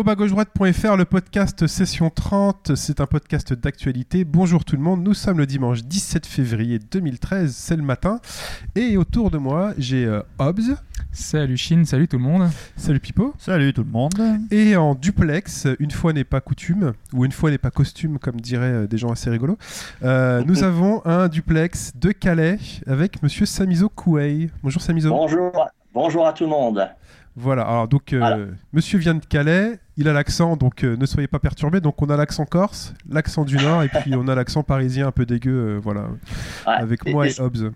Au bas gauche droite.fr, le podcast Session 30, c'est un podcast d'actualité. Bonjour tout le monde, nous sommes le dimanche 17 février 2013, c'est le matin. Et autour de moi, j'ai euh, Hobbs. Salut Chine, salut tout le monde. Salut Pipo. Salut tout le monde. Et en duplex, une fois n'est pas coutume, ou une fois n'est pas costume, comme diraient euh, des gens assez rigolos, euh, nous avons un duplex de Calais avec monsieur Samizo Kouei. Bonjour Samizo. Bonjour, bonjour à tout le monde. Voilà, alors donc euh, Voilà. monsieur vient de Calais, il a l'accent, donc euh, ne soyez pas perturbés. Donc on a l'accent corse, l'accent du Nord, et puis on a l'accent parisien un peu dégueu, euh, voilà, Ouais. avec Et- moi et, et Hobbs.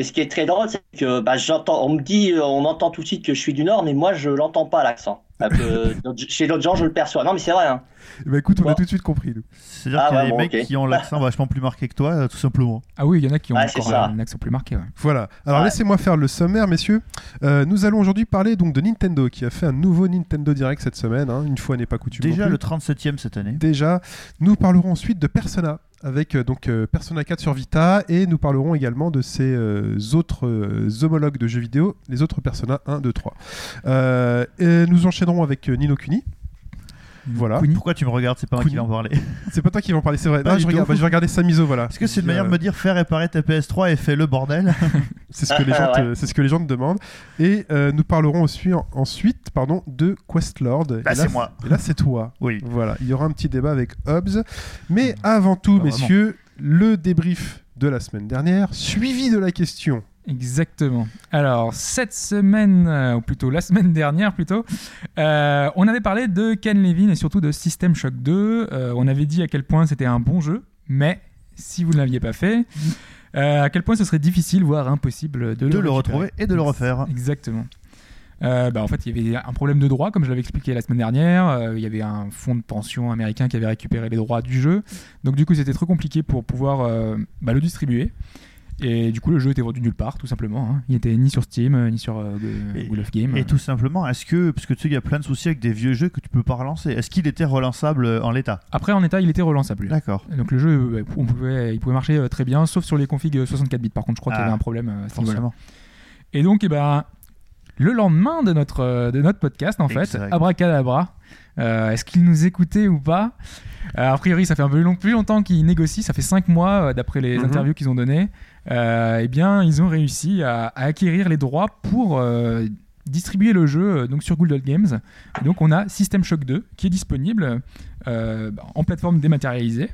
Et ce qui est très drôle, c'est que bah, j'entends, on me dit, euh, on entend tout de suite que je suis du Nord, mais moi je l'entends pas l'accent. D'autres- chez d'autres gens, je le perçois. Non, mais c'est vrai. Hein. Bah écoute, on a tout de suite compris. C'est-à-dire Ah qu'il y a des bon, mecs qui ont l'accent vachement plus marqué que toi, euh, tout simplement. Ah oui, il y en a qui ont Ouais, c'est encore un accent plus marqué. ouais. Voilà. Alors Ouais. laissez-moi faire le sommaire, messieurs. Euh, nous allons aujourd'hui parler donc de Nintendo, qui a fait un nouveau Nintendo Direct cette semaine. hein. Une fois n'est pas coutume. Déjà le plus. 37e cette année. Déjà, nous parlerons ensuite de Persona avec euh, donc euh, Persona 4 sur Vita et nous parlerons également de ses euh, autres homologues de jeux vidéo, les autres Persona 1, 2, 3. Euh, et nous enchaînerons avec Nino Kuni. Voilà. Pourquoi tu me regardes C'est pas moi qui vais en parler. C'est pas toi qui vas en parler, c'est vrai. Pas Non, du je, regarde, tout. bah, je vais regarder Samizo, voilà. Est-ce que c'est une Euh, manière de me dire fais réparer ta PS3 et fais le bordel C'est ce que les gens, te- c'est ce que les gens te demandent. Et euh, nous parlerons aussi en- ensuite, pardon, de Questlord. Et là, c'est moi. Et là, c'est toi. Oui. Voilà, il y aura un petit débat avec Hobbs. Mais avant tout, Pas messieurs, le débrief de la semaine dernière, suivi de la question. Exactement. Alors, cette semaine, euh, ou plutôt la semaine dernière plutôt, euh, on avait parlé de Ken Levin et surtout de System Shock 2. Euh, on avait dit à quel point c'était un bon jeu, mais si vous ne l'aviez pas fait, à quel point ce serait difficile, voire impossible de, De le retrouver et de le refaire. Exactement. Euh, bah, en fait, il y avait un problème de droit, comme je l'avais expliqué la semaine dernière. Euh, il y avait un fonds de pension américain qui avait récupéré les droits du jeu. Donc, du coup, c'était très compliqué pour pouvoir euh, bah, le distribuer. Et du coup, le jeu était vendu nulle part, tout simplement. hein. Il était ni sur Steam, euh, ni sur euh, Wheel of Game. Et tout simplement, est-ce que, parce que tu sais qu'il y a plein de soucis avec des vieux jeux que tu peux pas relancer, est-ce qu'il était relançable euh, en l'état? Après, en état, il était relançable. D'accord. Donc, le jeu, euh, on pouvait, il pouvait marcher très bien, sauf sur les configs 64 bits. Par contre, je crois qu'il y Ah, avait un problème. Forcément. Et donc, eh ben, le lendemain de notre, de notre podcast, en fait, Exact. abracadabra, euh, est-ce qu'il nous écoutait ou pas? Euh, A priori, ça fait un peu long, plus longtemps qu'ils négocient, ça fait 5 mois, euh, d'après les Mhm. interviews qu'ils ont données. Euh, eh bien, ils ont réussi à, à acquérir les droits pour euh, distribuer le jeu euh, donc sur Google Games. Et donc, on a System Shock 2 qui est disponible euh, en plateforme dématérialisée.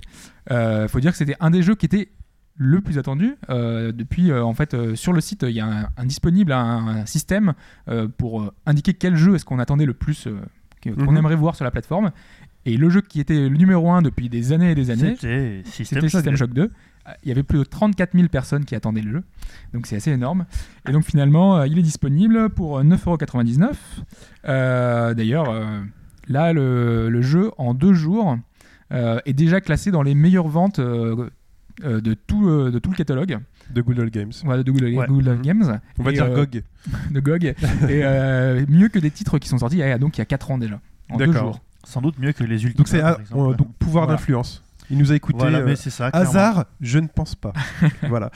Il faut dire que c'était un des jeux qui était le plus attendu. Euh, depuis, en fait, sur le site, il y a un, un disponible un, un système pour indiquer quel jeu est-ce qu'on attendait le plus, qu'on Mhm. aimerait voir sur la plateforme. Et le jeu qui était le numéro 1 depuis des années et des années, C'était System Shock. System Shock 2. Euh, Il y avait plus de 34 000 personnes qui attendaient le jeu. Donc c'est assez énorme. Et donc finalement, euh, il est disponible pour euh, 9,99€. Euh, D'ailleurs, euh, là, le, le jeu, en deux jours, euh, est déjà classé dans les meilleures ventes de, tout, euh, de tout le catalogue De Google Games. voilà, de Google, Ouais. Google Games. On va Et, dire euh, GOG. De GOG. et euh, mieux que des titres qui sont sortis il y a, donc, il y a 4 ans déjà. En deux D'accord. jours. Sans doute mieux que les Ultima. Donc c'est par exemple. euh, donc pouvoir Voilà. d'influence. Il nous a écouté. Voilà, euh, mais c'est ça. clairement. hasard, je ne pense pas. voilà.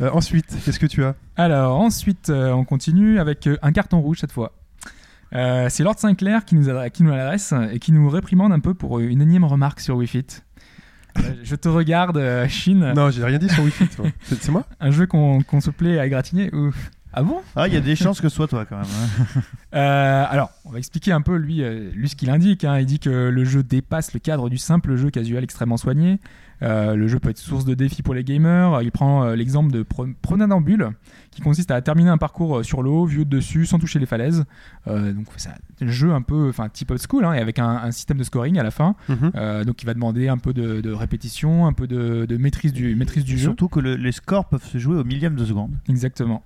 Euh, ensuite, qu'est-ce que tu as? Alors ensuite, euh, on continue avec euh, un carton rouge cette fois. Euh, c'est Lord Sinclair qui nous, adresse, qui nous l'adresse et qui nous réprimande un peu pour euh, une énième remarque sur Wii Fit. Euh, je te regarde, euh, Shin, Non, j'ai rien dit sur Wi-Fi. toi. C'est c'est moi? Un jeu qu'on qu'on se plaît à égratigner. ou- Ah bon? Ah, il y a des chances que ce soit toi quand même. hein. Euh, alors, on va expliquer un peu lui, euh, lui ce qu'il indique. hein. Il dit que le jeu dépasse le cadre du simple jeu casual extrêmement soigné. Euh, le jeu peut être source de défis pour les gamers. Il prend euh, l'exemple de Pro- Promenade en bulle, qui consiste à terminer un parcours sur l'eau, vu de dessus, sans toucher les falaises. Donc c'est un jeu un peu, enfin type old school, hein, et avec un, un système de scoring à la fin. Mhm. Donc il va demander un peu de, de répétition, un peu de, de maîtrise du, maîtrise du jeu. Surtout que le- les scores peuvent se jouer au millième de seconde. Exactement.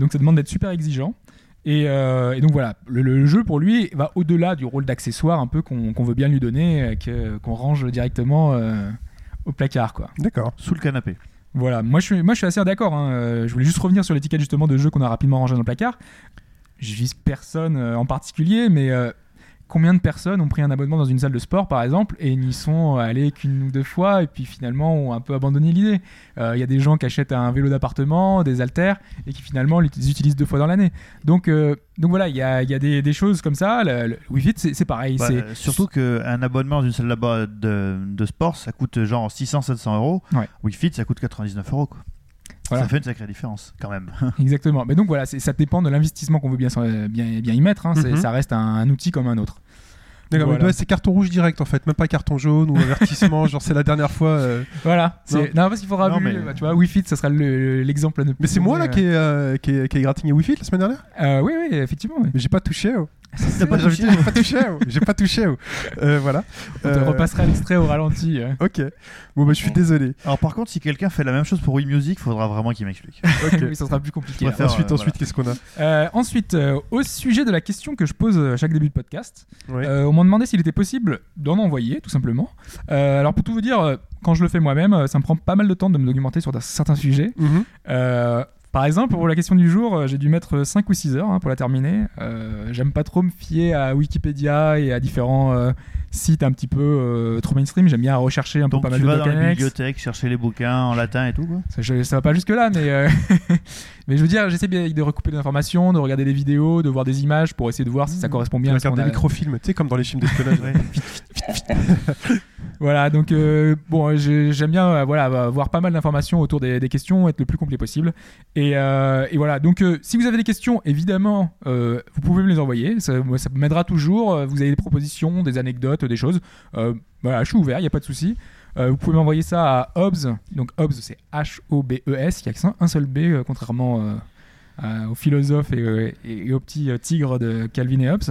Donc ça demande d'être super exigeant. Et, euh, et donc voilà, le, le jeu pour lui va au-delà du rôle d'accessoire un peu qu'on veut bien lui donner, euh, que- qu'on range directement euh, au placard. quoi. D'accord. Sous le canapé. Voilà, moi je suis, moi, je suis assez d'accord. hein. Je voulais juste revenir sur l'étiquette justement de jeux qu'on a rapidement rangé dans le placard. Je vise personne en particulier, mais euh, combien de personnes ont pris un abonnement dans une salle de sport par exemple et n'y sont allés qu'une ou deux fois et puis finalement ont un peu abandonné l'idée Euh, Il y a des gens qui achètent un vélo d'appartement, des haltères et qui finalement les utilisent deux fois dans l'année. Donc, euh, donc voilà, il y a, y a des, des choses comme ça. Le, le Wii Fit, c'est pareil. Bah, c'est euh, surtout qu'un abonnement dans une salle de, de sport, ça coûte genre 600-700 euros. Ouais. Wii Fit, ça coûte 99 euros. Quoi. Voilà. Ça fait une sacrée différence quand même. Exactement. Mais donc voilà, ça dépend de l'investissement qu'on veut bien, s'en- bien, bien y mettre. hein. Mhm. Ça reste un, un outil comme un autre. D'accord, mais Voilà. ouais, c'est carton rouge direct en fait, même pas carton jaune ou avertissement, genre c'est la dernière fois. euh. Voilà. Non. Non, parce qu'il faudra. Non, mais- bah, tu vois, Wii Fit, ça sera le- l'exemple à ne Mais c'est moi là qui ai, euh, qui ai, qui ai égratigné Wi-Fi la semaine dernière? Euh, oui, oui, effectivement. oui. Mais j'ai pas touché. oh. T'as pas J'ai touché j'ai pas touché. J'ai pas touché. Euh, voilà. On te Euh, repasserai l'extrait au ralenti. euh. Ok. Bon bah je suis désolé. Alors par contre, si quelqu'un fait la même chose pour Wii Music, faudra vraiment qu'il m'explique. Ok. ça sera plus compliqué. Préfère- ensuite, euh, ensuite, qu'est-ce qu'on a Euh, ensuite, euh, au sujet de la question que je pose à chaque début de podcast, euh, on m'a demandé s'il était possible d'en envoyer, tout simplement. Euh, alors, pour tout vous dire, quand je le fais moi-même, ça me prend pas mal de temps de me documenter sur certains sujets. Mhm. Euh, par exemple, pour la question du jour, euh, j'ai dû mettre 5 ou 6 heures hein, pour la terminer. Euh, J'aime pas trop me fier à Wikipédia et à différents euh, sites un petit peu euh, trop mainstream. J'aime bien rechercher un peu Donc pas mal tu de vas dans les bibliothèques chercher les bouquins en latin et tout quoi? Ça, je- ça va pas jusque là, mais euh, mais je veux dire, j'essaie bien de recouper des informations, de regarder des vidéos, de voir des images pour essayer de voir si ça correspond Tu bien. à ce regardes des a. microfilms, tu sais, comme dans les films d'espionnage. Voilà, donc euh, bon, j'ai- j'aime bien euh, voilà avoir pas mal d'informations autour des, questions, être le plus complet possible. Et, euh, voilà, donc euh, si vous avez des questions, évidemment, euh, vous pouvez me les envoyer. Ça, m'aidera toujours. Euh, Vous avez des propositions, des anecdotes, des choses. Euh, voilà, je suis ouvert, il n'y a pas de souci. Euh, vous pouvez m'envoyer ça à Hobbes. Donc Hobbes, c'est H-O-B-E-S. Il n'y a que un seul B, euh, contrairement euh, aux philosophes et, euh, aux petits euh, tigres de Calvin et Hobbes.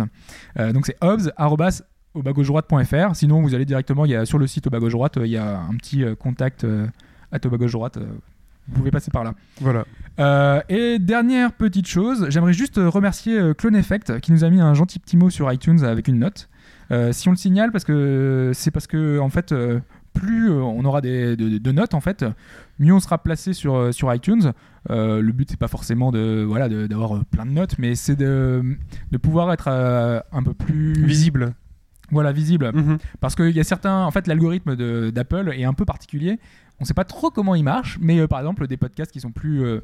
Euh, donc c'est Hobbes, arrobas, au bas gauche droite.fr. Sinon, vous allez directement, il y a, sur le site au bas gauche droite, euh, il y a un petit euh, contact euh, à au bas gauche droite. euh, vous pouvez passer par là. voilà. Euh, et dernière petite chose, j'aimerais juste euh, remercier euh, Clone Effect qui nous a mis un gentil petit mot sur iTunes avec une note. Euh, si on le signale, parce que c'est parce que en fait, euh, plus euh, on aura des, de, de notes en fait, mieux on sera placé sur, euh, sur iTunes. Euh, le but c'est pas forcément de voilà d'avoir euh, plein de notes, mais c'est de, de pouvoir être euh, un peu plus Visible. Voilà, visible. Mhm. Parce qu'il y a certains. En fait, l'algorithme d'Apple est un peu particulier. On ne sait pas trop comment il marche, mais euh, par exemple, des podcasts qui sont plus euh,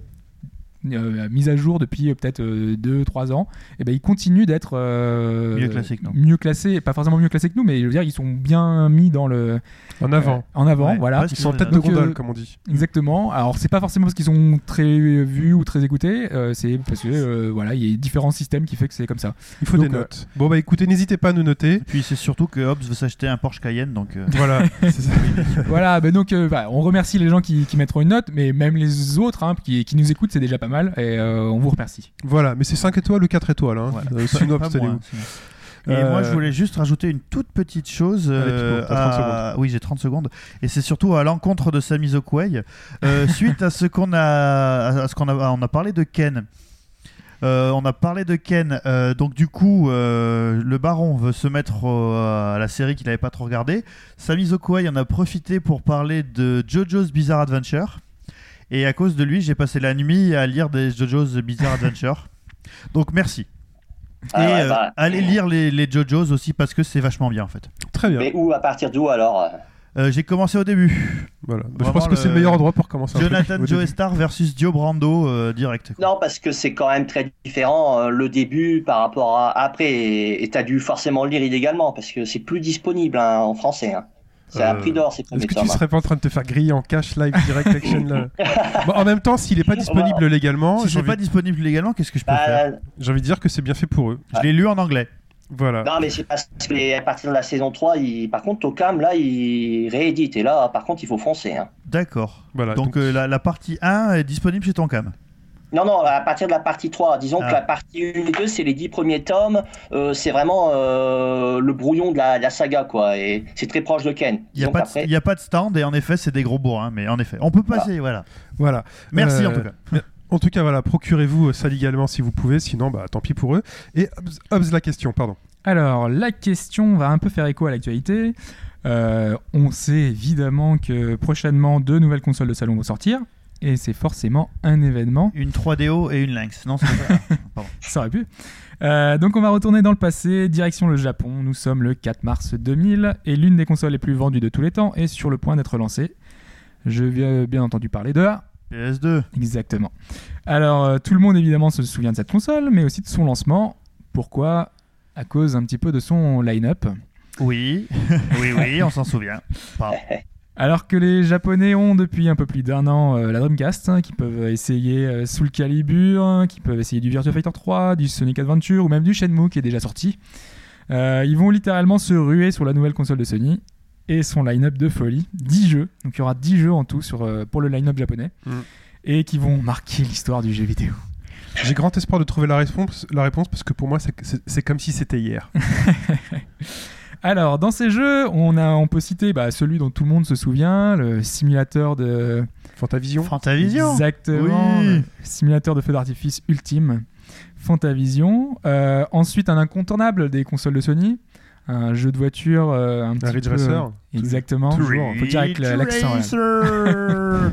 euh, mis à jour depuis euh, peut-être 2-3 ans, et ben, ils continuent d'être euh, Mieux classés que nous. mieux classés, pas forcément mieux classés que nous, mais je veux dire, ils sont bien mis dans le. En avant. euh, en avant, Ouais, voilà. Ils sont en tête de gondole, euh, comme on dit. Exactement. Alors c'est pas forcément parce qu'ils sont très vus ou très écoutés, euh, c'est parce que euh, voilà, il y a différents systèmes qui fait que c'est comme ça. Il faut donc, des euh, notes. Bon bah écoutez, n'hésitez pas à nous noter. Et puis c'est surtout que Hobbes veut s'acheter un Porsche Cayenne donc euh, Voilà. c'est ça. voilà, ben donc euh, voilà, on remercie les gens qui, qui mettront une note, mais même les autres hein, qui, qui nous écoutent, c'est déjà pas mal, et euh, on vous remercie. Voilà, mais c'est 5 étoiles ou 4 étoiles. Hein. Voilà. Euh. Et Euh, moi, je voulais juste rajouter une toute petite chose. Allez, euh, Pipo, t'as 30 à- Oui, j'ai 30 secondes. Et c'est surtout à l'encontre de Sami. Euh, suite à ce qu'on a, à ce qu'on a, on a parlé de Ken. Euh, on a parlé de Ken. euh, donc du coup, euh, le Baron veut se mettre au- à la série qu'il n'avait pas trop regardé. Sami en a profité pour parler de JoJo's Bizarre Adventure. Et à cause de lui, j'ai passé la nuit à lire des JoJo's Bizarre Adventure. Donc merci. Ah et ouais, euh, bah, allez lire les, les JoJo's aussi parce que c'est vachement bien en fait. Très bien. Mais où, à partir d'où alors? Euh j'ai commencé au début. Voilà. Bah, je pense que c'est le le- meilleur endroit pour commencer. Jonathan au Joe début. Star versus Dio Brando euh, direct. quoi. Non, parce que c'est quand même très différent euh, le début par rapport à après. Et et t'as dû forcément le lire illégalement parce que c'est plus disponible hein, en français. hein. C'est Euh, prix d'or ces Est-ce que tu serais pas en train de te faire griller en cash live direct action là Bon, En même temps, s'il est pas disponible légalement, Si j'ai c'est envie, pas disponible légalement, qu'est-ce que je peux faire Bah, j'ai envie de dire que c'est bien fait pour eux. Je l'ai lu en anglais. Voilà. non, mais c'est parce que à partir de la saison 3, il... par contre, Tokam, là, il réédite. Et là, par contre, il faut foncer. hein. D'accord. Voilà, donc donc- euh, la, la partie 1 est disponible chez Tonkam. Non, non, à partir de la partie 3. Disons Ah. que la partie 1 et 2, c'est les 10 premiers tomes. Euh, c'est vraiment euh, le brouillon de la, de la saga, quoi. Et c'est très proche de Ken. Il n'y a, y a pas de stand et en effet, c'est des gros bourrins. Mais en effet, on peut passer. Voilà. Voilà. Merci Euh, en tout cas. En tout cas, voilà, procurez-vous euh, ça légalement si vous pouvez, sinon, bah, tant pis pour eux. Et Hobbs, Hobbs, la question, pardon. Alors, la question va un peu faire écho à l'actualité. Euh, on sait évidemment que prochainement deux nouvelles consoles de salon vont sortir. Et c'est forcément un événement. Une 3DO et une Lynx. Non, c'est pas ça. Pardon. Ça aurait pu. Euh, donc on va retourner dans le passé, direction le Japon. Nous sommes le 4 mars 2000 et l'une des consoles les plus vendues de tous les temps est sur le point d'être lancée. Je viens bien entendu parler de la PS2. Exactement. Alors, euh, tout le monde évidemment se souvient de cette console, mais aussi de son lancement. Pourquoi? À cause un petit peu de son line-up. Oui, oui, oui, on s'en souvient. Pas. Alors que les Japonais ont depuis un peu plus d'un an euh, la Dreamcast, hein, qui peuvent essayer euh, Soul Calibur, hein, qui peuvent essayer du Virtua Fighter 3, du Sonic Adventure ou même du Shenmue qui est déjà sorti. Euh, ils vont littéralement se ruer sur la nouvelle console de Sony et son line-up de folie. 10 jeux, donc il y aura 10 jeux en tout sur, euh, pour le line-up japonais, Mm. et qui vont marquer l'histoire du jeu vidéo. J'ai grand espoir de trouver la réponse, la réponse parce que pour moi, c'est comme si c'était hier. Alors, dans ces jeux, on, a, on peut citer bah, celui dont tout le monde se souvient, le simulateur de... Fantavision Fantavision. Exactement, Oui. le simulateur de feu d'artifice ultime, Fantavision. Euh, ensuite, un incontournable des consoles de Sony, un jeu de voiture un Un petit Ridge peu... Racer Exactement, Toujours. faut dire avec la- l'accent.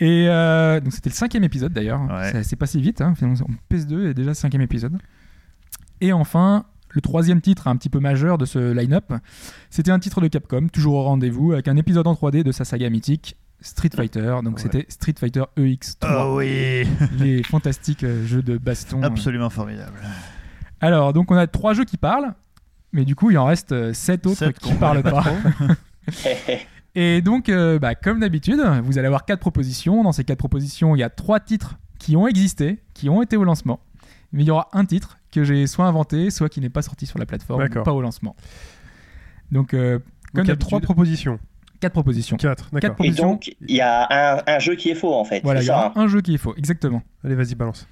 Et euh, donc c'était le cinquième épisode d'ailleurs. Ouais. C'est- C'est passé vite. Hein. Finalement, PS2 est déjà le cinquième épisode. Et enfin, le troisième titre un petit peu majeur de ce line-up, c'était un titre de Capcom, toujours au rendez-vous, avec un épisode en 3D de sa saga mythique. Street Fighter, donc Ouais. c'était Street Fighter EX3, Oh oui, les fantastiques euh, jeux de baston. absolument formidable. Alors, donc on a trois jeux qui parlent, mais du coup il en reste euh, sept autres Sept qui qu'on parlent pas. Et donc, euh, bah, comme d'habitude, vous allez avoir quatre propositions. Dans ces quatre propositions, il y a trois titres qui ont existé, qui ont été au lancement. Mais il y aura un titre que j'ai soit inventé, soit qui n'est pas sorti sur la plateforme, pas au lancement. Donc, euh, comme il y a trois propositions. quatre propositions. Quatre, d'accord. Quatre Et donc, il y a un, un jeu qui est faux en fait. Voilà, il c'est y ça. aura hein. un jeu qui est faux, exactement. Allez, vas-y, balance.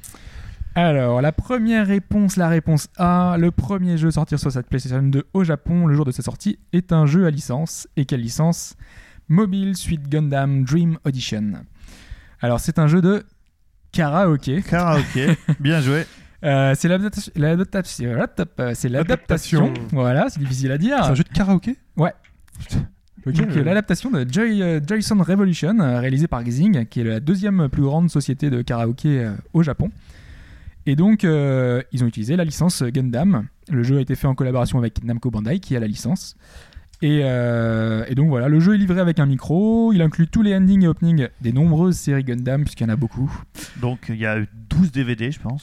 Alors, la première réponse, la réponse A, le premier jeu sortir sur cette PlayStation 2 au Japon le jour de sa sortie est un jeu à licence. Et quelle licence? Mobile Suit Gundam Dream Audition. Alors, c'est un jeu de karaoké. Karaoké, bien joué. Euh, c'est l'adaptation. euh, C'est l'adaptation. Adaptation. Voilà, c'est difficile à dire. C'est un jeu de karaoké? Ouais. Donc, euh, l'adaptation de Joy, Joyson Revolution, euh, réalisée par Xing, qui est la deuxième plus grande société de karaoké euh, au Japon. Et donc, euh, ils ont utilisé la licence Gundam. Le jeu a été fait en collaboration avec Namco Bandai, qui a la licence. Et, euh, et donc voilà, le jeu est livré avec un micro. Il inclut tous les endings et openings des nombreuses séries Gundam, puisqu'il y en a beaucoup. Donc il y a 12 DVD, je pense.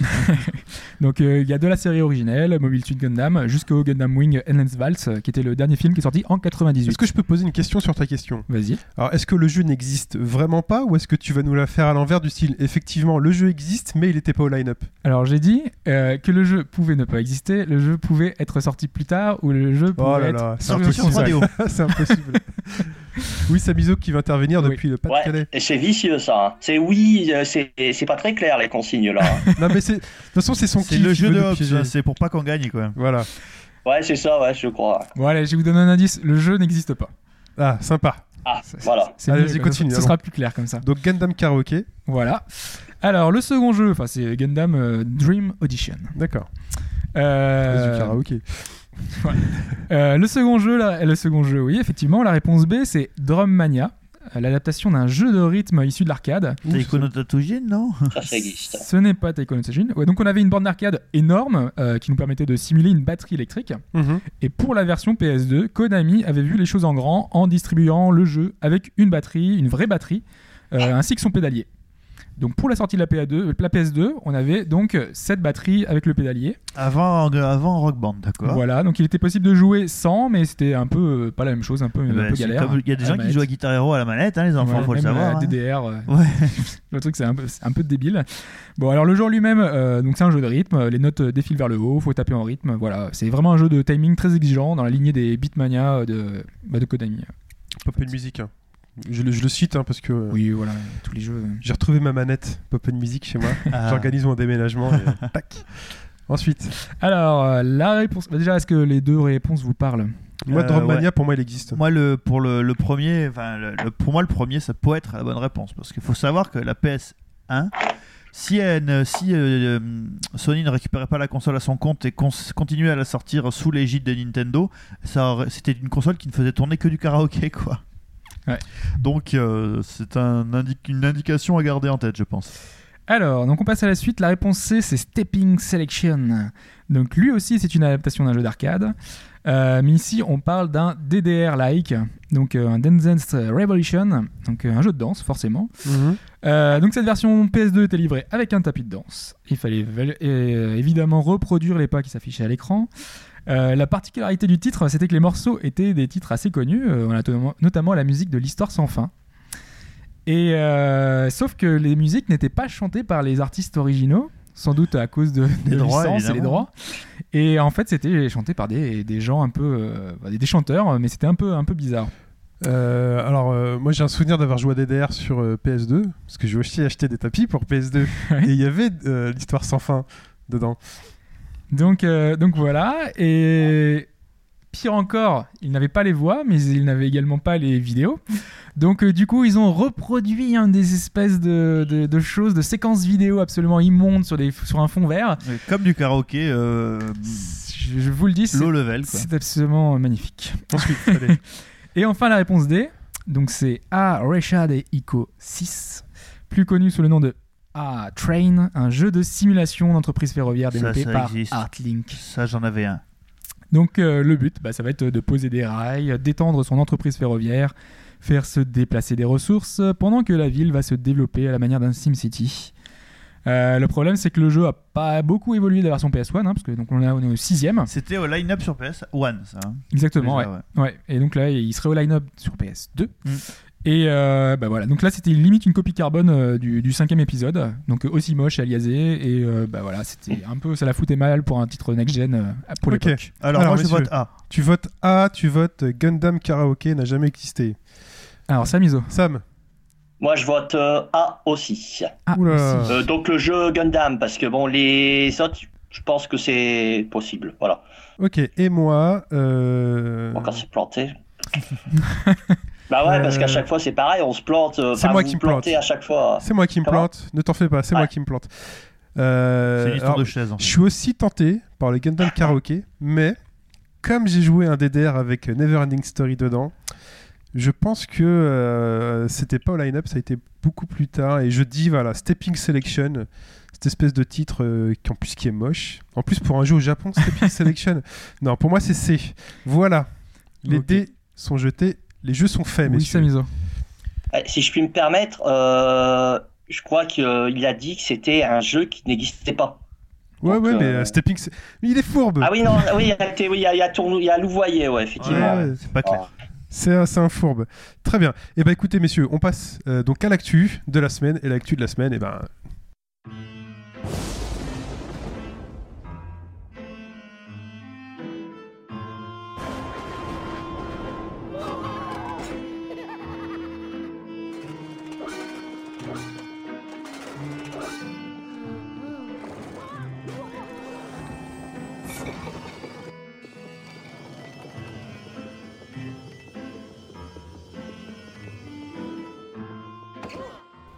Donc euh, il y a de la série originelle, Mobile Suit Gundam, jusqu'au Gundam Wing Endless Waltz, qui était le dernier film qui est sorti en 98. Est-ce que je peux poser une question sur ta question? Vas-y. Alors, est-ce que le jeu n'existe vraiment pas ou est-ce que tu vas nous la faire à l'envers du style Effectivement, le jeu existe, mais il n'était pas au line-up? Alors j'ai dit euh, que le jeu pouvait ne pas exister, le jeu pouvait être sorti plus tard ou le jeu pouvait Oh là être là, c'est. 3DO. C'est impossible. oui, Samizo qui va intervenir Oui. depuis le Pas-de-Calais. Ouais, c'est vicieux ça. hein. C'est oui, euh, c'est c'est pas très clair les consignes là. Non, mais c'est. De toute façon, c'est son C'est le jeu de Hobbes, c'est pour pas qu'on gagne quoi. Voilà. ouais, c'est ça, ouais, je crois. Bon allez, je vais vous donner un indice, le jeu n'existe pas. Ah, sympa. Ah, C'est- voilà. C'est Allez, continue, Ce sera plus clair comme ça. Donc, Gundam Karaoke. Voilà. Alors le second jeu, enfin c'est Gundam euh, Dream Audition. D'accord. Euh, C'est du karaoké. Euh, le second jeu, là, le second jeu, oui, effectivement, la réponse B, c'est Drum Mania, euh, l'adaptation d'un jeu de rythme issu de l'arcade. Taiko no non? Ça, ça existe. Ce n'est pas Taiko no. Ouais, donc on avait une borne d'arcade énorme euh, qui nous permettait de simuler une batterie électrique. Mhm. Et pour la version PS2, Konami avait vu les choses en grand en distribuant le jeu avec une batterie, une vraie batterie, euh, ainsi que son pédalier. Donc pour la sortie de la, PA2, la PS2, on avait donc cette batterie avec le pédalier. avant, avant Rock Band, d'accord. Voilà, donc il était possible de jouer sans, mais c'était un peu euh, pas la même chose, un peu, Eh un ben, peu galère. Il y a des gens qui manette. jouent à Guitar Hero à la manette, hein, les enfants, Ouais, faut le savoir. la hein. DDR, euh, Ouais. le truc c'est un, peu- c'est un peu débile. Bon alors le jeu en lui-même, euh, donc c'est un jeu de rythme, les notes euh, défilent vers le haut, faut taper en rythme, voilà. C'est vraiment un jeu de timing très exigeant dans la lignée des Beatmania euh, de, bah, de Konami. Pop and Music. hein. Je, le, je le cite hein, parce que euh, Oui voilà, tous les jeux. euh. j'ai retrouvé ma manette Pop and Music chez moi. Ah. J'organise mon déménagement. et tac. Ensuite, Alors euh, la réponse, bah, déjà est-ce que les deux réponses vous parlent? Moi, Euh, ouais. Pour moi, il existe. Moi, le, pour le, le premier, enfin, le- le- pour moi, le premier, ça peut être la bonne réponse. Parce qu'il faut savoir que la PS1, si, elle- si euh, Sony ne récupérait pas la console à son compte et cons- continuait à la sortir sous l'égide de Nintendo, ça aurait- c'était une console qui ne faisait tourner que du karaoké, quoi. Ouais. Donc euh, c'est un indi- une indication à garder en tête, je pense. Alors, donc on passe à la suite. La réponse C, c'est Stepping Selection. Donc lui aussi, c'est une adaptation d'un jeu d'arcade. Euh, mais ici, on parle d'un DDR-like, donc euh, un Dance Dance Revolution, donc euh, un jeu de danse, forcément. Euh, donc cette version PS2 était livrée avec un tapis de danse. Il fallait euh, évidemment reproduire les pas qui s'affichaient à l'écran. Euh, la particularité du titre, c'était que les morceaux étaient des titres assez connus. Euh, on a to- notamment la musique de l'histoire sans fin. Et euh, sauf que les musiques n'étaient pas chantées par les artistes originaux, sans doute à cause de, Des de droits, licences et les droits. Et en fait, c'était chanté par des, des gens un peu, euh, des, des chanteurs, mais c'était un peu, un peu bizarre. Euh, alors, euh, moi j'ai un souvenir d'avoir joué à DDR sur euh, PS2, parce que j'ai aussi acheté des tapis pour PS2, Ouais. et il y avait euh, l'histoire sans fin dedans. Donc, euh, donc voilà. Et pire encore, ils n'avaient pas les voix, mais ils n'avaient également pas les vidéos. Donc euh, du coup, ils ont reproduit hein, des espèces de, de- de choses, de séquences vidéo absolument immondes sur, des, sur un fond vert. Comme du karaoké euh, Je, je vous le dis, c'est absolument magnifique. Ensuite, allez. Et enfin, la réponse D. Donc c'est A. Reshad et Ico 6, plus connu sous le nom de A. Train, un jeu de simulation d'entreprise ferroviaire développé ça par existe. Artlink. Ça, j'en avais un. Donc euh, le but, bah, ça va être de poser des rails, d'étendre son entreprise ferroviaire, faire se déplacer des ressources, pendant que la ville va se développer à la manière d'un SimCity. Euh, le problème, c'est que le jeu a pas beaucoup évolué de la version PS1, hein, parce que donc on, est- au sixième. C'était au line-up sur PS1, ça. hein. Exactement, Déjà, ouais. ouais. Ouais. Et donc là, il serait au line-up sur PS2. Mm. Et euh, bah voilà, donc là c'était limite une copie carbone euh, du, du cinquième épisode, donc euh, aussi moche, aliasé, et euh, bah voilà, c'était un peu, ça la foutait mal pour un titre next-gen euh, pour Ok. l'époque. Alors, Alors, moi, je vote A. Tu votes A, tu votes Gundam Karaoke n'a jamais existé. Alors Samizo. Sam, Moi, je vote euh, A aussi. Ah, aussi. Euh, donc le jeu Gundam, parce que bon, les autres, je pense que c'est possible. Voilà. ok, et moi euh, Encore se planter. bah ouais, parce qu'à Euh, chaque fois c'est pareil, on se plante. euh, c'est enfin, moi vous qui me plante. à chaque fois. C'est moi qui me plante, ne t'en fais pas, c'est moi qui me plante. Euh, C'est une histoire alors, de chaise. en Je suis aussi tenté par le Gundam Karaoke, mais comme j'ai joué un DDR avec Neverending Story dedans, je pense que euh, c'était pas au line-up, ça a été beaucoup plus tard. Et je dis, voilà, Stepping Selection, cette espèce de titre euh, qui en plus qui est moche. En plus, pour un jeu au Japon, Stepping Selection. Non, pour moi, c'est C. Voilà. Les dés sont jetés, les jeux sont faits, oui, messieurs. Samizo. Euh, Si je puis me permettre, euh, je crois qu'il a dit que c'était un jeu qui n'existait pas. Ouais, Donc, ouais, mais euh, euh, Stepping. Il est fourbe. Ah oui, non, oui, il y a, été- oui, il y a, il y a Tournou- il y a Louvoyer, ouais, effectivement. Ouais, ouais. C'est pas clair. C'est un, c'est un fourbe. Très bien. Et ben écoutez, messieurs, on passe euh, donc à l'actu de la semaine. Et l'actu de la semaine, et ben.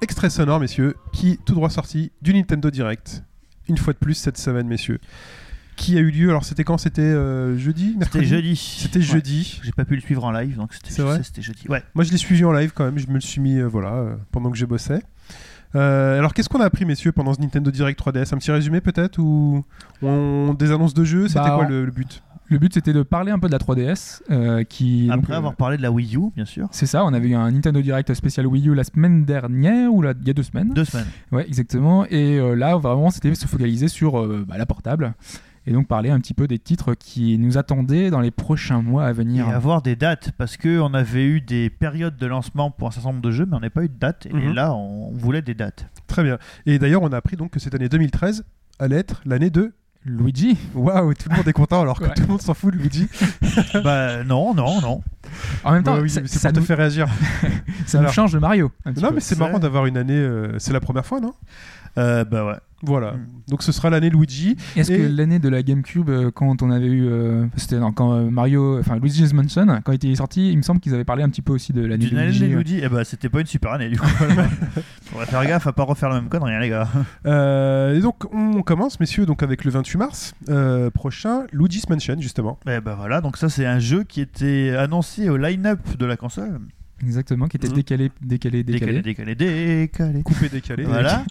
Extrait sonore, messieurs, qui tout droit sorti du Nintendo Direct. Une fois de plus cette semaine, messieurs. Qui a eu lieu Alors, c'était quand? C'était euh, jeudi? C'était jeudi. C'était Ouais. jeudi. J'ai pas pu le suivre en live, donc c'était C'est vrai? c'était jeudi. Ouais. Moi, je l'ai suivi en live quand même. Je me le suis mis, euh, voilà, euh, pendant que je bossais. Euh, alors, qu'est-ce qu'on a appris, messieurs, pendant ce Nintendo Direct 3DS Un petit résumé, peut-être Ou on... des annonces de jeux? C'était Bah, quoi on- le, le but? Le but c'était de parler un peu de la 3DS, euh, qui donc, Après euh, avoir parlé de la Wii U, bien sûr. C'est ça, on avait eu un Nintendo Direct spécial Wii U la semaine dernière, ou la- il y a deux semaines. Deux semaines. Ouais, exactement. Et euh, là, vraiment, c'était se focaliser sur euh, bah, la portable. Et donc parler un petit peu des titres qui nous attendaient dans les prochains mois à Et venir. avoir des dates, parce qu'on avait eu des périodes de lancement pour un certain nombre de jeux, mais on n'a pas eu de date. Et Mhm. là, on voulait des dates. Très bien. Et d'ailleurs, on a appris donc que cette année 2013 allait être l'année de. Luigi Waouh, tout le monde est content alors que Ouais. tout le monde s'en fout de Luigi. bah non, non, non. En même temps, oui, ça, te faire réagir. ça nous Alors. change de Mario. Non, peu. mais c'est marrant d'avoir une année. euh, c'est la première fois, non? Bah ouais. Voilà. Mm. Donc ce sera l'année Luigi. Est-ce Et- que l'année de la GameCube, euh, quand on avait eu, euh, c'était non, quand euh, Mario, enfin Luigi's Mansion, quand il était sorti, il me semble qu'ils avaient parlé un petit peu aussi de l'année de Luigi. de Luigi, eh ben, c'était pas une super année du coup. Faudrait faire gaffe à pas refaire la même connerie, hein, les gars. Euh, et donc on commence, messieurs, donc avec le 28 mars euh, prochain, Luigi's Mansion justement. Eh ben voilà, donc ça c'est un jeu qui était annoncé au line-up de la console. Exactement, qui était Mhm. décalé, décalé, décalé. Décalé, décalé, décalé. Coupé décalé. Voilà.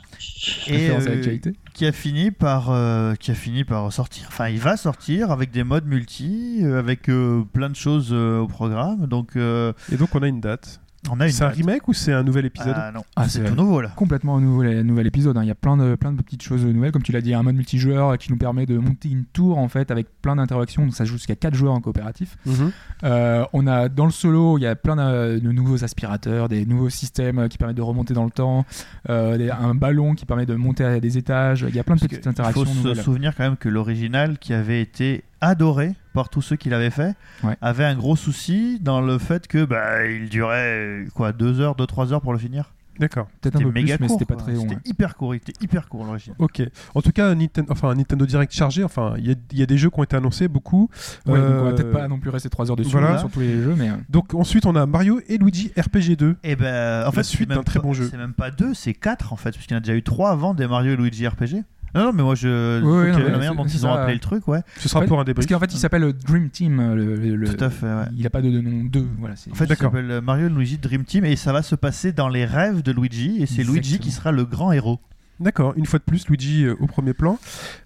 Et euh, l'actualité. qui a fini par euh, qui a fini par sortir. Enfin, il va sortir avec des modes multi, euh, avec euh, plein de choses euh, au programme. Donc euh, Et donc on a une date. On a une. C'est un remake ou c'est un nouvel épisode Ah non, Ah, c'est c'est- tout nouveau là. Complètement un nouvel, nouvel épisode. hein. Il y a plein de, plein de petites choses nouvelles. Comme tu l'as dit, un mode multijoueur qui nous permet de monter une tour en fait avec plein d'interactions. Donc ça joue jusqu'à 4 joueurs en coopératif. Mhm. Euh, on a dans le solo, il y a plein de, de nouveaux aspirateurs, des nouveaux systèmes euh, qui permettent de remonter dans le temps, euh, des- un ballon qui permet de monter à des étages. Il y a plein de Parce petites interactions Il faut se nouvelles. souvenir quand même que l'original, qui avait été adoré par tous ceux qui l'avaient fait, Ouais. avait un gros souci dans le fait que bah, il durait euh, quoi, 2 heures, 2-3 heures pour le finir. D'accord. Peut-être un peu plus, méga mais court. c'était pas très long. C'était ouais. hyper court, il était hyper court l'original. Ok. En tout cas, un Nintendo, enfin, un Nintendo Direct chargé. Enfin, il y, a- il y a des jeux qui ont été annoncés, beaucoup. Ouais, donc on va Euh, peut-être pas non plus rester 3 heures dessus voilà. hein, sur tous les jeux, mais euh, Donc ensuite, on a Mario et Luigi RPG 2. Et ben, en fait, suite d'un très bon jeu. C'est même pas 2, c'est 4 en fait, puisqu'il y en a déjà eu 3 avant des Mario et Luigi RPG. Non, non, mais moi je. Ok, non, mais la manière dont ils ont appelé le truc, ouais. Ce sera pour un parce débrief. qu'en fait il s'appelle Dream Team. euh, Le, Tout à fait, ouais. Il a pas de nom 2. Voilà, c'est En fait, D'accord. s'appelle Mario et Luigi Dream Team et ça va se passer dans les rêves de Luigi et c'est Luigi qui sera le grand héros. D'accord. Une fois de plus, Luigi euh, au premier plan.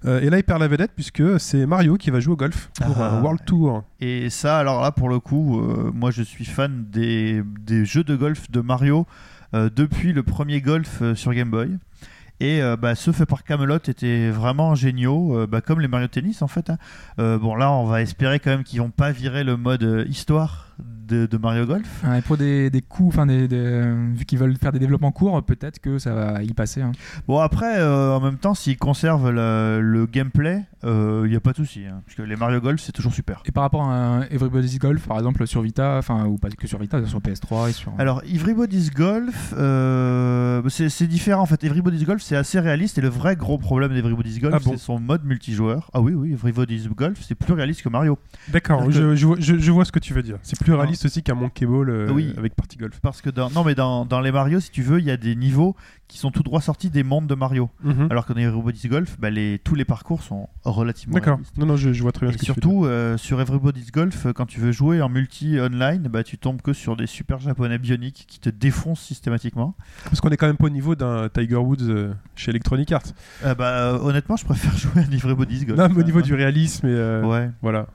Euh, et là, il perd la vedette puisque c'est Mario qui va jouer au golf pour Ah, World. Tour. Et ça, alors là, pour le coup, euh, moi je suis fan des, des jeux de golf de Mario euh, depuis le premier golf euh, sur Game Boy. Et euh, bah, ceux faits par Camelot étaient vraiment géniaux, euh, bah, comme les Mario Tennis en fait. hein. Euh, bon, là, on va espérer quand même qu'ils vont pas virer le mode histoire de, de Mario Golf. Ouais, pour des, des coups, enfin des, des- vu qu'ils veulent faire des développements courts, peut-être que ça va y passer. hein. Bon, après, euh, en même temps, s'ils conservent le, le gameplay, il n'y a pas de souci. hein, parce que les Mario Golf, c'est toujours super. Et par rapport à Everybody's Golf, par exemple, sur Vita, enfin, ou pas que sur Vita, sur PS3 et sur. Alors, Everybody's Golf, euh, c'est différent en fait. Everybody's Golf, c'est assez réaliste et le vrai gros problème d'Everybody's Golf, Ah bon c'est son mode multijoueur. Ah oui, oui, Everybody's Golf, c'est plus réaliste que Mario. D'accord. Je vois ce que tu veux dire. C'est plus réaliste aussi qu'un Monkey Ball euh, Oui. avec Party Golf. Parce que dans, non, mais dans, dans les Mario, si tu veux, il y a des niveaux qui sont tout droit sortis des mondes de Mario. Mhm. Alors que dans Everybody's Golf, bah, les, tous les parcours sont relativement D'accord. Non, non, je, je vois très bien Et ce que surtout, euh, sur Everybody's Golf, euh, quand tu veux jouer en multi online, bah, tu tombes que sur des super japonais bioniques qui te défoncent systématiquement. Parce qu'on est quand même pas au niveau d'un Tiger Woods chez Electronic Arts. Bah, honnêtement, je préfère jouer à Everybody's Golf. Non, mais au niveau du réalisme et Ouais. voilà.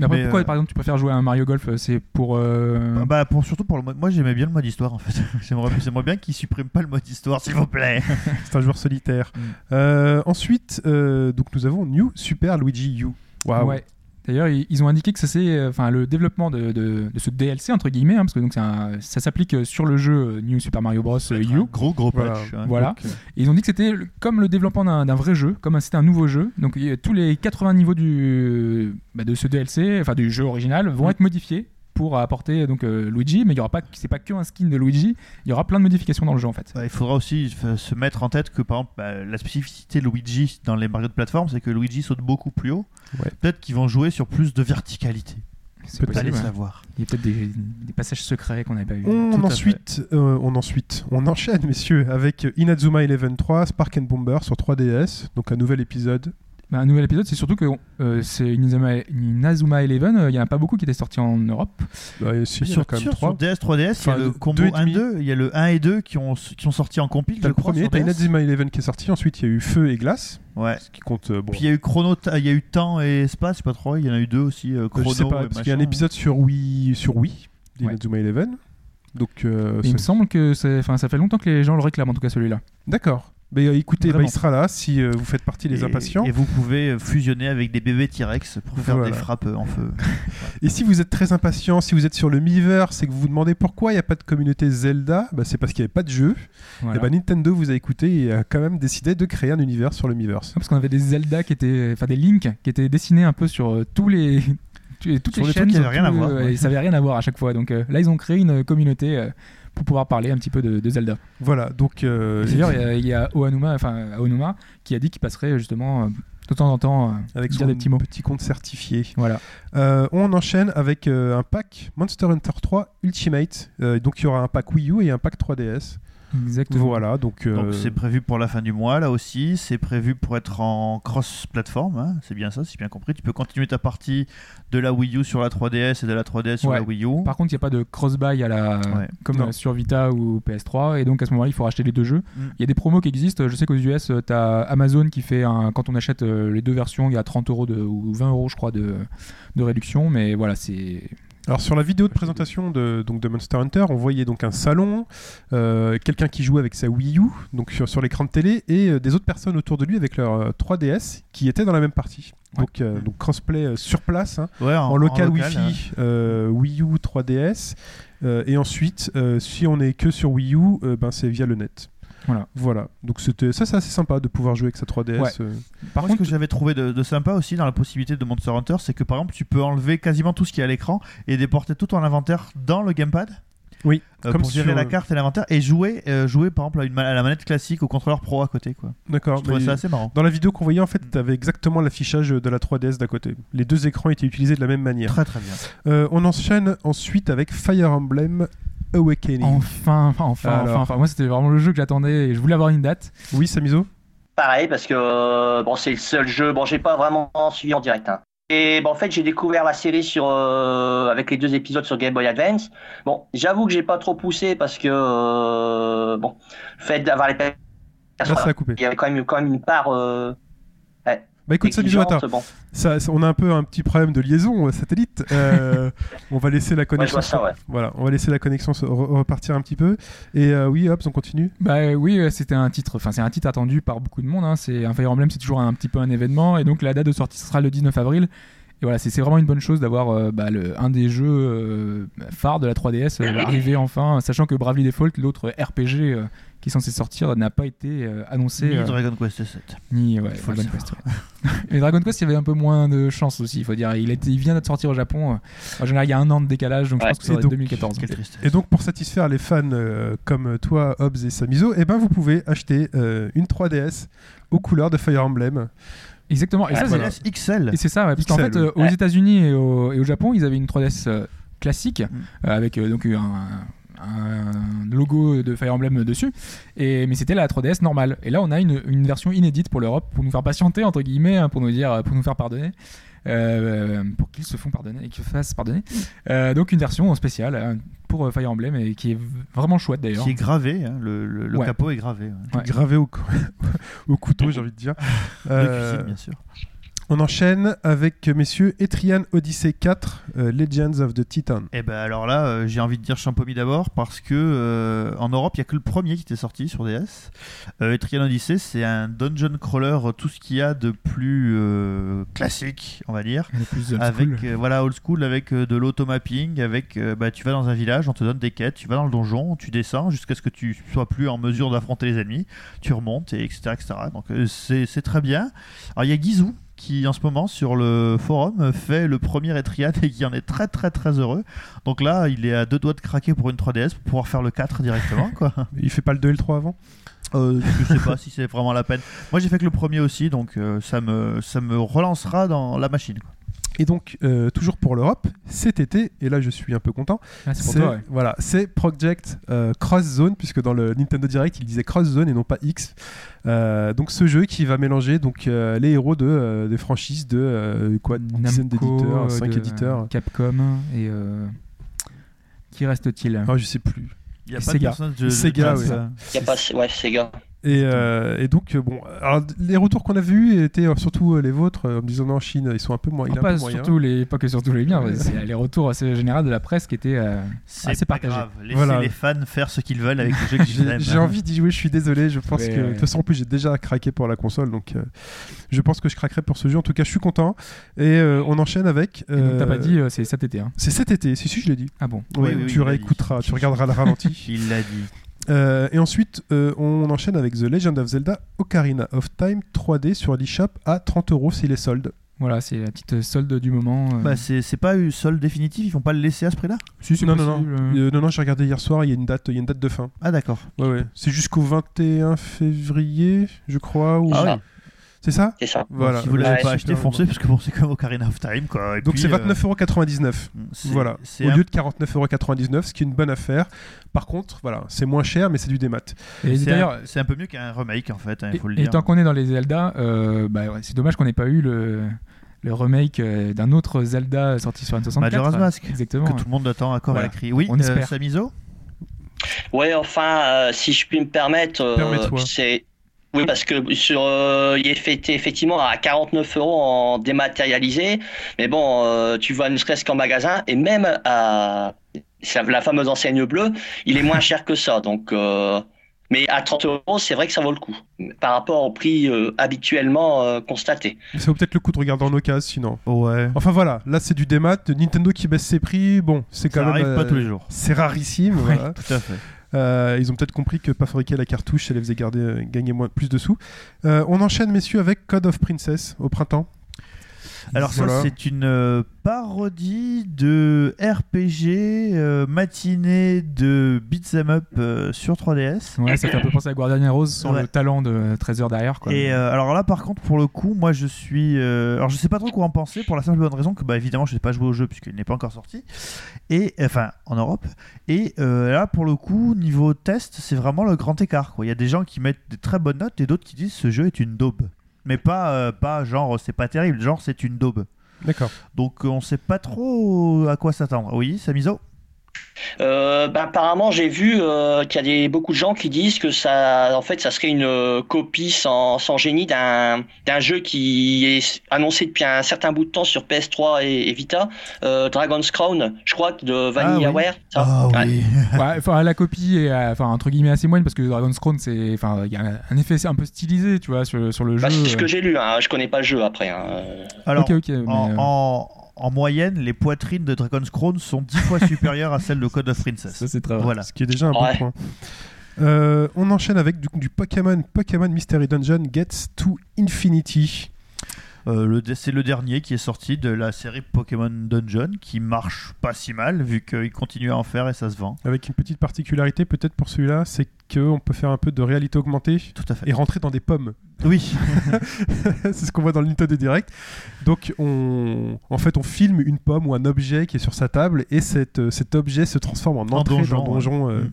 Mais après, mais, pourquoi, euh, par exemple, tu préfères jouer à un Mario Golf C'est pour. euh, Bah, bah, pour, surtout pour le mode. Moi, j'aimais bien le mode histoire en fait. j'aimerais, bien qu'ils suppriment pas le mode histoire, s'il vous plaît. C'est un joueur solitaire. Mm. Euh, ensuite, euh, donc nous avons New Super Luigi U. Waouh. Ouais. D'ailleurs, ils ont indiqué que ça c'est, euh, enfin, le développement de, de- de ce DLC entre guillemets, hein, parce que donc un- ça s'applique euh, sur le jeu euh, New Super Mario Bros. U. Gros, gros Voilà. patch. hein. Voilà. Donc, Et ils ont dit que c'était comme le développement d'un d'un vrai jeu, comme c'était un nouveau jeu. Donc tous les 80 niveaux du, bah, de ce DLC, enfin du jeu original, vont Mm. être modifiés pour apporter donc euh, Luigi, mais il y aura pas, c'est pas que un skin de Luigi, il y aura plein de modifications dans le jeu en fait. Ouais, il faudra aussi euh, se mettre en tête que par exemple bah, la spécificité de Luigi dans les Mario de plateforme c'est que Luigi saute beaucoup plus haut. Ouais. Peut-être qu'ils vont jouer sur plus de verticalité. C'est Peut-être, Allez possible, ouais. savoir. Il y a peut-être des, des passages secrets qu'on n'avait pas eu. On ensuite, euh, on ensuite, on enchaîne, messieurs, avec Inazuma Eleven 3, Spark and Bomber sur 3DS, donc un nouvel épisode. Bah, un nouvel épisode, c'est surtout que euh, c'est Inazuma, Inazuma Eleven, euh, il y en a pas beaucoup qui étaient sortis en Europe. Bah, et si, Sur, quand même sur- trois. sur DS, 3DS, Enfin, il y a le combo et demi. 1-2, il y a le 1 et 2 qui, ont, qui sont sortis en je le crois, premier, t'as. Inazuma Eleven qui est sorti, ensuite il y a eu Feu et Glace, Ouais. ce qui compte, euh, bon, Puis il y a eu Chrono, il y a eu Temps et Espace, je sais pas trop, il y en a eu deux aussi. euh, Chrono je sais pas, parce qu'il y a un épisode sur Wii, sur Wii, Ouais. d'Inazuma Eleven. Donc, euh, Mais il me semble que ça fait longtemps que les gens le réclament, en tout cas celui-là. D'accord. Mais euh, écoutez, bah, Vraiment. il sera là si euh, vous faites partie des Et- impatients. Et vous pouvez euh, fusionner avec des bébés T-Rex pour faire Voilà. des frappes en feu. Et si vous êtes très impatient, si vous êtes sur le Miiverse et que vous vous demandez pourquoi il n'y a pas de communauté Zelda, bah, c'est parce qu'il n'y avait pas de jeu. Voilà. Et bah, Nintendo vous a écouté et a quand même décidé de créer un univers sur le Miiverse. Parce qu'on avait des Zelda qui étaient, enfin des Link qui étaient dessinés un peu sur euh, tous les, toutes Sur les chaînes, trucs qui avaient rien à voir, ouais. et ça avait rien à voir à chaque fois. Donc euh, là, ils ont créé une communauté euh, pour pouvoir parler un petit peu de, de Zelda. Voilà, donc. euh, D'ailleurs, il y a- a Ohanuma, enfin Aonuma, qui a dit qu'il passerait justement euh, de temps en temps euh, avec son des petits mots. petit compte certifié. Voilà. Euh, on enchaîne avec euh, un pack Monster Hunter 3 Ultimate. Donc il y aura un pack Wii U et un pack 3DS. Exactement. Voilà, donc. euh, Donc c'est prévu pour la fin du mois là aussi, c'est prévu pour être en cross-platform, hein, c'est bien ça, si j'ai bien compris. Tu peux continuer ta partie de la Wii U sur la 3DS et de la 3DS sur Ouais. la Wii U. Par contre, il n'y a pas de cross-buy à la... Ouais. comme Non. euh, sur Vita ou PS3. Et donc, à ce moment-là, il faut racheter les deux jeux. Mm. Il y a des promos qui existent. Je sais qu'aux US, tu as Amazon qui fait, un... quand on achète euh, les deux versions, il y a 30 euros de... ou 20 euros, je crois, de, de réduction. Mais voilà, c'est. Alors sur la vidéo de présentation de, donc de Monster Hunter, on voyait donc un salon, euh, quelqu'un qui jouait avec sa Wii U, donc sur, sur l'écran de télé, et euh, des autres personnes autour de lui avec leur euh, 3DS qui étaient dans la même partie. Ouais. Donc, euh, donc crossplay euh, sur place, hein, Ouais, en, local, Wi-Fi, hein. euh, Wii U 3DS, euh, et ensuite, euh, si on est que sur Wii U, euh, ben c'est via le net. Voilà. Voilà. Donc c'était ça, c'est assez sympa de pouvoir jouer avec sa 3DS. Ouais. euh. Par Moi, contre, ce que j'avais trouvé de, de sympa aussi dans la possibilité de Monster Hunter, c'est que par exemple, tu peux enlever quasiment tout ce qui est à l'écran et déporter tout ton inventaire dans le gamepad. Oui, euh, comme pour gérer sur, la euh, carte et l'inventaire et jouer, euh, jouer par exemple à, une ma- à la manette classique au contrôleur pro à côté. Quoi. D'accord. Je trouvais ça assez marrant. Dans la vidéo qu'on voyait, en fait, tu avais exactement l'affichage de la 3DS d'à côté. Les deux écrans étaient utilisés de la même manière. Très très bien. Euh, on enchaîne ensuite avec Fire Emblem Awakening. enfin, enfin, enfin, Alors. enfin, enfin. Moi, c'était vraiment le jeu que j'attendais et je voulais avoir une date. Oui, Samizo Pareil, parce que euh, bon, c'est le seul jeu. Bon, j'ai pas vraiment suivi en direct. hein. Et bon, en fait, j'ai découvert la série sur euh, avec les deux épisodes sur Game Boy Advance. Bon, j'avoue que j'ai pas trop poussé parce que euh, bon, le fait d'avoir les Là, ça a coupé. il y avait quand même quand même une part euh, Bah écoute, attends. Bon, Ça, ça- on a un peu un petit problème de liaison euh, satellite. Euh, on va laisser la connexion. vois ça, ouais. Voilà, on va laisser la connexion se- re- repartir un petit peu. Et euh, oui, hop, on continue. Bah oui, c'était un titre, enfin c'est un titre attendu par beaucoup de monde. Hein. C'est un Fire Emblem, c'est toujours un petit peu un événement, et donc la date de sortie ce sera le 19 avril. Et voilà, c'est vraiment une bonne chose d'avoir euh, bah, un des jeux euh, phares de la 3DS euh, arriver enfin, sachant que Bravely Default, l'autre RPG euh, qui est censé sortir, n'a pas été euh, annoncé. Ni euh, Dragon Quest 7. ni ouais, Il faut le Dragon Quest. ouais. Mais Dragon Quest, il y avait un peu moins de chance aussi, il faut dire. Il, était, il vient d'être sorti au Japon. euh, En général, il y a un an de décalage, donc Ouais. je pense que donc, 2014. Quelle tristesse. Et donc, pour satisfaire les fans euh, comme toi, Hobbs et Samizo, eh ben, vous pouvez acheter euh, une 3DS aux couleurs de Fire Emblem. Exactement. Et Ah, ça, c'est- 3DS XL. Et c'est ça, ouais, parce qu'en fait, euh, aux. États-Unis et au, et au Japon, ils avaient une 3DS euh, classique Mm. euh, avec euh, donc un, un logo de Fire Emblem dessus, et, mais c'était la 3DS normale. Et là, on a une, une version inédite pour l'Europe pour nous faire patienter entre guillemets, hein, pour nous dire, pour nous faire pardonner. euh, pour qu'ils se font pardonner et qu'ils se fassent pardonner. Euh, donc une version spéciale euh, pour euh, Fire Emblem et qui est vraiment chouette d'ailleurs. Qui est gravé, hein, le, le- le Ouais. capot est gravé. ouais. Ouais. gravé au, cou- au couteau, j'ai envie de dire. De Euh, cuisine, bien sûr. On enchaîne avec euh, messieurs Etrian Odyssey 4, euh, Legends of the Titan. Et ben alors là, euh, j'ai envie de dire Champomy d'abord parce que euh, en Europe, il y a que le premier qui était sorti sur DS. Euh, Etrian Odyssey, c'est un dungeon crawler, tout ce qu'il y a de plus euh, classique, on va dire. Plus old avec school. euh, voilà old school avec euh, de l'automapping avec euh, bah, tu vas dans un village on te donne des quêtes tu vas dans le donjon tu descends jusqu'à ce que tu sois plus en mesure d'affronter les ennemis tu remontes et etc etc donc euh, c'est c'est très bien alors il y a Gizou qui en ce moment sur le forum fait le premier Etrian et qui en est très très très heureux. Donc là il est à deux doigts de craquer pour une 3DS pour pouvoir faire le 4 directement quoi. Il fait pas le 2 et le 3 avant? Euh, je sais pas si c'est vraiment la peine. Moi j'ai fait que le premier aussi donc euh, ça me ça me relancera dans la machine quoi. Et donc, euh, toujours pour l'Europe, cet été, et là je suis un peu content, Ah, c'est ouais. voilà, Project euh, Cross Zone, puisque dans le Nintendo Direct il disait Cross Zone et non pas X. Euh, donc ce jeu qui va mélanger donc euh, les héros de euh, des franchises de euh, quoi, une dizaine d'éditeurs, 5 de éditeurs. Capcom et euh, qui reste-t-il? Ah, je sais plus. il y a pas Sega. de personnage de, de Sega, Il y a pas, ouais, Sega. Et, euh, et donc, euh, bon, alors, les retours qu'on a vus étaient euh, surtout les vôtres, en me disant non, en Chine, ils sont un peu moins. pas, peu moyen. surtout les, pas que surtout les biens, c'est les retours assez généraux de la presse qui étaient. euh, C'est assez pas grave. Laissez Voilà. les fans faire ce qu'ils veulent avec les jeux qu'ils J'ai aiment. j'ai envie d'y jouer, je suis désolé. Je pense Ouais, que. De ouais. toute façon, en plus, j'ai déjà craqué pour la console, donc euh, je pense que je craquerai pour ce jeu. En tout cas, je suis content. Et euh, on enchaîne avec. donc t'as pas dit, euh, c'est cet été. Hein. C'est cet été, si, si, je l'ai dit. Ah bon Oui, Ouais, oui, oui, tu réécouteras, tu regarderas le ralenti. Il l'a dit. Euh, et ensuite, euh, on enchaîne avec The Legend of Zelda Ocarina of Time 3D sur l'eShop à 30 euros s'il est solde. Voilà, c'est la petite solde du moment. euh. Bah, c'est c'est pas eu sol définitif, ils vont pas le laisser à ce prix-là? Si, c'est Non, non, non. possible, euh. Euh, non, non, j'ai regardé hier soir, il y a une date, il y a une date de fin. Ah d'accord. Ouais, ouais. C'est jusqu'au 21 février, je crois. Ou... Ah oui. Oui. C'est ça C'est ça. Voilà. si vous l'avez Ouais, pas acheté, foncez parce que bon, c'est comme Ocarina of Time quoi. Et Donc c'est euh, 29,99€. c'est- Voilà. Au un- lieu de 49,99€, ce qui est une bonne affaire. Par contre, voilà, c'est moins cher, mais c'est du démat. Et c'est d'ailleurs, un, c'est un peu mieux qu'un remake en fait, il et, faut le et dire. tant qu'on est dans les Zelda, euh, bah, ouais, c'est dommage qu'on n'ait pas eu le, le remake euh, d'un autre Zelda sorti sur N64. Majora's Mask, Exactement. que tout le monde attend à corps et à Voilà. cri. Oui, On euh, espère. Samizo? Ouais, enfin, euh, si je puis me permettre, euh, c'est. Oui, parce que sur, euh, il est fait effectivement à 49 euros en dématérialisé, mais bon, euh, tu vas ne serait-ce qu'en magasin, et même à la fameuse enseigne bleue, il est moins cher que ça. Donc, euh, mais à 30 euros, c'est vrai que ça vaut le coup par rapport au prix euh, habituellement euh, constaté. Ça vaut peut-être le coup de regarder en occasion, sinon. Ouais. Enfin voilà, là c'est du démat. Nintendo qui baisse ses prix, bon, c'est quand Ça même. arrive pas euh, tous les jours. C'est rarissime. Ouais. voilà. Tout à fait. Euh, ils ont peut-être compris que pas fabriquer la cartouche, ça les faisait euh, gagner plus de sous. Euh, on enchaîne, messieurs, avec Code of Princess au printemps. Alors Voilà. ça c'est une euh, parodie de RPG euh, matinée de Beat'em Up euh, sur 3DS. Ouais, ça fait un peu penser à Guardian Heroes sans Ouais. le talent de Treasure derrière. Quoi. Et euh, alors là par contre pour le coup moi je suis euh, alors je sais pas trop quoi en penser pour la simple et bonne raison que bah évidemment je n'ai pas joué au jeu puisqu'il n'est pas encore sorti et enfin en Europe et euh, là pour le coup niveau test c'est vraiment le grand écart quoi. Il y a des gens qui mettent des très bonnes notes et d'autres qui disent ce jeu est une daube. Mais pas euh, pas genre c'est pas terrible genre c'est une daube. D'accord. Donc euh, on sait pas trop à quoi s'attendre. Oui, Samizo? Euh, ben, apparemment, j'ai vu euh, qu'il y a des, beaucoup de gens qui disent que ça, en fait, ça serait une euh, copie sans, sans génie d'un d'un jeu qui est annoncé depuis un certain bout de temps sur PS3 et, et Vita, euh, Dragon's Crown, je crois, de VanillaWare. Ah Ouais. oui. Ouais, enfin, la copie est euh, enfin, entre guillemets assez moyenne parce que Dragon's Crown, c'est, enfin, il y a un- un effet un peu stylisé, tu vois, sur, sur le jeu. Bah, c'est ce que j'ai lu, hein. je connais pas le jeu après. hein. Alors ok, ok. mais, en, euh, en- en moyenne, les poitrines de Dragon's Crown sont 10 fois supérieures à celles de Code of Princess. ça, c'est très vrai. Voilà. Ce qui est déjà un bon Ouais. point. Euh, on enchaîne avec du, du Pokémon Pokémon Mystery Dungeon Gets to Infinity. Euh, c'est le dernier qui est sorti de la série Pokémon Dungeon qui marche pas si mal vu qu'il continue à en faire et ça se vend. Avec une petite particularité peut-être pour celui-là, c'est qu'on peut faire un peu de réalité augmentée Tout à fait. et rentrer dans des pommes. Oui, c'est ce qu'on voit dans le Nintendo Direct. Donc, on, en fait, on filme une pomme ou un objet qui est sur sa table et cet, euh, cet objet se transforme en En entrée donjon, dans donjon. euh, Mm.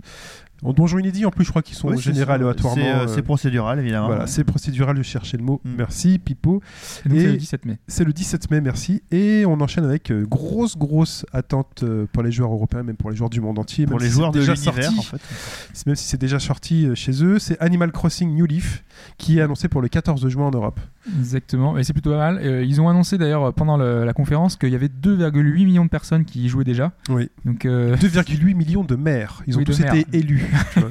En donjon inédit, en plus, je crois qu'ils sont Oui, aléatoirement. C'est, euh, euh, c'est procédural évidemment. voilà, c'est procédural, je cherchais le mot. Mm. Merci, Pipo. C'est le 17 mai. C'est le 17 mai, merci. Et on enchaîne avec euh, grosse, grosse attente euh, pour les joueurs européens, même pour les joueurs du monde entier. Pour même les si joueurs c'est de déjà l'univers sorti, en fait. Même si c'est déjà sorti euh, chez eux, c'est Animal Crossing New Leaf qui est annoncé pour le 14 juin en Europe. Exactement, et c'est plutôt pas mal. Euh, ils ont annoncé d'ailleurs pendant le- la conférence qu'il y avait 2,8 millions de personnes qui y jouaient déjà. Oui. Donc, euh, 2,8 millions de maires. Ils ont Oui, de tous été élus. Vois,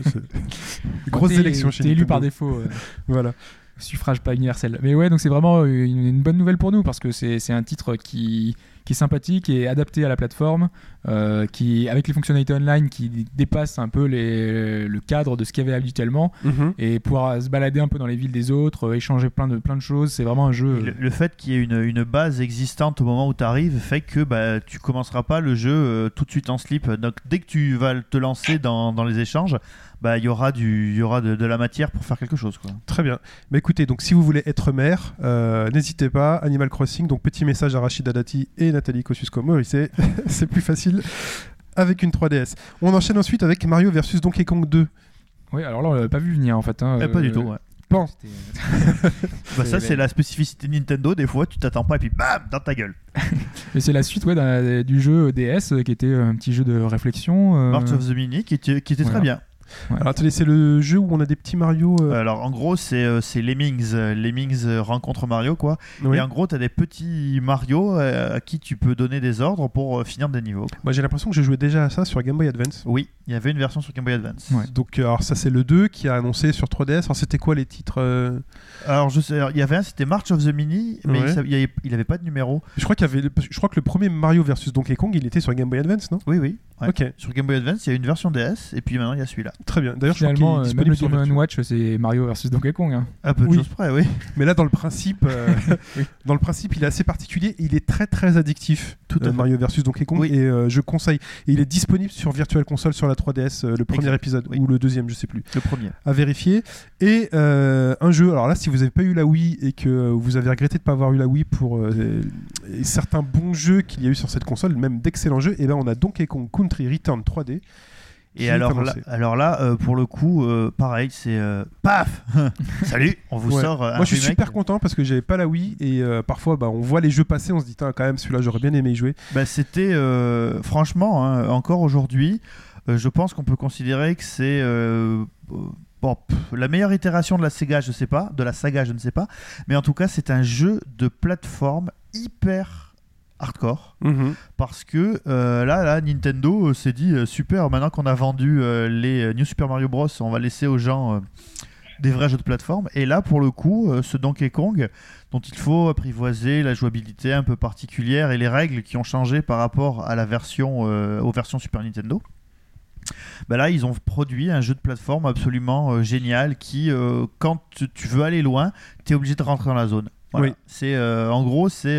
Grosse élection chez t'es élu par défaut. euh, Voilà. suffrage pas universel. Mais ouais, donc c'est vraiment une, une bonne nouvelle pour nous parce que c'est c'est un titre qui, qui est sympathique et adapté à la plateforme, euh, qui avec les fonctionnalités online qui dépassent un peu les, le cadre de ce qu'il y avait habituellement Mhm. et pouvoir se balader un peu dans les villes des autres, euh, échanger plein de, plein de choses. C'est vraiment un jeu. Le, le fait qu'il y ait une, une base existante au moment où tu arrives fait que bah, tu commenceras pas le jeu euh, tout de suite en slip. Donc dès que tu vas te lancer dans, dans les échanges, bah, il y aura, du, il y aura de, de la matière pour faire quelque chose. Quoi. Très bien. Mais écoutez, donc si vous voulez être maire, euh, n'hésitez pas. Animal Crossing, donc petit message à Rachida Dati et Nathalie Kosciusko-Morizet. c'est plus facile avec une 3DS. On enchaîne ensuite avec Mario versus Donkey Kong 2. Oui, alors là on l'avait pas vu venir en fait. hein, Eh, pas du euh, tout. ouais. Bon, c'était- Bah, ça, c'est- la spécificité Nintendo. Des fois, tu t'attends pas et puis bam, dans ta gueule. Et c'est la suite ouais, du jeu DS euh, qui était un petit jeu de réflexion. euh, March of the Mini qui était, qui était voilà. très bien. Alors attendez, c'est le jeu où on a des petits Mario. euh, Alors en gros, c'est euh, c'est Lemmings. euh, Lemmings euh, rencontre Mario, quoi. oui. Et en gros, tu as des petits Mario euh, à qui tu peux donner des ordres pour euh, finir des niveaux. Moi j'ai l'impression que je jouais déjà à ça sur Game Boy Advance. Oui, il y avait une version sur Game Boy Advance. Ouais. Donc euh, alors ça c'est le 2 qui a annoncé sur 3DS. Alors c'était quoi les titres euh Alors je sais, il y avait un, c'était March of the Mini, mais Ouais. il, avait, il avait pas de numéro. Je crois qu'il y avait, je crois que le premier Mario versus Donkey Kong, il était sur Game Boy Advance, non? Oui, oui. Ouais. Ok, Sur Game Boy Advance, il y a une version DS et puis maintenant il y a celui-là. très bien. D'ailleurs, je crois Finalement, euh, même le sur Game. Watch, c'est Mario versus Donkey Kong. hein. À peu de Oui. choses près, oui. Mais là, dans le principe, euh, Oui. dans le principe, il est assez particulier. et Il est très très addictif. Tout à euh. Mario versus Donkey Kong Oui. et euh, je conseille. Et il est disponible sur Virtual Console sur la 3DS, euh, le premier Exact. épisode Oui. ou le deuxième, je sais plus. Le premier. à vérifier. Et un jeu, alors là, si vous n'avez pas eu la Wii et que vous avez regretté de ne pas avoir eu la Wii pour certains bons jeux qu'il y a eu sur cette console, même d'excellents jeux, et ben on a Donkey Kong Country Return 3D. Et alors là, annoncé. alors là euh, pour le coup, euh, pareil, c'est euh, paf Salut, on vous Ouais. sort. euh, un Moi, je suis remake. super content parce que j'avais pas la Wii et euh, parfois, bah, on voit les jeux passer, on se dit, quand même, celui-là, j'aurais bien aimé y jouer. Bah, C'était euh, franchement, hein, encore aujourd'hui, euh, je pense qu'on peut considérer que c'est euh, euh, bon, pff, la meilleure itération de la Sega, je sais pas, de la saga, je ne sais pas, mais en tout cas, c'est un jeu de plateforme hyper hardcore parce que euh, là, là, Nintendo euh, s'est dit euh, super, maintenant qu'on a vendu les New Super Mario Bros, on va laisser aux gens des vrais jeux de plateforme. Et là, pour le coup, ce Donkey Kong, dont il faut apprivoiser la jouabilité un peu particulière et les règles qui ont changé par rapport à la version, aux versions Super Nintendo. Bah là, ils ont produit un jeu de plateforme absolument génial qui, quand tu- veux aller loin, tu es obligé de rentrer dans la zone. Voilà. Oui. C'est en gros, c'est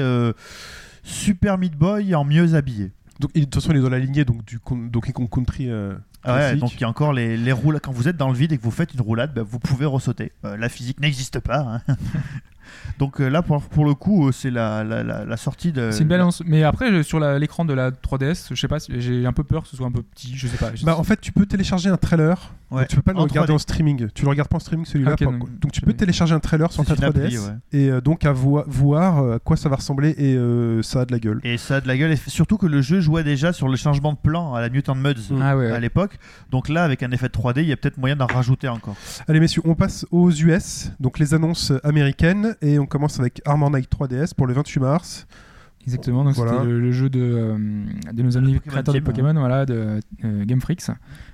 Super Meat Boy en mieux habillé. Donc, il- de toute façon, il est dans la lignée donc, du Donkey Kong Country. euh, Ah ouais, donc il y a encore les, les roulades. Quand vous êtes dans le vide et que vous faites une roulade, bah, vous pouvez ressauter. Euh, la physique n'existe pas. hein. donc euh, là, pour, pour le coup, c'est la, la, la, la sortie de. C'est une belle annonce. Mais après, sur l'écran de la 3DS, je sais pas, si- j'ai un peu peur que ce soit un peu petit. Je sais pas. Je- Bah, en fait, tu peux télécharger un trailer. Ouais. donc tu peux pas le En regarder 3D. en streaming. Tu le regardes pas en streaming celui-là. Donc- donc tu peux télécharger un trailer sur ta C'est une 3DS appli, ouais. et euh, donc à vo- voir euh, à quoi ça va ressembler et euh, ça a de la gueule. Et ça a de la gueule. Et surtout que le jeu jouait déjà sur le changement de plan à la Mutant Muds Ah ouais, à l'époque. Donc là, avec un effet de 3D, il y a peut-être moyen d'en rajouter encore. Allez messieurs, on passe aux US, donc les annonces américaines et on commence avec Armor Knight 3DS pour le 28 mars. Exactement, donc Voilà. c'était le, le jeu de, euh, de nos amis créateurs de Team, Pokémon, voilà, de euh, Game Freaks,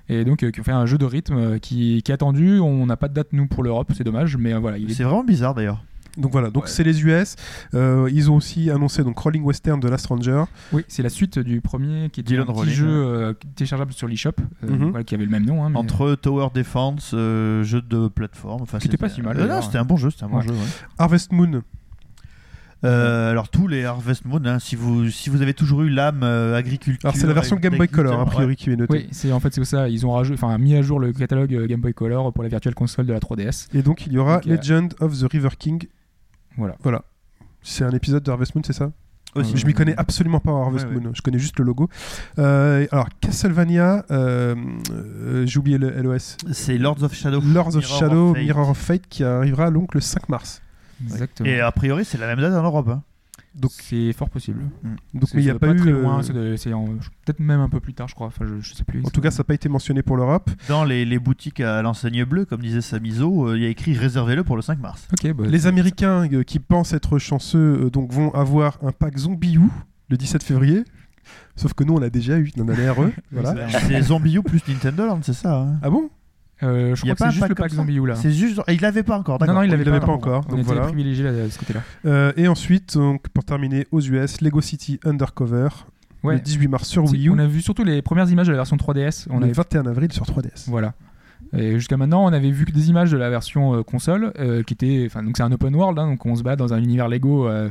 et donc euh, qui ont fait un jeu de rythme euh, qui, qui est attendu. On n'a pas de date nous pour l'Europe, c'est dommage, mais euh, voilà, il est C'est vraiment bizarre d'ailleurs. Donc voilà, donc Ouais. c'est les US. Euh, ils ont aussi annoncé donc Rolling Western de Last Ranger. Oui, c'est la suite du premier qui était Dylan un petit jeu euh, téléchargeable sur l'eShop, euh, Mhm. voilà, qui avait le même nom. hein, mais- Entre Tower Defense, euh, jeu de plateforme. Enfin, Qui était pas c'était- si mal, Euh, non, c'était un bon jeu. C'était un bon Ouais. jeu. ouais. Harvest Moon. Euh, alors tous les Harvest Moon, hein, si vous si vous avez toujours eu l'âme euh, agriculture. Alors c'est la version Game Boy Color a priori ouais. qui est notée. Oui, c'est en fait c'est ça. Ils ont rajouté, enfin mis à jour le catalogue euh, Game Boy Color pour la Virtual Console de la 3DS. Et donc il y aura Donc, euh, Legend of the River King. Voilà. Voilà. C'est un épisode de Harvest Moon, c'est ça? Aussi. Je m'y connais absolument pas en Harvest Ouais, ouais. Moon. Je connais juste le logo. Euh, alors Castlevania, euh, euh, j'ai oublié le LOS. C'est Lords of Shadow. Lords of Mirror Shadow, of. Mirror of Fate qui arrivera donc le 5 mars. Exactement. Et a priori, c'est la même date en Europe. hein. Donc, c'est fort possible. donc C'est- mais il n'y a pas, eu. très euh, loin, c'est en- peut-être même un peu plus tard, je crois. Enfin, je, je sais plus. en tout cas, ça n'a pas été mentionné pour l'Europe. Dans les, les boutiques à l'enseigne bleue, comme disait Samizo, euh, il y a écrit réservez-le pour le 5 mars. Bah, Les Américains euh, qui pensent être chanceux euh, donc vont avoir un pack Zombie U le 17 février. Sauf que nous, on l'a déjà eu dans la RE. voilà. C'est Zombie U plus Nintendo Land, c'est ça. hein Ah bon? Euh, je crois pas que c'est juste le pack Zombie U là. C'est juste. Il l'avait pas encore, Non, non, il l'avait l'avait pas, pas encore. On donc était voilà. là, de ce côté-là. Euh, Et ensuite, donc, pour terminer, aux US, Lego City Undercover Ouais. le 18 mars sur Wii U, On a vu surtout les premières images de la version 3DS. On le avait 21 avril sur 3DS. Voilà. Et jusqu'à maintenant, on avait vu que des images de la version euh, console, euh, qui était, enfin, donc c'est un open world, hein, donc on se bat dans un univers Lego, euh,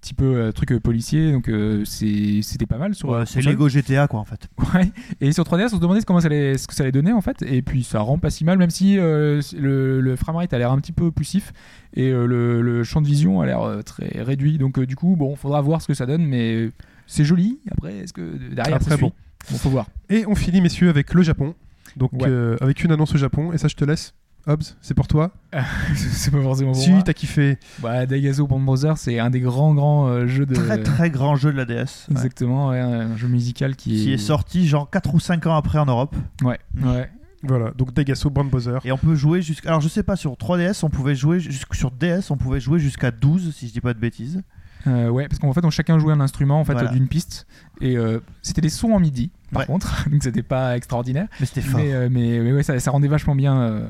petit peu euh, truc euh, policier, donc euh, c'est- c'était pas mal sur. Ouais, c'est. Lego GTA, quoi, en fait. Ouais. Et sur 3DS, on se demandait comment ça allait, ce que ça allait donner en fait, et puis ça rend pas si mal, même si euh, le, le framerate a l'air un petit peu poussif et euh, le, le champ de vision a l'air euh, très réduit. Donc euh, du coup, bon, faudra voir ce que ça donne, mais c'est joli. Après, est-ce que derrière Après, ça bon. Bon, faut voir. Et on finit, messieurs, avec le Japon. Donc, Ouais. euh, avec une annonce au Japon. Et ça, je te laisse. Hobbs, c'est pour toi. c'est pas forcément pour si, moi. t'as kiffé. Bah, Daigazo Band Brothers, c'est un des grands grands euh, jeux de. Très très grand jeu de la DS. ouais. Exactement, ouais, un jeu musical qui, Qui est sorti genre 4 ou 5 ans après en Europe. Ouais, Mm. ouais. Voilà, donc Daigaso Brand Bowser. Et on peut jouer jusqu'à. Alors je sais pas, sur 3DS, on pouvait jouer. jusqu'- Sur DS, on pouvait jouer jusqu'à 12, si je dis pas de bêtises. Euh, ouais, parce qu'en fait, on chacun jouait un instrument en fait Voilà. d'une piste et euh, c'était des sons en midi. Par Ouais. contre, donc c'était pas extraordinaire. Mais c'était fort. Mais, euh, mais, mais ouais, ça, ça rendait vachement bien. euh,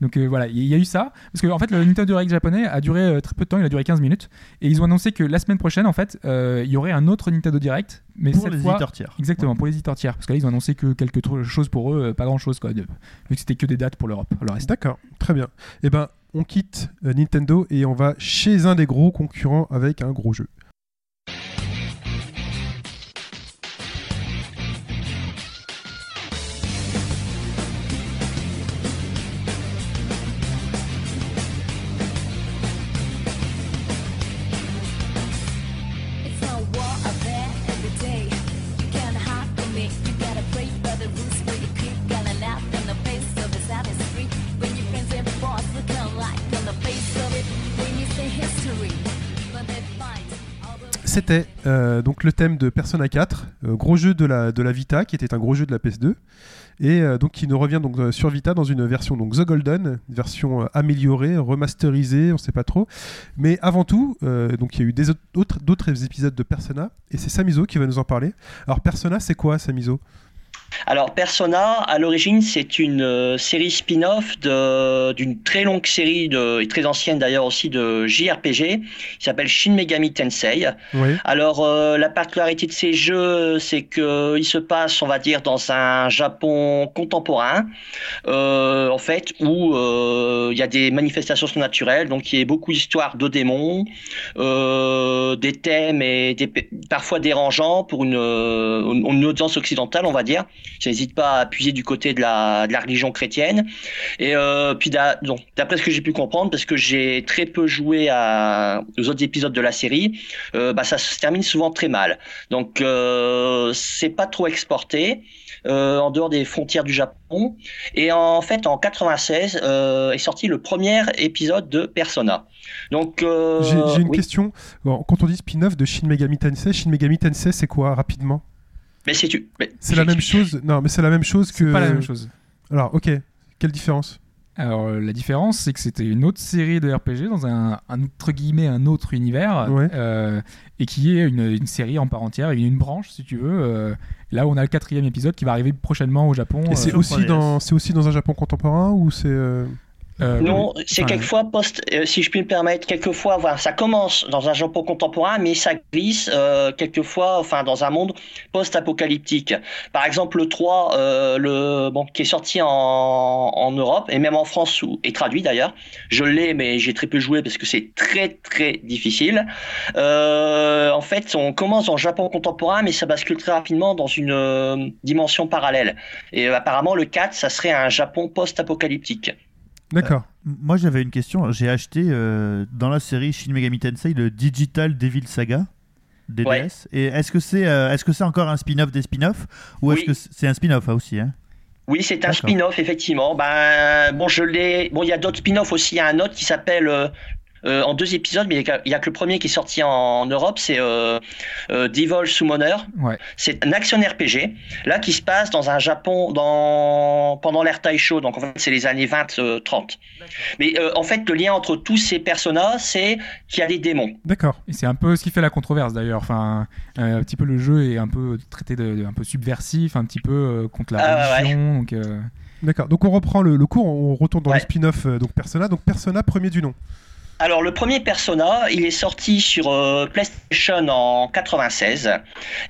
Donc euh, voilà, il y a eu ça. Parce que en fait, le Nintendo Direct japonais a duré euh, très peu de temps, il a duré 15 minutes. Et ils ont annoncé que la semaine prochaine, en fait, euh, il y aurait un autre Nintendo Direct. Mais Pour cette les fois, éditeurs tiers. Exactement, pour les éditeurs tiers. Parce que là, ils ont annoncé que quelque tro- chose pour eux, pas grand chose, quoi. de- vu que c'était que des dates pour l'Europe. D'accord, très bien. Eh ben, on quitte Nintendo et on va chez un des gros concurrents avec un gros jeu. C'était euh, donc le thème de Persona 4, euh, gros jeu de la, Vita, qui était un gros jeu de la PS2, et euh, donc qui nous revient donc sur Vita dans une version donc The Golden, version améliorée, remasterisée, on sait pas trop. Mais avant tout, donc il y a eu d'autres épisodes de Persona, et c'est Samizo qui va nous en parler. Alors Persona, c'est quoi Samizo? Alors Persona, à l'origine, c'est une euh, série spin-off d'une très longue série de, et très ancienne d'ailleurs aussi de JRPG qui s'appelle Shin Megami Tensei. Oui. Alors euh, la particularité de ces jeux, c'est que il se passe, on va dire, dans un Japon contemporain, euh, en fait, où euh, il y a des manifestations surnaturelles, donc il y a beaucoup d'histoires de démons, euh, des thèmes et des, parfois dérangeants pour euh, une une audience occidentale, on va dire. Ça n'hésite pas à appuyer du côté de la, de la religion chrétienne. Et euh, puis d'après ce que j'ai pu comprendre, parce que j'ai très peu joué à, aux autres épisodes de la série, euh, bah, ça se termine souvent très mal. Donc euh, c'est pas trop exporté. euh, en dehors des frontières du Japon. Et en fait, en 96 euh, est sorti le premier épisode de Persona. Donc, euh, J'ai j'ai une oui. question. Bon, quand on dit spin-off de Shin Megami Tensei, Shin Megami Tensei, c'est quoi rapidement? Mais c'est tu. mais- C'est la même chose Non, mais c'est la même chose que. C'est pas la même chose. Alors, ok. Quelle différence? Alors euh, la différence, c'est que c'était une autre série de RPG dans un, un entre guillemets un autre univers, Ouais. euh, et qui est une, une série en part entière, une, une branche si tu veux. euh, là, on a le quatrième épisode qui va arriver prochainement au Japon. Et c'est aussi, 3DS. dans, c'est aussi dans un Japon contemporain ou c'est. Euh, Non, c'est quelquefois post, euh, si je puis me permettre, quelquefois, voilà, ça commence dans un Japon contemporain, mais ça glisse euh, quelquefois, enfin, dans un monde post-apocalyptique. Par exemple, le 3, euh, le, bon, qui est sorti en, en Europe et même en France, où, est traduit d'ailleurs. Je l'ai, mais j'ai très peu joué parce que c'est très très difficile. Euh, en fait, on commence dans le Japon contemporain, mais ça bascule très rapidement dans une dimension parallèle. Et apparemment, le 4, ça serait un Japon post-apocalyptique. D'accord. Moi, j'avais une question. J'ai acheté euh, dans la série Shin Megami Tensei le Digital Devil Saga DDS. Ouais. Et est-ce que c'est euh, est-ce que c'est encore un spin-off des spin-offs ou est-ce Oui. que c'est un spin-off hein, aussi hein? Oui, c'est un spin-off, effectivement. Ben, bon, je l'ai. Bon, il y a d'autres spin-offs aussi. Il y a un autre qui s'appelle. euh, euh, en deux épisodes, mais il y a- que le premier qui est sorti en, en Europe, c'est euh, euh, Devil Summoner. Ouais. C'est un action RPG, là, qui se passe dans un Japon dans, pendant l'ère Taisho, donc en fait, c'est les années 20-30. Mais euh, en fait, le lien entre tous ces personnages, c'est qu'il y a des démons. D'accord. Et c'est un peu ce qui fait la controverse d'ailleurs. Enfin, euh, un petit peu le jeu est un peu traité de, de- un peu subversif, un petit peu euh, contre la Ah, ouais, religion. Donc, euh, D'accord. Donc on reprend le, le cours, on retourne dans Ouais. le spin-off euh, donc Persona. Donc Persona premier du nom. Alors le premier Persona, il est sorti sur euh, PlayStation en 96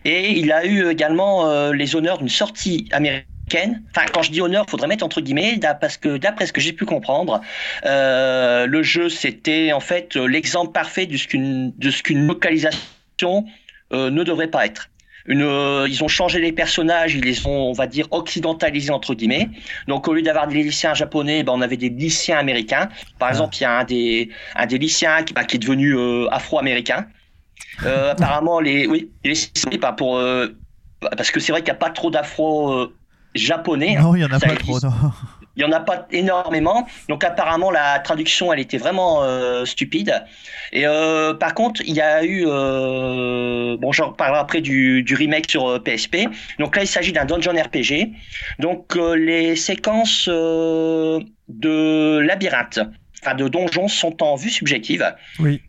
et il a eu également euh, les honneurs d'une sortie américaine. Enfin, quand je dis honneur, il faudrait mettre entre guillemets, parce que d'après ce que j'ai pu comprendre, euh, le jeu c'était en fait l'exemple parfait de ce qu'une localisation ne devrait pas être. Une, euh, ils ont changé les personnages, ils les ont, on va dire, occidentalisés entre guillemets. Donc au lieu d'avoir des lycéens japonais, ben, on avait des lycéens américains. Par exemple, il y a un des, un des lycéens qui, bah, qui est devenu euh, afro-américain. Euh, apparemment, les, oui, les, pas pour, euh, parce que c'est vrai qu'il n'y a pas trop d'afro euh, japonais. hein. Non, il y en a ça pas trop. non. Il y en a pas énormément. Donc apparemment la traduction elle était vraiment euh, stupide. Et euh, par contre il y a eu euh, bon j'en reparlerai après du, du remake sur PSP. Donc là il s'agit d'un dungeon RPG. Donc les séquences de labyrinthe, enfin de donjons sont en vue subjective. Oui.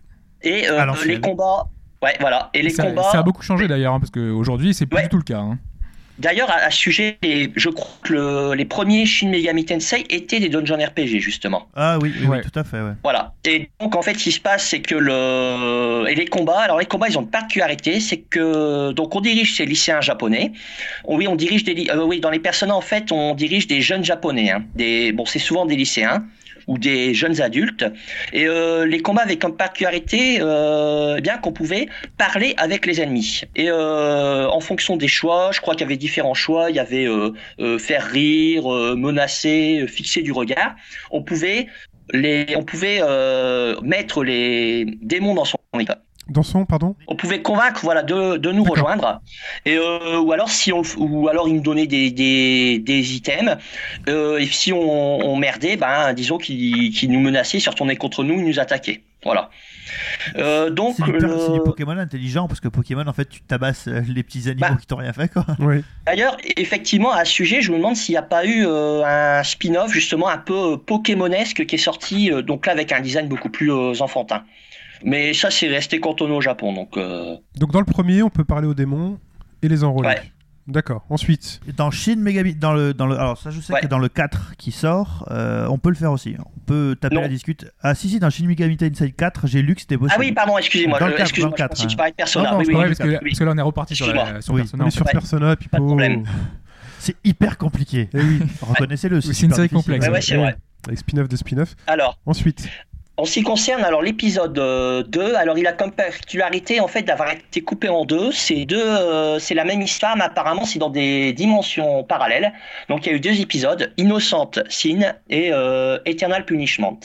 Et les combats, ouais voilà. Et les ça, combats. ça a beaucoup changé d'ailleurs, hein, parce qu'aujourd'hui, c'est plus Ouais. du tout le cas. hein. D'ailleurs, à, à ce sujet, les- je crois que le- les premiers Shin Megami Tensei étaient des dungeon RPG, justement. Ah oui, oui, tout à fait. Ouais. Voilà. Et donc, en fait, ce qui se passe, c'est que le. Et les combats, alors les combats, ils ont une particularité, c'est que. Donc, on dirige ces lycéens japonais. On- oui, on dirige des. euh, oui, dans les personnages, en fait, on dirige des jeunes japonais. hein. Des... Bon, c'est souvent des lycéens ou des jeunes adultes. Et euh, les combats avaient comme particularité euh, eh bien qu'on pouvait parler avec les ennemis. Et euh, en fonction des choix, je crois qu'il y avait différents choix. Il y avait euh, euh, faire rire, menacer, fixer du regard. On pouvait les, on pouvait mettre les démons dans son équipe. Dans son, pardon On pouvait convaincre, voilà, de, de nous rejoindre. Et euh, ou alors si on, ou alors ils nous donnaient des, des, des items. Euh, et si on, on merdait, ben disons qu'ils qu'ils nous menaçaient, ils se retournaient contre nous, ils nous attaquaient. Voilà. Euh, donc C'est du, le- Pokémon intelligent parce que Pokémon, en fait, tu tabasses les petits animaux Bah. qui t'ont rien fait, quoi. Oui. D'ailleurs, effectivement, à ce sujet, je me demande s'il n'y a pas eu euh, un spin-off justement un peu euh, Pokémonesque qui est sorti, euh, donc là avec un design beaucoup plus euh, enfantin. Mais ça, c'est resté cantonné au Japon, donc. euh, Donc dans le premier, on peut parler aux démons et les enrôler. Ouais. D'accord. Ensuite, Dans Shin Megami, dans le, dans le, alors ça, je sais Ouais. que dans le 4 qui sort, euh, on peut le faire aussi. On peut taper Non. la discute. Ah si si, dans Shin Megami Tensei 4, j'ai lu que c'était possible. Ah oui, pardon, excusez-moi. Dans le euh, quatre, excusez-moi, dans le je que tu parlais de Persona. Non, non, oui, c'est oui, Ouais, oui, parce, que, oui. parce que là, on est reparti sur, la, sur Oui, Persona. on est sur fait. Persona, Pipo. Pas de problème. C'est hyper compliqué. Eh oui, Reconnaissez-le. C'est une série complexe. Ouais, ouais, c'est Ouais. vrai. avec spin-off de spin-off. Alors, Ensuite, en ce qui concerne alors l'épisode euh, 2, alors il a comme particularité en fait d'avoir été coupé en deux. C'est deux, euh, c'est la même histoire, mais apparemment c'est dans des dimensions parallèles. Donc il y a eu deux épisodes, Innocent Sin et euh, Eternal Punishment.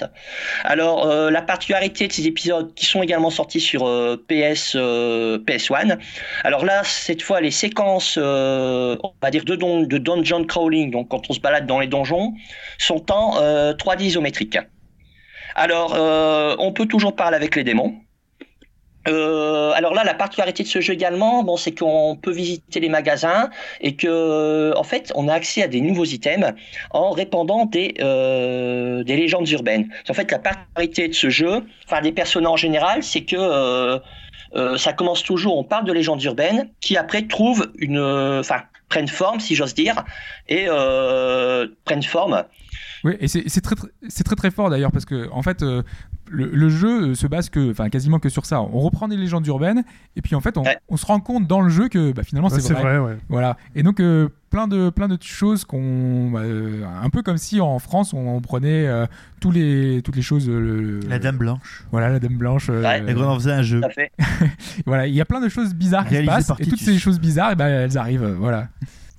Alors euh, la particularité de ces épisodes qui sont également sortis sur euh, PS euh, PS1. Alors là cette fois les séquences, euh, on va dire de, don- de dungeon crawling, donc quand on se balade dans les donjons, sont en euh, 3D isométrique. Alors, euh, on peut toujours parler avec les démons. Euh, alors là, la particularité de ce jeu également, bon, c'est qu'on peut visiter les magasins et que, fait, on a accès à des nouveaux items en répandant des euh, des légendes urbaines. En fait, la particularité de ce jeu, enfin des personnages en général, c'est que ça commence toujours, on parle de légendes urbaines qui après trouvent une, enfin prennent forme, si j'ose dire, et prennent forme Oui, et c'est très, très- c'est très très fort d'ailleurs parce que en fait euh, le, le jeu euh, se base que, enfin quasiment que sur ça. On reprend des légendes urbaines et puis en fait on, Ouais. on se rend compte dans le jeu que bah, finalement ouais, c'est c'est vrai. vrai, ouais. Voilà. Et donc euh, plein de plein de choses qu'on, bah, euh, un peu comme si en France on, on prenait euh, tous les toutes les choses. le- La Dame Blanche. Voilà la Dame blanche. euh, Ouais. Et qu'on en faisait un jeu. voilà, il y a plein de choses bizarres qui se passent et toutes ces choses bizarres, eh ben, elles arrivent. euh, Voilà.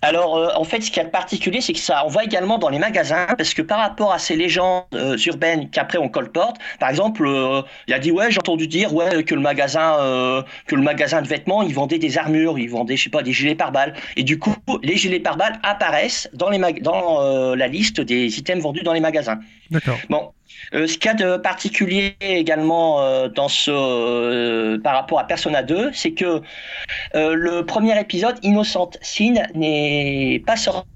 Alors, euh, en fait, ce qui est particulier, c'est que ça, on voit également dans les magasins, parce que par rapport à ces légendes euh, urbaines qu'après on colporte, par exemple, euh, il a dit ouais, j'ai entendu dire ouais que le magasin, euh, que le magasin de vêtements, ils vendaient des armures, ils vendaient, je sais pas, des gilets pare-balles, et du coup, les gilets pare-balles apparaissent dans les mag- dans la liste des items vendus dans les magasins. D'accord. Bon, ce qu'il y a de particulier également euh, dans ce euh, par rapport à Persona 2, c'est que euh, le premier épisode, Innocent Sin, n'est pas sorti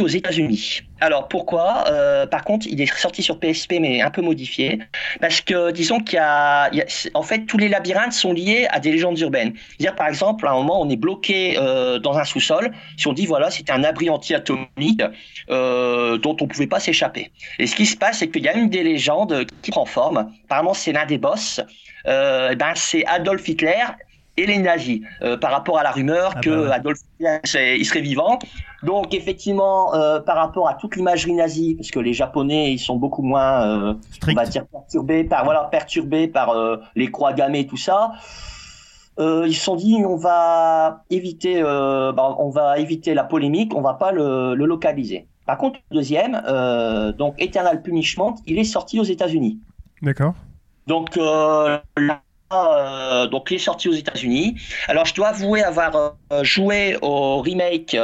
aux États-Unis. Alors pourquoi? Euh, Par contre, il est sorti sur PSP mais un peu modifié parce que disons qu'il y a, en fait tous les labyrinthes sont liés à des légendes urbaines. C'est-à-dire par exemple, à un moment on est bloqué euh, dans un sous-sol, si on dit voilà c'était un abri anti-atomique euh, dont on pouvait pas s'échapper. Et ce qui se passe, c'est qu'il y a une des légendes qui prend forme. Apparemment, c'est l'un des boss. Eh ben, c'est Adolf Hitler et les nazis. Euh, par rapport à la rumeur Ah que bah ouais. Adolf Hitler, il serait vivant. Donc, effectivement, euh, par rapport à toute l'imagerie nazie, parce que les Japonais, ils sont beaucoup moins, euh, on va dire, perturbés par, voilà, perturbés par les croix gammées, tout ça. Ils se sont dit on va éviter bah, on va éviter la polémique on va pas le, le localiser par contre le deuxième donc Eternal Punishment il est sorti aux États-Unis D'accord. donc euh, là, euh, donc il est sorti aux États-Unis alors je dois avouer avoir euh, joué au remake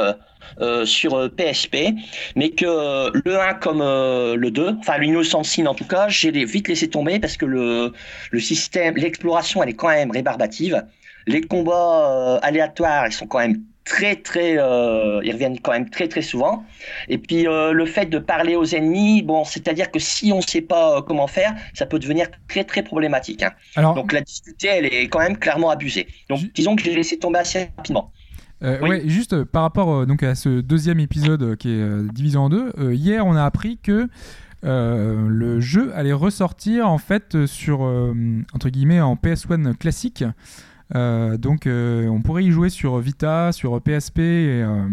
euh, sur PSP, mais que le 1 comme le 2, enfin l'Innocent Sin en tout cas, j'ai vite laissé tomber parce que le, système, l'exploration, elle est quand même rébarbative. Les combats aléatoires, ils sont quand même très très, euh, ils reviennent quand même très très souvent. Et puis euh, le fait de parler aux ennemis, bon, c'est-à-dire que si on ne sait pas euh, comment faire, ça peut devenir très très problématique. hein. Alors Donc la difficulté, elle est quand même clairement abusée. Donc disons que j'ai laissé tomber assez rapidement. Euh, Oui. Ouais, juste par rapport donc à ce deuxième épisode qui est divisé en deux, hier on a appris que euh, le jeu allait ressortir en fait sur euh, entre guillemets en PS1 classique. Euh, donc euh, on pourrait y jouer sur Vita, sur PSP et, euh,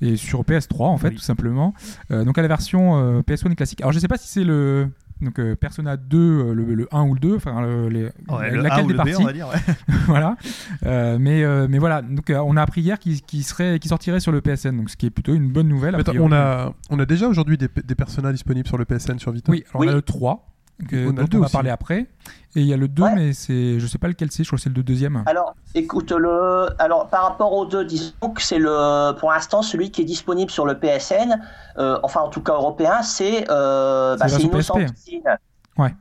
et sur PS3 en fait Oui. tout simplement. Euh, donc à la version euh, PS1 classique. Alors je sais pas si c'est le donc euh, Persona 2 euh, le, le 1 ou le 2 enfin le, les- Ouais, la- le laquelle A ou des le B, parties on va dire. ouais. voilà. Euh, mais, euh, mais voilà, donc euh, on a appris hier qu'il serait, qu'il sortirait sur le PSN, donc ce qui est plutôt une bonne nouvelle. attends, on, a, on a déjà aujourd'hui des, des personnages disponibles sur le PSN sur Vita Oui, alors Oui. on a le 3, que, On dont va aussi. parler après. Et il y a le 2, Ouais. mais c'est, je sais pas lequel c'est, je crois que c'est le deuxième. Alors, écoute, le, alors par rapport aux deux, disons que c'est le, pour l'instant, celui qui est disponible sur le PSN, euh, enfin en tout cas européen, c'est, euh, bah, Innocent. Sin. Ouais.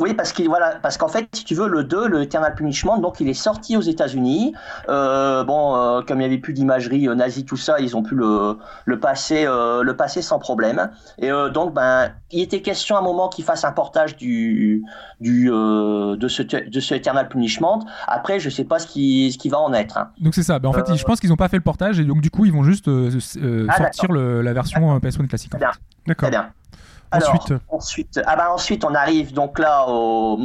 Oui, parce qu'il voilà, parce qu'en fait, si tu veux, le 2, le Eternal Punishment, donc il est sorti aux États-Unis. Euh, bon, euh, comme il n'y avait plus d'imagerie euh, nazie, tout ça, ils ont pu le, le passer, euh, le passer sans problème. Et donc, ben, il était question à un moment qu'ils fassent un portage du, du, de ce, de ce Eternal Punishment. Après, je sais pas ce qui, ce qui va en être. hein. Donc c'est ça. Ben, en fait, je pense qu'ils n'ont pas fait le portage et donc du coup, ils vont juste Ah, sortir le- la version euh, PS1 classique. D'accord. Très bien. Alors, Ensuite. ensuite, ah bah ensuite, on arrive donc là au,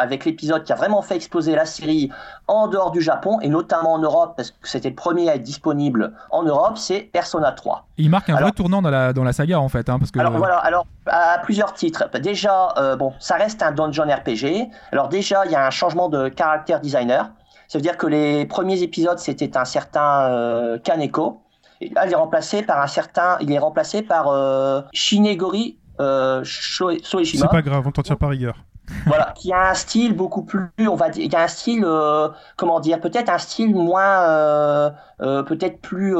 avec l'épisode qui a vraiment fait exploser la série en dehors du Japon et notamment en Europe parce que c'était le premier à être disponible en Europe, c'est Persona 3. Et il marque un vrai Alors- tournant dans la, dans la saga en fait, hein, parce que Alors voilà, alors à plusieurs titres. Déjà, euh, bon, ça reste un dungeon RPG. Alors déjà, il y a un changement de caractère designer. Ça veut dire que les premiers épisodes c'était un certain euh, Kaneko. Et là, il est remplacé par un certain, il est remplacé par euh, Shinegori euh, Soeshima. C'est pas grave, on t'en tire par rigueur. voilà, qui a un style beaucoup plus, on va dire, il y a un style, euh, comment dire, peut-être un style moins, euh, euh, peut-être plus,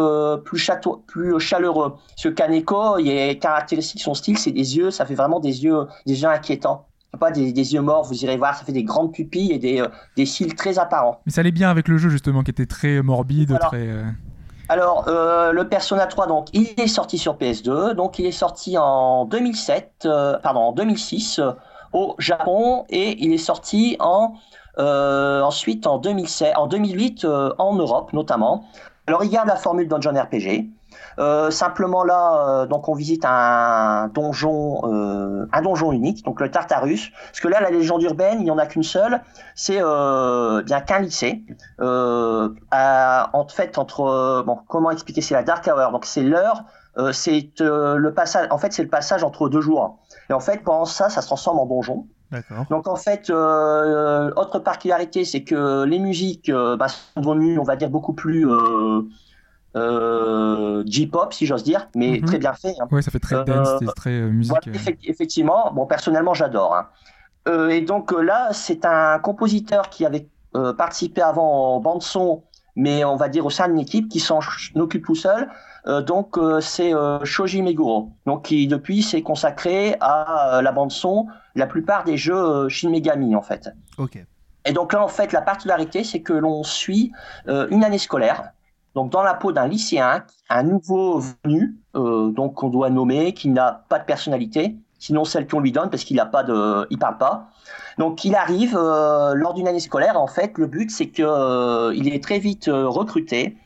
plus château, plus chaleureux. Ce Kaneko, il est caractéristique, son style, c'est des yeux, ça fait vraiment des yeux, des yeux inquiétants. Pas des, des yeux morts, vous irez voir, ça fait des grandes pupilles et des, des cils très apparents. mais ça allait bien avec le jeu justement, qui était très morbide, Voilà. très. Alors, euh, le Persona 3, donc, il est sorti sur PS2, donc il est sorti en 2007, euh, pardon, en 2006 euh, au Japon, et il est sorti en ensuite en 2007, en 2008 euh, en Europe notamment. Alors, il garde la formule Dungeon RPG. Euh, simplement là, euh, donc on visite un donjon, euh, un donjon unique, donc le Tartarus. Parce que là, la légende urbaine, il n'y en a qu'une seule. C'est bien qu'un lycée. À- en fait, entre bon, comment expliquer C'est la Dark Hour. Donc c'est l'heure. c'est le passage. En fait, c'est le passage entre deux jours. Et en fait, pendant ça, ça se transforme en donjon. Donc en fait, autre particularité, c'est que les musiques bah, sont devenues, on va dire, beaucoup plus euh, J-pop, si j'ose dire, mais Mhm. très bien fait. hein. Ouais, ça fait très Euh, dance, c'est très euh, musique. Voilà, euh. effect- effectivement, bon, personnellement, j'adore. hein. Euh, et donc là, c'est un compositeur qui avait participé avant en bande son, mais on va dire au sein d'une équipe qui s'en occupe tout seul. Donc c'est Shoji Meguro, donc qui depuis s'est consacré à la bande son, la plupart des jeux Shin Megami en fait. Ok. Et donc là, en fait, la particularité, c'est que l'on suit une année scolaire, donc dans la peau d'un lycéen, un nouveau venu, euh, donc qu'on doit nommer, qui n'a pas de personnalité, sinon celle qu'on lui donne parce qu'il n'a pas de, il parle pas. Donc il arrive euh, lors d'une année scolaire. En fait, le but, c'est que euh, il est très vite euh, recruté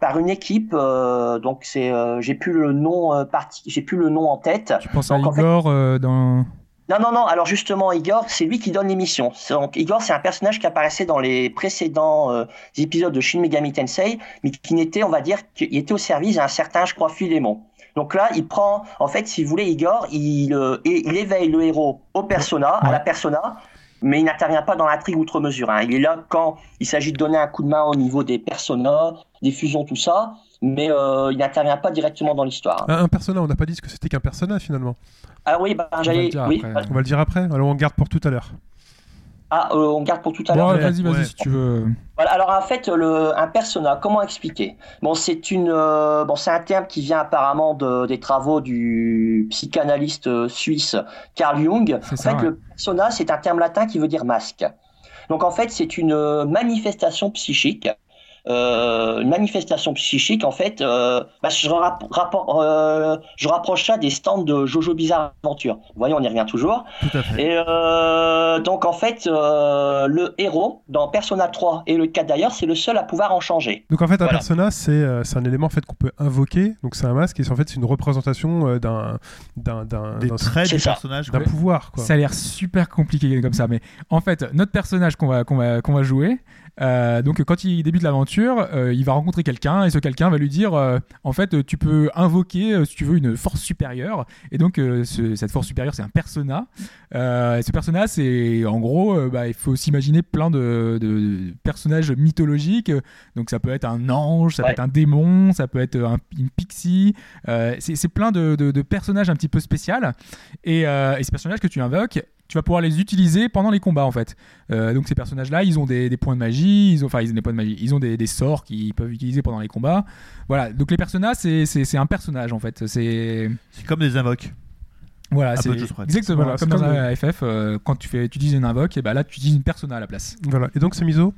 par une équipe. euh, donc c'est, euh, j'ai plus le nom euh, parti, j'ai plus le nom en tête. Tu penses à Donc, en fait- Igor euh, dans. Non, non, non. Alors justement, Igor, c'est lui qui donne. C'est- Donc Igor, c'est un personnage qui apparaissait dans les précédents euh, épisodes de Shin Megami Tensei, mais qui n'était, on va dire, qu'il était au service d'un certain, je crois, Philémon. Donc là, il prend, en fait, si vous voulez, Igor, il, euh, éveille le héros au persona, à la persona, mais il n'intervient pas dans l'intrigue outre mesure. hein. Il est là quand il s'agit de donner un coup de main au niveau des personas, des fusions, tout ça, mais euh, il n'intervient pas directement dans l'histoire. Un, un persona, on n'a pas dit ce que c'était qu'un persona finalement. Ah oui, bah, va j'allais, le dire oui. après. On va le dire après, alors on garde pour tout à l'heure. Ah, euh, on garde pour tout à Bon, l'heure. vas-y, vas-y, Ouais. si tu veux. Voilà, alors en fait, le, un persona, comment expliquer? Bon, c'est une, euh, bon, c'est un terme qui vient apparemment de, des travaux du psychanalyste suisse Carl Jung. En ça, fait, ouais. le persona, c'est un terme latin qui veut dire masque. Donc en fait, c'est une manifestation psychique euh, une manifestation psychique, en fait, euh, bah, je, rap- rapport- euh, je rapproche ça des stands de Jojo Bizarre Adventure. Vous voyez, on y revient toujours. Tout à fait. Et euh, donc, en fait, euh, le héros, dans Persona 3 et le 4 d'ailleurs, c'est le seul à pouvoir en changer. Donc en fait, un Voilà. persona, c'est euh, un élément en fait qu'on peut invoquer. Donc c'est un masque et en fait c'est une représentation euh, d'un c'est du personnage. d'un pouvoir quoi. Ça a l'air super compliqué comme ça, mais en fait, notre personnage qu'on va, qu'on va, qu'on va jouer, euh, donc quand il débute l'aventure, euh, il va rencontrer quelqu'un et ce quelqu'un va lui dire, euh, en fait, tu peux invoquer, si tu veux, une force supérieure. Et donc ce- cette force supérieure, c'est un persona. Et ce persona, c'est en gros, bah, il faut s'imaginer plein de, de personnages mythologiques. Donc ça peut être un ange, ça peut être un démon, ça peut être un- une pixie. C'est plein de, de- de personnages un petit peu spéciaux. Et, et ces personnages que tu invoques, tu vas pouvoir les utiliser pendant les combats en fait. Euh, donc ces personnages-là, ils ont des, des points de magie, ils ont, enfin ils ont des points de magie, ils ont des, des sorts qu'ils peuvent utiliser pendant les combats. Voilà. Donc les personnages, c'est- c'est c'est un personnage en fait. C'est C'est comme des invoques. voilà, c'est exactement Voilà, comme dans un FF. euh, quand tu fais, tu utilises une invoque, et ben là tu utilises une persona à la place. Voilà. Et donc c'est miso.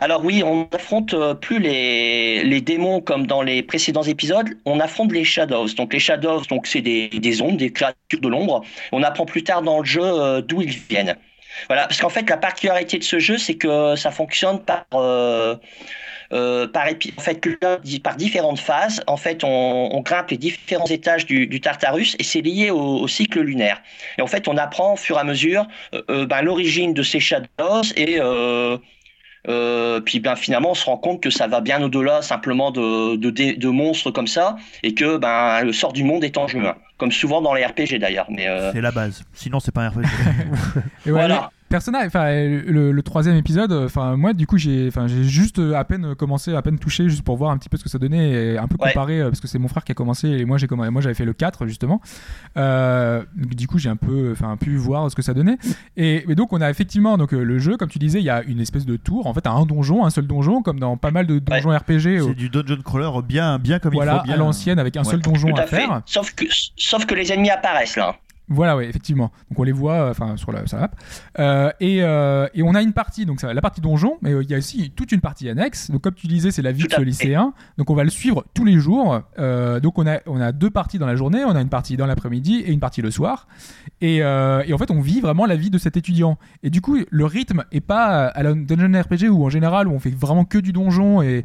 Alors oui, on affronte euh, plus les, démons comme dans les précédents épisodes, on affronte les Shadows. Donc les Shadows, donc c'est des, ombres, des créatures de l'ombre. On apprend plus tard dans le jeu euh, d'où ils viennent. Voilà, parce qu'en fait la particularité de ce jeu, c'est que ça fonctionne par euh, euh, par en fait par différentes phases. En fait, on, grimpe les différents étages du, Tartarus et c'est lié au, cycle lunaire. Et en fait, on apprend au fur et à mesure euh, ben, l'origine de ces Shadows et euh, puis ben finalement on se rend compte que ça va bien au-delà simplement de, de, de monstres comme ça et que ben le sort du monde est en jeu, hein. comme souvent dans les RPG d'ailleurs. Mais euh, C'est la base. Sinon, c'est pas un RPG. Et voilà. Persona, enfin le, le troisième épisode, enfin moi du coup j'ai, enfin j'ai juste à peine commencé, à peine touché, juste pour voir un petit peu ce que ça donnait, et un peu Ouais. comparer euh, parce que c'est mon frère qui a commencé et moi j'ai commencé, moi j'avais fait le 4 justement. Euh, du coup j'ai un peu, enfin pu voir ce que ça donnait. Et, et donc on a effectivement donc euh, le jeu, comme tu disais, il y a une espèce de tour, en fait un donjon, un seul donjon, comme dans pas mal de donjons RPG. c'est du dungeon crawler bien, bien comme il voilà, faut. Bien. à l'ancienne avec un Ouais. seul donjon tout à, à fait. faire. Sauf que sauf que les ennemis apparaissent là. Voilà, ouais, effectivement. Donc on les voit, euh, enfin sur la, sur la map. Euh, et, euh, et on a une partie, donc ça, la partie donjon, mais il y a aussi toute une partie annexe. Donc comme tu disais, c'est la vie de ce lycéen. Donc on va le suivre tous les jours. Donc on a, on a deux parties dans la journée, on a une partie dans l'après-midi et une partie le soir. Et, et en fait, on vit vraiment la vie de cet étudiant. Et du coup, le rythme est pas à la dungeon RPG où en général où on fait vraiment que du donjon et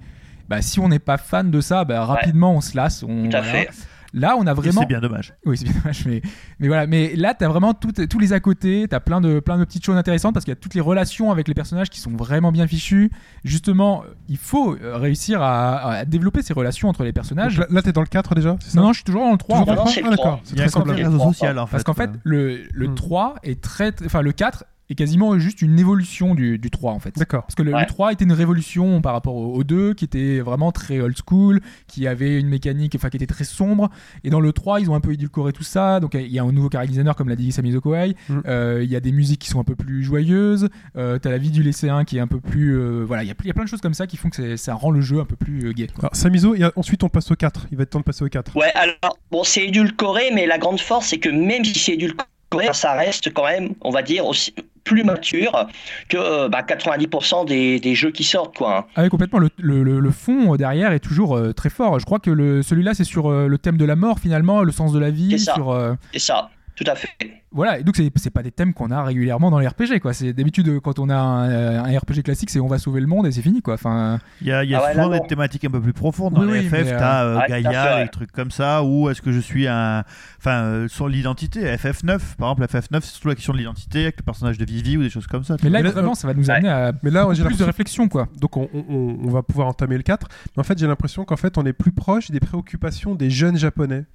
bah, si on n'est pas fan de ça, bah, rapidement on se lasse. On, Tout à voilà. fait. Là, on a vraiment. C'est bien dommage. Oui, c'est bien dommage, mais, mais voilà. Mais là, t'as vraiment tout- tous les à côté, t'as plein de, plein de petites choses intéressantes parce qu'il y a toutes les relations avec les personnages qui sont vraiment bien fichues. Justement, il faut euh, réussir à, à développer ces relations entre les personnages. Donc là, là, t'es dans le 4 déjà ça? Non, non, je suis toujours dans le 3 en Toujours dans Non, le c'est 3 le Ah, d'accord. C'est très réseau social en fait. Parce qu'en fait, le, le Hmm. 3 est très. Enfin, le 4 est quasiment juste une évolution du, du 3 en fait. D'accord. Parce que le, le Ouais. 3 était une révolution par rapport au, au 2 qui était vraiment très old school, qui avait une mécanique enfin, qui était très sombre. Et dans le 3, ils ont un peu édulcoré tout ça. Donc il y a un nouveau character designer, comme l'a dit Sami Koei. Mm. Euh, Il y a des musiques qui sont un peu plus joyeuses. Euh, T'as la vie du lycéen qui est un peu plus. euh, voilà, il y, a- il y a plein de choses comme ça qui font que ça rend le jeu un peu plus euh, gay. quoi. Alors Samizo, et ensuite on passe au 4. Il va être temps de passer au 4. Ouais, alors bon, c'est édulcoré, mais la grande force c'est que même si c'est édulcoré, ça reste quand même, on va dire aussi plus mature que euh, bah, 90% des, des jeux qui sortent quoi. hein. Ah oui, complètement. Le, le- fond euh, derrière est toujours euh, très fort. Je crois que celui-là, c'est sur euh, le thème de la mort finalement, le sens de la vie. C'est ça. Sur, euh, C'est ça, tout à fait. Voilà, et donc c'est pas des thèmes qu'on a régulièrement dans les RPG, quoi. C'est d'habitude euh, quand on a un, euh, un RPG classique, c'est on va sauver le monde et c'est fini, quoi. Enfin, Il y a, y a Ah ouais, souvent là, des thématiques un peu plus profondes. Dans Oui, les oui, FF, mais, euh, t'as euh, à Gaïa, fait, ouais. des trucs comme ça, ou est-ce que je suis un. Enfin, euh, sur l'identité, FF9, par exemple, FF9, c'est surtout la question de l'identité avec le personnage de Vivi ou des choses comme ça. mais là là, vraiment, ça va nous amener à Mais là, j'ai plus de réflexion, quoi. Donc on, on- on va pouvoir entamer le 4. Mais en fait, j'ai l'impression qu'en fait, on est plus proche des préoccupations des jeunes japonais.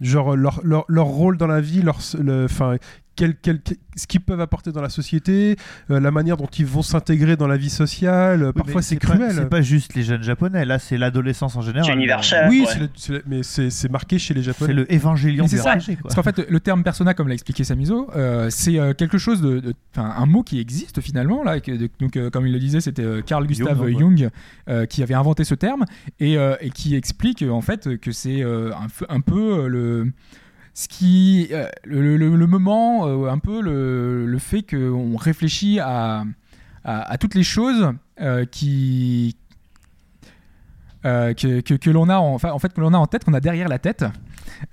Genre leur, leur, leur rôle dans la vie, leur, le- quel, quel- ce qu'ils peuvent apporter dans la société, euh, la manière dont ils vont s'intégrer dans la vie sociale. euh, Oui, Parfois, c'est cruel. C'est pas juste les jeunes japonais, là, c'est l'adolescence en général. C'est universel. oui, ouais. c'est le- c'est le- mais c'est c'est marqué chez les C'est japonais. le évangélion c'est ça, quoi. Parce qu'en fait, le terme persona, comme l'a expliqué Samizo, euh, c'est euh, quelque chose de, de- enfin, un mot qui existe finalement là. et que- de- donc, euh, comme il le disait, c'était euh, Carl Gustav Jung, Jung, ouais. euh, qui avait inventé ce terme et, euh, et qui explique en fait que c'est euh, un, peu- un peu euh, le ce qui euh, le, le- le moment euh, un peu le, le fait qu'on réfléchit à, à, à toutes les choses euh, qui euh, que, que, que l'on a en, fait que l'on a en tête, qu'on a derrière la tête.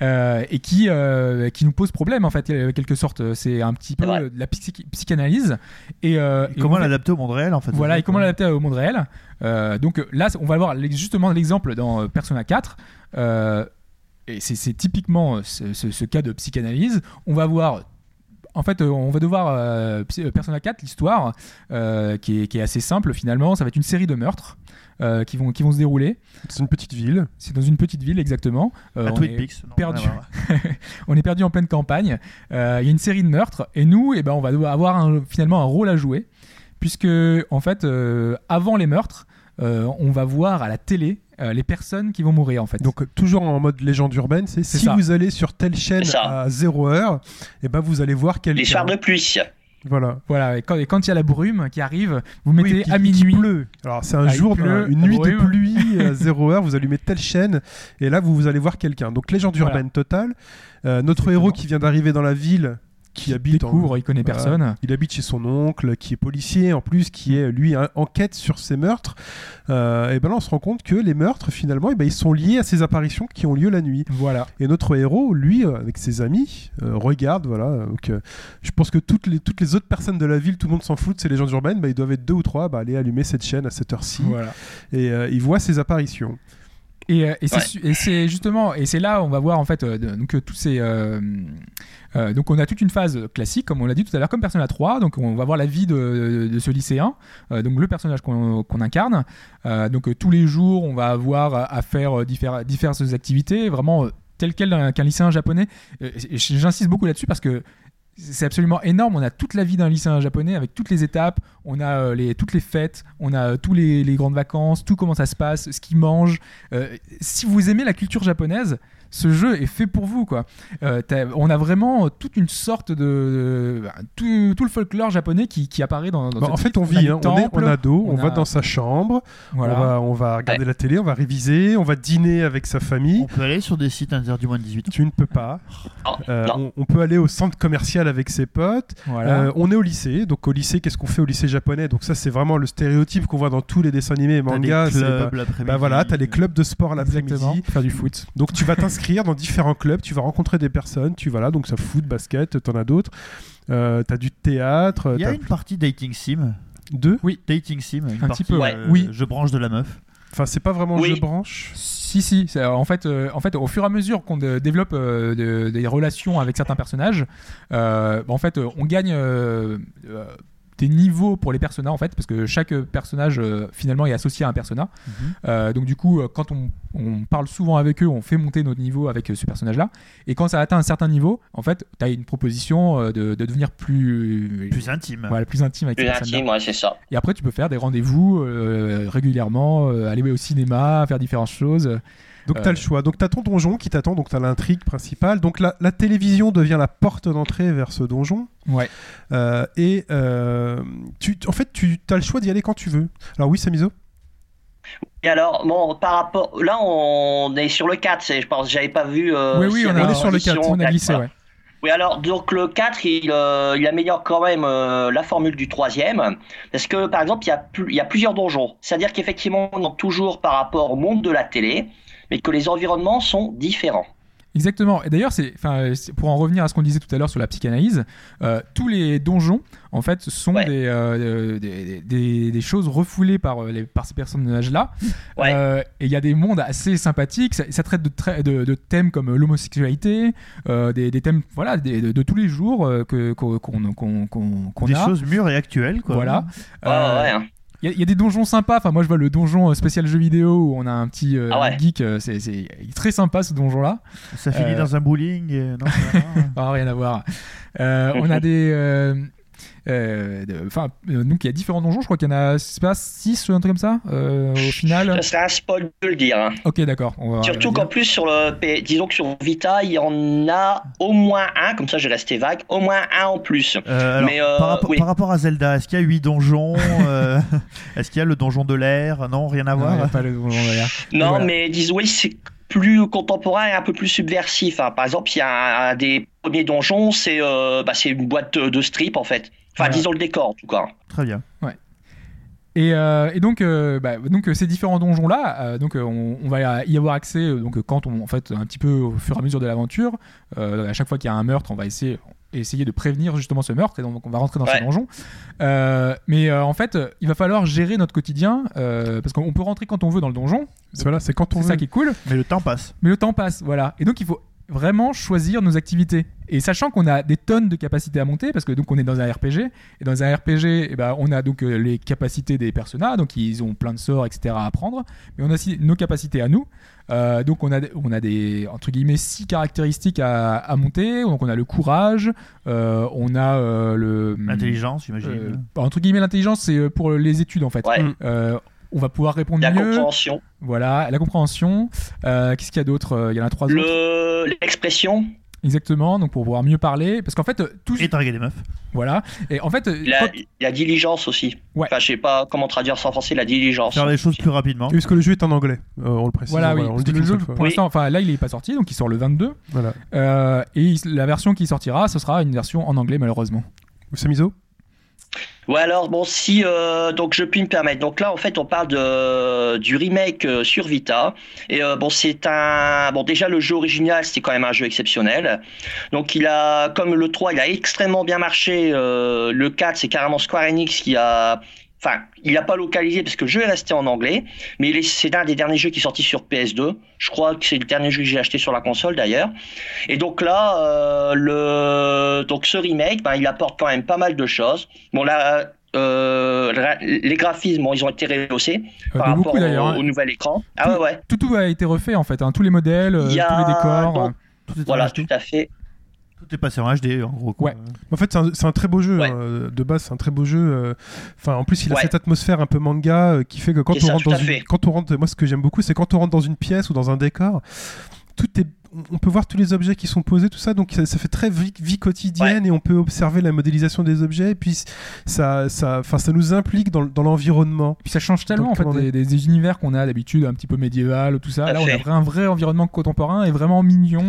euh, et qui, euh, qui nous pose problème en fait, quelque sorte. C'est un petit peu de la psy- psychanalyse. Et, euh, Et et comment l'adapter au monde réel en fait voilà, et comment l'adapter au monde réel. Euh, donc là, on va voir justement l'exemple dans Persona 4. Et c'est c'est typiquement euh, ce, ce- ce cas de psychanalyse. On va voir. En fait, euh, on va devoir euh, euh, Persona 4, l'histoire, euh, qui, est, qui est assez simple finalement. Ça va être une série de meurtres euh, qui, vont, qui vont se dérouler. C'est une petite ville. C'est dans une petite ville exactement. Euh, À on est- Peaks. perdu. on est perdu en pleine campagne. Euh, Il y a une série de meurtres et nous, eh ben, on va devoir avoir un- finalement un rôle à jouer, puisque en fait, euh, avant les meurtres, euh, on va voir à la télé euh, les personnes qui vont mourir en fait. Donc toujours en mode légende urbaine, c'est si ça. vous allez sur telle chaîne à 0 heure, et ben vous allez voir quelqu'un. Les soirs de pluie. Voilà. voilà. Et quand il y a la brume qui arrive, vous mettez Oui, qui- à minuit. pleut. Alors c'est un Ah, jour, pleut, un- une nuit de pluie à 0 heure, vous allumez telle chaîne et là vous, vous allez voir quelqu'un. Donc légende Voilà. urbaine totale. Euh, notre Exactement. héros qui vient d'arriver dans la ville, qui, habite en- découvre, il connaît Voilà. personne. Il habite chez son oncle, qui est policier en plus, qui est lui enquête sur ces meurtres. Euh, et ben là, on se rend compte que les meurtres, finalement, eh ben, ils sont liés à ces apparitions qui ont lieu la nuit. Voilà. Et notre héros, lui, euh, avec ses amis, euh, regarde, voilà. Donc, euh, je pense que toutes les, toutes les autres personnes de la ville, tout le monde s'en fout de ces légendes urbaines, bah, ils doivent être deux ou trois, bah, aller allumer cette chaîne à cette heure-ci. Voilà. Et ils voient ces apparitions. Et, euh, et c'est Ouais. justement et c'est là où on va voir en fait euh, donc euh, tous ces euh, euh, donc on a toute une phase classique comme on l'a dit tout à l'heure comme Persona 3 donc on va voir la vie de, de ce lycéen donc le personnage qu'on incarne. Donc tous les jours on va avoir à, faire diffère- diverses activités vraiment tel quel qu'un lycéen japonais. Et j'insiste beaucoup là-dessus parce que c'est absolument énorme. On a toute la vie d'un lycéen japonais avec toutes les étapes. On a euh, toutes les fêtes. On a euh, tous les, les grandes vacances. Tout comment ça se passe, ce qu'ils mangent. Euh, si vous aimez la culture japonaise, ce jeu est fait pour vous. Quoi. Euh, on a vraiment toute une sorte de. de- bah, tout, tout le folklore japonais qui, qui apparaît dans. dans Bah, en fait, on vit, hein, on est en ado, on, on va dans sa chambre, Voilà. on, va, on va regarder la télé, on va réviser, on va dîner avec sa famille. On peut aller sur des sites interdits moins de 18 ans. Tu ne peux pas. Oh, Euh, non. on, on peut aller au centre commercial avec ses potes. Voilà. Euh, on est au lycée. Donc au lycée, qu'est-ce qu'on fait au lycée japonais? Donc ça, c'est vraiment le stéréotype qu'on voit dans tous les dessins animés et mangas. clubs bah, bah voilà, t'as les clubs de sport Exactement. l'après-midi. Faire du foot. Donc tu vas t'inscrire dans différents clubs, tu vas rencontrer des personnes, tu vas là, donc ça foot, basket, t'en as d'autres. Euh, t'as du théâtre, Il y a une partie dating sim. deux. Dating sim, une Un partie petit peu, ouais. euh, Oui. je branche de la meuf. Enfin, c'est pas vraiment Oui. jeu branche? Si, si. c'est- En fait, euh, en fait, au fur et à mesure qu'on de- développe euh, de- des relations avec certains personnages, euh, bah, en fait, euh, on gagne euh, euh, des niveaux pour les personnages, en fait, parce que chaque personnage, euh, finalement, est associé à un persona. Euh, donc, du coup, euh, quand on, on parle souvent avec eux, on fait monter notre niveau avec euh, ce personnage-là. Et quand ça atteint un certain niveau, en fait, tu as une proposition de, de devenir plus, Plus intime. voilà, plus intime avec Plus intime, ouais, c'est ça. Et après, tu peux faire des rendez-vous euh, régulièrement, euh, aller au cinéma, faire différentes choses. Donc Euh. t'as le choix. Donc t'as ton donjon qui t'attend, donc t'as l'intrigue principale. Donc la, la télévision devient la porte d'entrée vers ce donjon. Ouais. Euh, et euh, tu, en fait, tu as le choix d'y aller quand tu veux. Alors oui, Samizo? Et alors, bon, par rapport. Là, on est sur le 4, c'est- je pense. J'avais pas vu. euh, oui, oui, on, est sur le édition, 4, on a glissé, ouais. Oui, alors, donc le 4, il, euh, il améliore quand même euh, la formule du troisième. Parce que, par exemple, il y a, plus, il y a plusieurs donjons. C'est-à-dire qu'effectivement, on est toujours par rapport au monde de la télé, mais que les environnements sont différents. Exactement. Et d'ailleurs, c'est, enfin, pour en revenir à ce qu'on disait tout à l'heure sur la psychanalyse, euh, tous les donjons, en fait, sont Ouais. des, euh, des, des- des choses refoulées par, euh, les, par ces personnages-là. Ouais. Euh, et il y a des mondes assez sympathiques. Ça, ça traite de, tra- de, de thèmes comme l'homosexualité, euh, des, des thèmes voilà, des- de, de tous les jours euh, que, qu'on, qu'on- qu'on Des a. choses mûres et actuelles, quoi. Voilà. Ouais, Euh, ouais, hein. Il y, a- il y a des donjons sympas. Enfin, moi, je vois le donjon euh, spécial jeu vidéo où on a un petit euh, Ah ouais. geek. euh, c'est, c'est très sympa ce donjon-là. Ça finit Euh, dans un bowling. et- Non, ça va. Ah, rien à voir. Euh, on a des. Euh, Enfin, euh, donc il y a différents donjons. Je crois qu'il y en a, c'est pas 6 ou un truc comme ça euh, au final. Ça serait un spoil de le dire. hein. Ok, d'accord. Surtout qu'en plus, sur le, disons que sur Vita, il y en a au moins un, comme ça je vais rester vague, au moins un en plus. Euh, alors, Mais, euh, par, rapport, oui. par rapport à Zelda, est-ce qu'il y a 8 donjons euh, Est-ce qu'il y a le donjon de l'air? Non, rien à. Non, voir. a pas le donjon d'ailleurs. Non, voilà. mais disons, oui, c'est plus contemporain et un peu plus subversif. hein. Par exemple, il y a un, un des premiers donjons, c'est euh, bah, c'est une boîte de, de strip en fait. Enfin, Voilà. disons le décor en tout cas. Très bien. Et, euh, et donc, euh, bah, donc euh, ces différents donjons là, donc on, on va y avoir accès donc quand on en fait un petit peu au fur et à mesure de l'aventure. Euh, à chaque fois qu'il y a un meurtre, on va essayer essayer de prévenir justement ce meurtre et donc on va rentrer dans Ouais. ce donjon. Euh, mais euh, en fait, il va falloir gérer notre quotidien euh, parce qu'on peut rentrer quand on veut dans le donjon. C'est voilà, c'est quand on C'est ça veut. qui est cool. Mais le temps passe. Mais le temps passe, voilà. Et donc il faut vraiment choisir nos activités. Et sachant qu'on a des tonnes de capacités à monter, parce que donc on est dans un RPG, et dans un RPG, eh ben, on a donc euh, les capacités des personnages, donc ils ont plein de sorts, etc. à apprendre, mais on a aussi nos capacités à nous. Euh, donc on a, des- on a des entre guillemets six caractéristiques à, à monter. Donc on a le courage, euh, on a euh, le Intelligence, j'imagine. euh, entre guillemets l'intelligence, c'est pour les études en fait. Ouais. Euh, on va pouvoir répondre La mieux. compréhension, Voilà, la compréhension. Euh, Qu'est-ce qu'il y a d'autre? Il y en a trois autres. le l'expression, Exactement, donc pour pouvoir mieux parler. Parce qu'en fait, euh, tout. Et draguer des meufs. Voilà. Et en fait, euh, la, quand- la diligence aussi. Ouais. Enfin, je sais pas comment traduire ça en français, la diligence. Faire les choses plus rapidement. Parce que le jeu est en anglais, euh, on le précise. Voilà, oui. on le parce dit que le qu'une jeu, pour l'instant, enfin là, il est pas sorti, donc il sort le 22. Voilà. Euh, et il- la version qui sortira, ce sera une version en anglais, malheureusement. Samizo? Ouais, alors bon, si euh, donc je puis me permettre. Donc là, en fait, on parle de du remake euh, sur Vita. Et euh, bon, c'est un bon déjà le jeu original, c'était quand même un jeu exceptionnel. Donc il a comme le 3, il a extrêmement bien marché. Euh, le 4, c'est carrément Square Enix qui a Enfin, il n'a pas localisé parce que le jeu est resté en anglais, mais c'est un des derniers jeux qui est sorti sur PS2. Je crois que c'est le dernier jeu que j'ai acheté sur la console d'ailleurs. Et donc là, euh, le donc ce remake, ben, il apporte quand même pas mal de choses. Bon là, euh, les graphismes, bon, ils ont été rehaussés Euh, par rapport beaucoup d'ailleurs. au, hein. au nouvel écran. Ah ouais, ouais. Tout, tout a été refait en fait. hein. Tous les modèles, euh, a tous les décors. Tout Voilà, tout à fait. Tout est passé en HD, en gros. quoi. Ouais. En fait, c'est un, c'est un très beau jeu. Ouais. hein, De base, c'est un très beau jeu. euh, Enfin, en plus, il a Ouais. cette atmosphère un peu manga euh, qui fait que quand on ça, rentre dans une, quand on rentre, moi, ce que j'aime beaucoup, c'est quand on rentre dans une pièce ou dans un décor, tout est on peut voir tous les objets qui sont posés, tout ça, donc ça, ça fait très vie, vie quotidienne et on peut observer la modélisation des objets. Et puis ça, ça, enfin, ça nous implique dans, dans l'environnement. Puis ça change tellement Donc, en fait des, des univers qu'on a d'habitude un petit peu médiéval tout ça. Là on a un vrai environnement contemporain et vraiment mignon.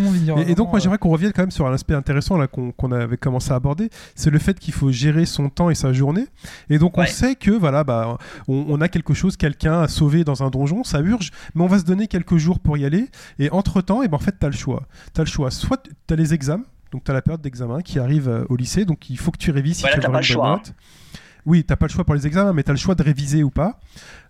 Et, et donc, moi, j'aimerais qu'on revienne quand même sur un aspect intéressant là qu'on avait commencé à aborder, c'est le fait qu'il faut gérer son temps et sa journée. Et donc, on sait que voilà, bah, on, on a quelque chose, quelqu'un à sauver dans un donjon, ça urge, mais on va se donner quelques jours pour y aller. Et entre temps, et ben en fait, t'as le choix. T'as le choix. Soit t'as les examens. Donc tu as la période d'examen qui arrive euh, au lycée, donc il faut que tu révises si Ouais, tu veux t'as avoir pas le choix, note. Oui, t'as pas le choix pour les examens, mais tu as le choix de réviser ou pas.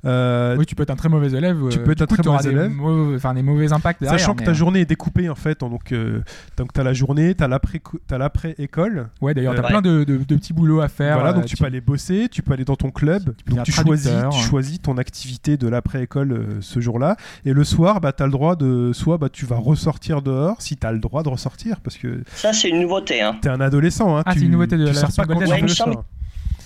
Euh, Oui, tu peux être un très mauvais élève. Tu euh, peux être un coup, très mauvais des élève. mauvais- Enfin, des mauvais impacts derrière. Sachant que ta euh, journée est découpée en fait, en- donc euh, donc t'as la journée, t'as l'après t'as l'après école, Ouais, d'ailleurs, t'as Euh, plein de, de- de petits boulots à faire. voilà donc tu peux aller bosser, tu peux aller dans ton club, peux donc tu choisis tu hein. choisis ton activité de l'après école euh, ce jour-là et le soir bah t'as le droit de soit bah tu vas ressortir dehors si t'as le droit de ressortir parce que Ça, c'est une nouveauté. Hein. t'es un adolescent hein, Ah, tu, c'est une nouveauté de tu la sors version pas quand Golden, tu Ouais, veux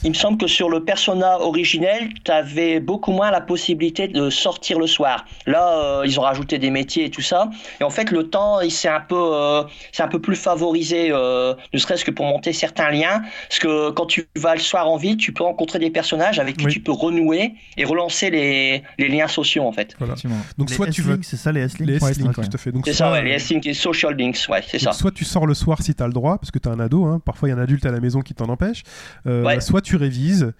il me semble- que sur le persona originel, tu avais beaucoup moins la possibilité de sortir le soir. Là, euh, ils ont rajouté des métiers et tout ça. Et en fait, le temps, il s'est un peu, euh, c'est un peu plus favorisé, euh, ne serait-ce que pour monter certains liens. Parce que quand tu vas le soir en ville, tu peux rencontrer des personnages avec qui Oui. tu peux renouer et relancer les, les liens sociaux, en fait. Voilà. donc Les soit tu veux c'est ça les S-Link? Les Ouais, S-Link, c'est tout à fait donc C'est ça, ouais, euh, les S-Link et Social Links, ouais, c'est ça. soit tu sors le soir si tu as le droit, parce que tu es un ado, hein, parfois il y a un adulte à la maison qui t'en empêche, euh, Ouais. soit tu révises,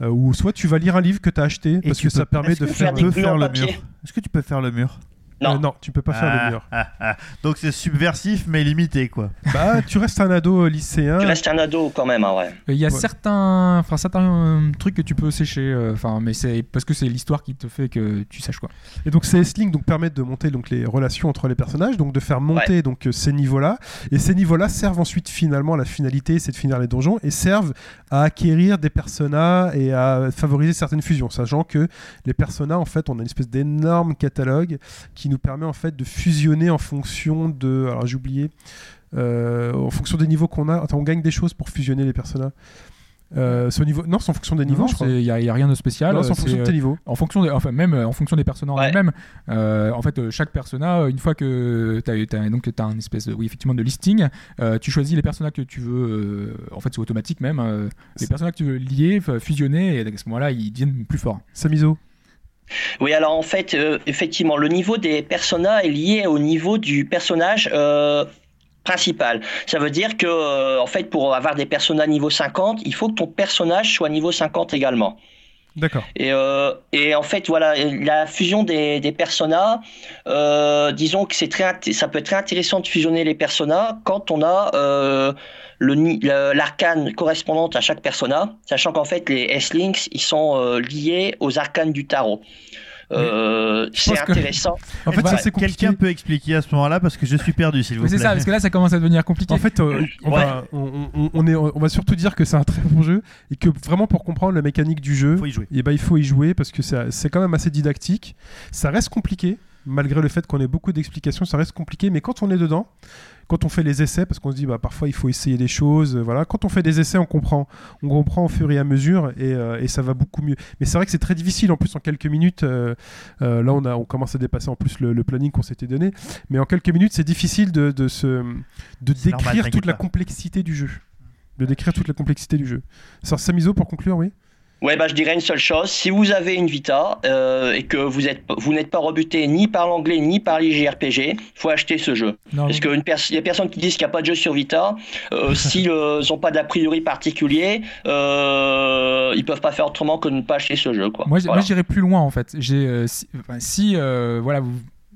euh, ou soit tu vas lire un livre que tu as acheté, parce tu que ça permet est-ce de que faire... Tu faire le papier. mur. Est-ce que tu peux faire le mur? Non. Euh, non, tu peux pas faire Ah, le mur. ah, ah. Donc c'est subversif mais limité quoi. Bah, tu restes un ado euh, lycéen. Tu restes un ado quand même, hein, ouais. Il y a Ouais. certains, enfin certains euh, trucs que tu peux sécher, euh, enfin, mais c'est parce que c'est l'histoire qui te fait que tu saches quoi. Et donc ces S-Link donc permettent de monter donc les relations entre les personnages, donc de faire monter donc euh, ces niveaux-là. Et ces niveaux-là servent ensuite finalement la finalité, c'est de finir les donjons et servent à acquérir des personas et à favoriser certaines fusions, sachant que les personas en fait on a une espèce d'énorme catalogue qui nous permet en fait de fusionner en fonction de, alors j'ai oublié, euh, en fonction des niveaux qu'on a. Attends, on gagne des choses pour fusionner les personas. Euh, c'est au niveau, non, c'est en fonction des niveaux, Non, je crois. il y, a rien de spécial. Non, c'est en c'est, fonction de euh, tes niveaux. En fonction enfin même euh, en fonction des personnages en Ouais. eux-mêmes. Euh, en fait, euh, chaque persona, euh, une fois que tu as, donc t'as un espèce de, oui effectivement de listing, euh, tu choisis les personnages que tu veux. euh, en fait, c'est automatique même. euh, les personnages que tu veux lier, fusionner, et à ce moment-là, ils deviennent plus forts. Samizo. Oui, alors en fait, euh, effectivement, le niveau des personnages est lié au niveau du personnage euh, principal. Ça veut dire que, euh, en fait, pour avoir des personnages niveau 50, il faut que ton personnage soit niveau 50 également. D'accord. Et, euh, et en fait, voilà, la fusion des, des personas, euh, disons que c'est très, ça peut être très intéressant de fusionner les personas quand on a euh, l'arcane correspondante à chaque persona, sachant qu'en fait, les S-Links, ils sont liés aux arcanes du tarot. Euh, c'est pense que- intéressant. En fait, Bah, ça c'est compliqué. Quelqu'un peut expliquer à ce moment-là parce que je suis perdu, s'il vous Mais plaît. c'est ça, parce que là, ça commence à devenir compliqué. En fait, euh, on, Ouais. va, on, on- on est, on va surtout dire que c'est un très bon jeu et que vraiment pour comprendre la mécanique du jeu, faut y jouer. eh ben, il faut y jouer parce que c'est c'est quand même assez didactique. Ça reste compliqué, malgré le fait qu'on ait beaucoup d'explications, ça reste compliqué, mais quand on est dedans, quand on fait les essais, parce qu'on se dit bah, parfois il faut essayer des choses, euh, voilà. Quand on fait des essais, on comprend, on comprend au fur et à mesure et, euh, et ça va beaucoup mieux. Mais c'est vrai que c'est très difficile en plus en quelques minutes. euh, euh, là, on, a, on commence à dépasser en plus le, le planning qu'on s'était donné, mais en quelques minutes, c'est difficile de, de, se, de normal, décrire toute la complexité du jeu. De décrire toute la complexité du jeu. Samizo, pour conclure, oui? Ouais, bah, je dirais une seule chose. Si vous avez une Vita euh, et que vous êtes, vous n'êtes pas rebuté ni par l'anglais ni par les JRPG, faut acheter ce jeu. Non, Parce qu'il y a personnes qui disent qu'il n'y a pas de jeu sur Vita. Euh, S'ils n'ont pas d'a priori particulier, euh, ils peuvent pas faire autrement que de ne pas acheter ce jeu. Quoi. Moi, Voilà. moi, j'irais plus loin en fait. J'ai, euh, si, enfin, si, euh, voilà, vous-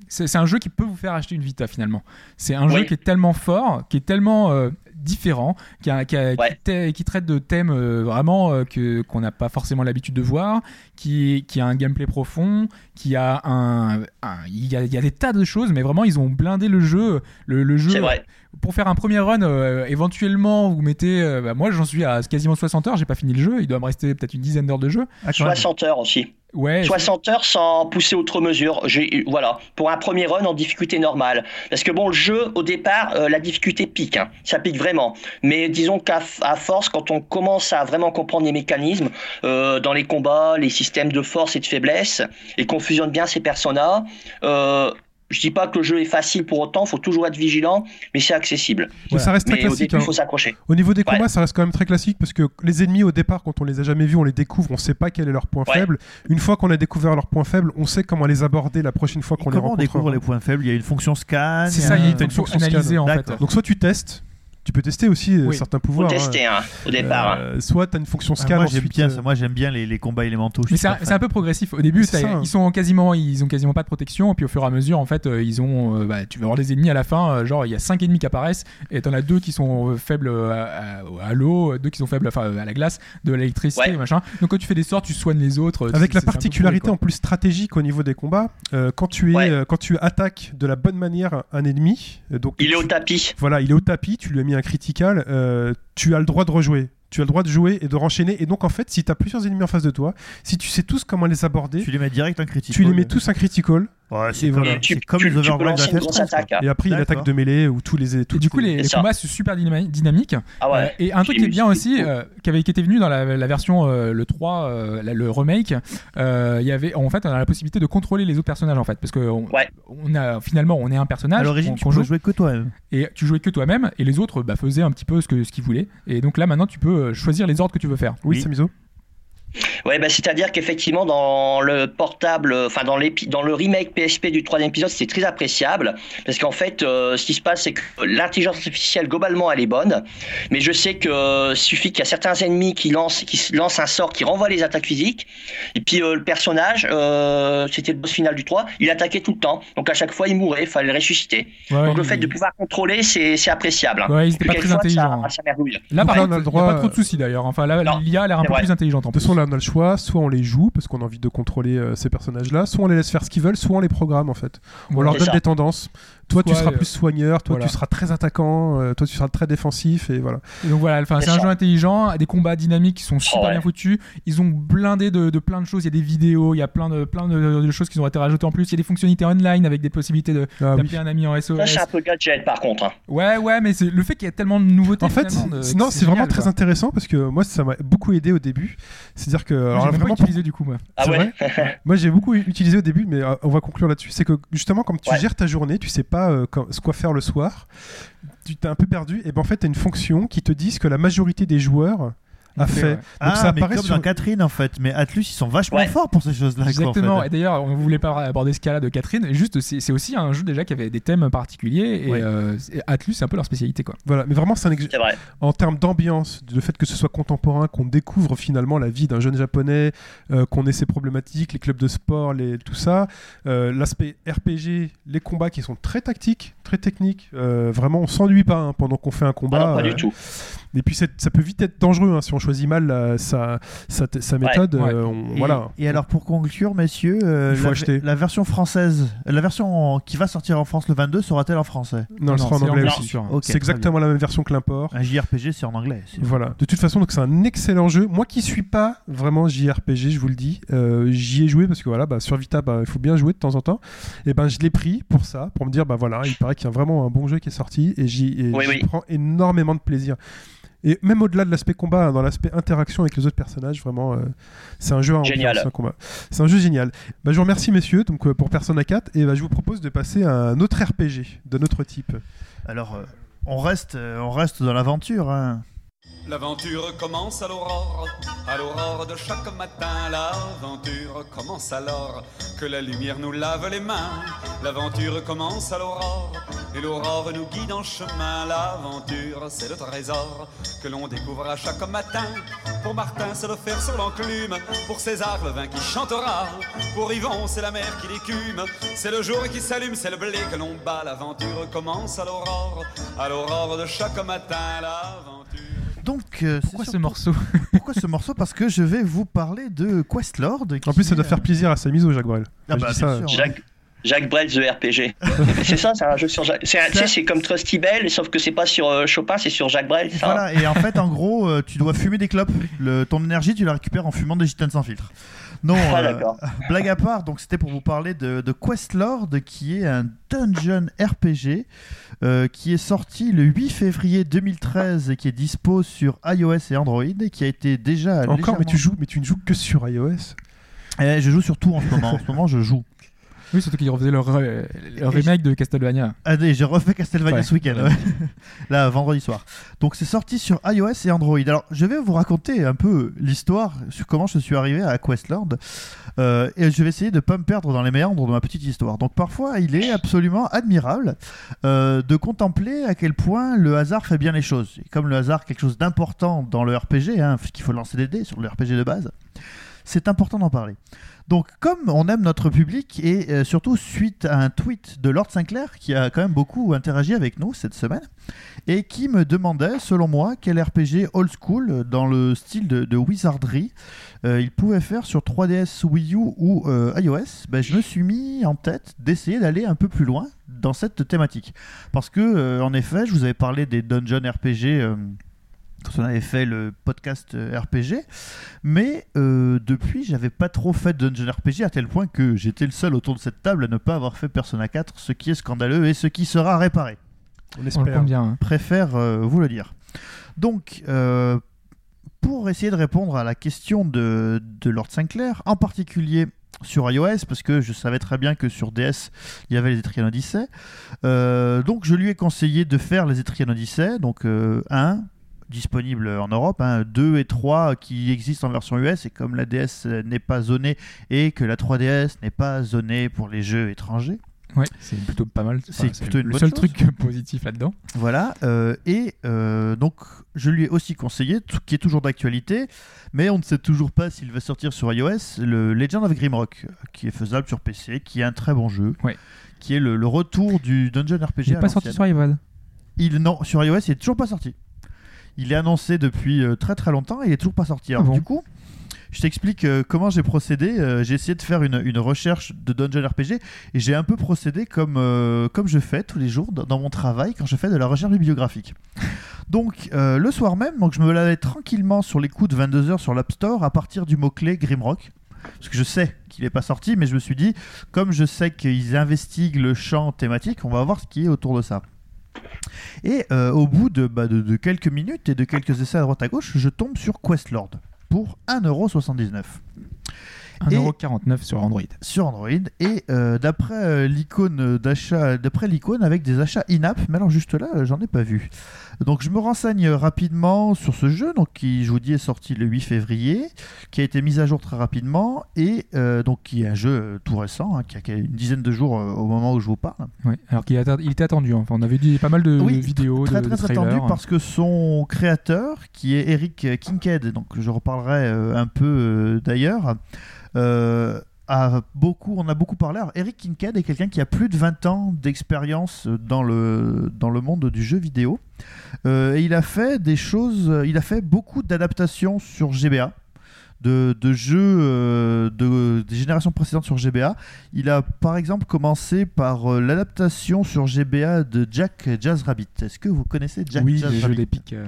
c'est un jeu qui peut vous faire acheter une Vita finalement. C'est un jeu qui est tellement fort, qui est tellement euh, différent, qui, a- qui, a- qui Ouais. ta- qui traite de thèmes euh, vraiment euh, que qu'on n'a pas forcément l'habitude de voir, qui, qui a un gameplay profond, qui a un, un- il y a, il y a des tas de choses, mais vraiment ils ont blindé le jeu, le, le jeu. C'est vrai. Pour faire un premier run, euh, éventuellement vous mettez, euh, bah, moi j'en suis à quasiment 60 heures, j'ai pas fini le jeu, il doit me rester peut-être une dizaine d'heures de jeu. Ah, quand même. 60 heures aussi. Ouais. 60 heures sans pousser outre mesure. Voilà, pour un premier run en difficulté normale. Parce que bon, le jeu, au départ, euh, la difficulté pique. hein. Ça pique vraiment. Mais disons qu'à force, quand on commence à vraiment comprendre les mécanismes euh, dans les combats, les systèmes de force et de faiblesse, et qu'on fusionne bien ces personnages, euh, je dis pas que le jeu est facile pour autant, faut toujours être vigilant, mais c'est accessible. Mais ça reste très Mais classique. il hein. faut s'accrocher. Au niveau des Ouais. combats, ça reste quand même très classique parce que les ennemis au départ, quand on les a jamais vus, on les découvre, on sait pas quel est leur point Ouais. faible. Une fois qu'on a découvert leur point faible, on sait comment les aborder la prochaine fois qu'on les Comment on rencontre. découvre les points faibles? Il y a une fonction scan. C'est ça, il y a un- une fonction scan. en fait. Donc soit tu testes, tu peux tester aussi euh, Oui. certains Faut pouvoirs. hein. tester hein, au départ. hein. Euh, soit tu as une fonction Ah, scan. moi j'aime bien euh, ça. Moi j'aime bien les, les combats élémentaux. Mais c'est un, peu progressif. Au début, ça, hein. ils sont quasiment, ils ont quasiment pas de protection, et puis au fur et à mesure, en fait, ils ont, bah, tu vas avoir des ennemis à la fin, genre il y a 5 ennemis qui apparaissent, et t'en as deux qui sont faibles à, à- à l'eau, deux qui sont faibles enfin, à la glace, de l'électricité, Ouais. machin. Donc quand tu fais des sorts, tu soignes les autres. Avec la c'est un peu particularité pourri, en plus stratégique au niveau des combats, euh, quand tu es, Ouais. quand tu attaques de la bonne manière un ennemi, donc Il est tu- au tapis. voilà, il est au tapis, tu lui as mis un critical, euh, tu as le droit de rejouer. Tu as le droit de jouer et de renchaîner. Et donc, en fait, si tu as plusieurs ennemis en face de toi, si tu sais tous comment les aborder, Tu les mets direct en critique. tu les mets tous un critical. Ouais, c'est comme, tu, comme tu- les tu peux lancer une grosse attaque. Et après, il y a l'attaque de mêlée ou tous les. Tous du coup, les- combats sont super dynami- dynamiques. Ah ouais. Euh, et un truc qui est bien aussi, euh, qui, avait, qui était venu dans la, la version euh, le 3, euh, la- le remake, euh, il y avait en fait on a la possibilité de contrôler les autres personnages en fait, parce que on, Ouais. on a finalement on est un personnage À l'origine, tu jouer que toi. et tu jouais que toi-même et les autres bah, faisaient un petit peu ce que ce qu'ils voulaient. Et donc là maintenant tu peux choisir les ordres que tu veux faire. Oui, Oui. Samizo Ouais, bah, c'est-à-dire qu'effectivement, dans le portable, enfin, dans, le remake PSP du troisième épisode, c'est très appréciable. Parce qu'en fait, euh, ce qui se passe, c'est que l'intelligence artificielle, globalement, elle est bonne. Mais je sais que euh, suffit qu'il y a certains ennemis qui lancent, qui lancent un sort qui renvoie les attaques physiques. Et puis, euh, le personnage, euh, c'était le boss final du 3, il attaquait tout le temps. Donc, à chaque fois, il mourait, il fallait le ressusciter. Ouais, Donc, le fait de pouvoir contrôler, c'est appréciable. hein. Ouais, Puis pas très quelquefois, intelligents. Ça, ça. Là, par contre, a le il droit, n'y a pas trop de soucis d'ailleurs. Enfin, là, l'IA a l'air un peu vrai. plus intelligente en plus. Là, on a le choix. Soit on les joue parce qu'on a envie de contrôler euh, ces personnages-là, soit on les laisse faire ce qu'ils veulent, soit on les programme en fait. On leur donne ça. des tendances. Toi, tu seras euh, plus soigneur, toi, voilà. tu seras très attaquant, euh, toi, tu seras très défensif, et voilà. Et donc voilà, enfin, C'est un jeu intelligent, des combats dynamiques qui sont super ouais. bien foutus. Ils ont blindé de, de plein de choses. Il y a des vidéos, il y a plein de, plein de, de choses qui ont été rajoutées en plus. Il y a des fonctionnalités online avec des possibilités de- Ah, oui. d'appeler un ami en SOS. Ça, c'est un peu gadget, par contre. hein. Ouais, ouais, mais c'est le fait qu'il y a tellement de nouveautés. En fait, de- c'est- non, c'est vraiment très quoi. intéressant parce que moi, ça m'a beaucoup aidé au début. C'est-à-dire que, alors j'ai pas vraiment, pour- utilisé du coup, moi. Ah C'est ouais? Moi, j'ai beaucoup utilisé au début, mais euh, on va conclure là-dessus. C'est que justement, comme tu Ouais. gères ta journée, tu sais pas euh, quand- ce quoi faire le soir, tu t'es un peu perdu. Et ben en fait, tu as une fonction qui te dit que la majorité des joueurs a fait, ouais. Donc ah, ça mais apparaît comme sur dans Catherine en fait. Mais Atlus, ils sont vachement Ouais. forts pour ces choses-là. quoi, en Exactement. fait. Et d'ailleurs, on ne voulait pas aborder ce cas-là de Catherine. Et juste, c'est c'est aussi un jeu déjà qui avait des thèmes particuliers. Et Ouais. euh, c'est- Atlus, c'est un peu leur spécialité. Quoi. Voilà, mais vraiment, c'est un ex- C'est vrai. en termes d'ambiance, le fait que ce soit contemporain, qu'on découvre finalement la vie d'un jeune japonais, euh, qu'on ait ses problématiques, les clubs de sport, les, tout ça, euh, l'aspect RPG, les combats qui sont très tactiques, très techniques, euh, vraiment on s'ennuie pas hein, pendant qu'on fait un combat. Alors, pas euh, du tout. Et puis ça peut vite être dangereux hein, si on choisit mal la- sa, sa, sa méthode. Ouais. euh, on- Et, voilà. et alors pour conclure, messieurs, euh, la, acheter. la version française, la version qui va sortir en France le 22 sera-t-elle en français? Non, elle sera en anglais aussi. c'est sûr. Ok, c'est exactement la même version que l'import. Un JRPG, c'est en anglais. c'est- Voilà. De toute façon, donc c'est un excellent jeu. Moi qui suis pas vraiment JRPG, je vous le dis, euh, j'y ai joué parce que voilà, bah, sur Vita, bah, il faut bien jouer de temps en temps. Et ben, je l'ai pris pour ça, pour me dire, bah voilà, il paraît qu'il y a vraiment un bon jeu qui est sorti et j'y et Oui, j'y oui. prends énormément de plaisir. Et même au-delà de l'aspect combat, hein, dans l'aspect interaction avec les autres personnages, vraiment, euh, c'est un jeu à Génial. ambiance, un combat. C'est un jeu génial. Bah, je vous remercie, messieurs, donc, euh, pour Persona 4, et bah, je vous propose de passer à un autre RPG d'un autre type. Alors, euh, on reste, on reste dans l'aventure. hein. L'aventure commence à l'aurore, à l'aurore de chaque matin. L'aventure commence alors que la lumière nous lave les mains. L'aventure commence à l'aurore, et l'aurore nous guide en chemin. L'aventure, c'est le trésor que l'on découvre chaque matin. Pour Martin, c'est le fer sur l'enclume. Pour César, le vin qui chantera. Pour Yvon, c'est la mer qui l'écume. C'est le jour qui s'allume, c'est le blé que l'on bat. L'aventure commence à l'aurore, à l'aurore de chaque matin. L'aventure. Donc, euh, Pourquoi ce morceau? Pourquoi ce morceau? Parce que je vais vous parler de Questlord. En plus, ça doit faire euh, plaisir à sa mise au Jacques Brel. Ah bah, bien ça, sûr. Jacques, Jacques Brel, The RPG. c'est ça, c'est un jeu sur Jacques. C'est un- tu sais, c'est comme Trusty Bell, sauf que c'est pas sur euh, Chopin, c'est sur Jacques Brel. Ça. Voilà, et en fait, en gros, euh, tu dois fumer des clopes. Le, ton énergie, tu la récupères en fumant des gitanes sans filtre. Non, Ah, euh, blague à part, donc c'était pour vous parler de, de Questlord, qui est un dungeon RPG euh, qui est sorti le 8 février 2013 et qui est dispo sur iOS et Android et qui a été déjà Encore, mais tu joues, mais tu ne joues que sur iOS. Eh, je joue sur tout en ce moment. En ce moment, je joue. Oui, surtout qu'ils refaisaient leur, re- leur remake de Castlevania. Allez, j'ai refait Castlevania Ouais. ce week-end, ouais. là, vendredi soir. Donc, c'est sorti sur iOS et Android. Alors, je vais vous raconter un peu l'histoire sur comment je suis arrivé à Questlord. Euh, et je vais essayer de pas me perdre dans les méandres de ma petite histoire. Donc, parfois, il est absolument admirable euh, de contempler à quel point le hasard fait bien les choses. Et comme le hasard quelque chose d'important dans le RPG, hein, puisqu'il faut lancer des dés sur le RPG de base, c'est important d'en parler. Donc, comme on aime notre public, et euh, surtout suite à un tweet de Lord Sinclair, qui a quand même beaucoup interagi avec nous cette semaine, et qui me demandait, selon moi, quel RPG old school, dans le style de, wizardry, euh, il pouvait faire sur 3DS, Wii U ou euh, iOS, ben, je me suis mis en tête d'essayer d'aller un peu plus loin dans cette thématique. Parce que, en effet, je vous avais parlé des dungeon RPG. Quand on avait fait le podcast euh, RPG, mais euh, depuis, j'avais pas trop fait de dungeon RPG à tel point que j'étais le seul autour de cette table à ne pas avoir fait Persona 4, ce qui est scandaleux et ce qui sera réparé. On On le espère. bien. hein. Préfère euh, vous le dire. Donc, euh, pour essayer de répondre à la question de, de Lord Sinclair, en particulier sur iOS, parce que je savais très bien que sur DS, il y avait les Etrian Odyssey. Euh, donc, je lui ai conseillé de faire les Etrian Odyssey, donc euh, un disponible en Europe, 2 et 3 qui existent en version US, et comme la DS n'est pas zonée et que la 3DS n'est pas zonée pour les jeux étrangers, Ouais, c'est plutôt pas mal. C'est plutôt une le bonne seul chose. truc positif là-dedans. Voilà, euh, et euh, donc je lui ai aussi conseillé, qui est toujours d'actualité, mais on ne sait toujours pas s'il va sortir sur iOS, le Legend of Grimrock, qui est faisable sur PC, qui est un très bon jeu, Ouais. qui est le, le retour du dungeon RPG. Il n'est pas sorti sur iPad. Il, non, sur iOS, il est toujours pas sorti. Il est annoncé depuis euh, très très longtemps et il est toujours pas sorti. Alors, Ah bon Du coup, je t'explique euh, comment j'ai procédé. Euh, j'ai essayé de faire une, une recherche de dungeon RPG et j'ai un peu procédé comme, euh, comme je fais tous les jours dans, dans mon travail quand je fais de la recherche bibliographique. Donc, euh, le soir même, donc, je me lavais tranquillement sur les coups de 22h sur l'App Store à partir du mot-clé Grimrock. Parce que je sais qu'il n'est pas sorti, mais je me suis dit, comme je sais qu'ils investiguent le champ thématique, on va voir ce qui est autour de ça. Et euh, au bout de, bah, de, de quelques minutes et de quelques essais à droite à gauche, je tombe sur Questlord pour 1,79€. 1,49€ sur Android. sur Android et euh, d'après euh, l'icône d'achat d'après l'icône avec des achats in-app mais alors juste là euh, j'en ai pas vu donc je me renseigne rapidement sur ce jeu donc qui je vous dis est sorti le 8 février qui a été mis à jour très rapidement et donc qui est un jeu tout récent hein, qui a qui a une dizaine de jours au moment où je vous parle Ouais. Alors qu'il il était attendu. hein. Enfin, on avait dit pas mal de Oui, vidéos, très de, très de très trailers. tendu parce que son créateur qui est Eric Kinked donc je reparlerai un peu d'ailleurs beaucoup on a beaucoup parlé. Eric Kinked est quelqu'un qui a plus de 20 ans d'expérience dans le dans le monde du jeu vidéo. Euh, et il a fait des choses il a fait beaucoup d'adaptations sur GBA de, de jeux euh, de, des générations précédentes sur GBA. Il a par exemple commencé par euh, l'adaptation sur GBA de Jack Jazz Rabbit. Est-ce que vous connaissez Jack oui, Jazz Rabbit d'Epic. euh,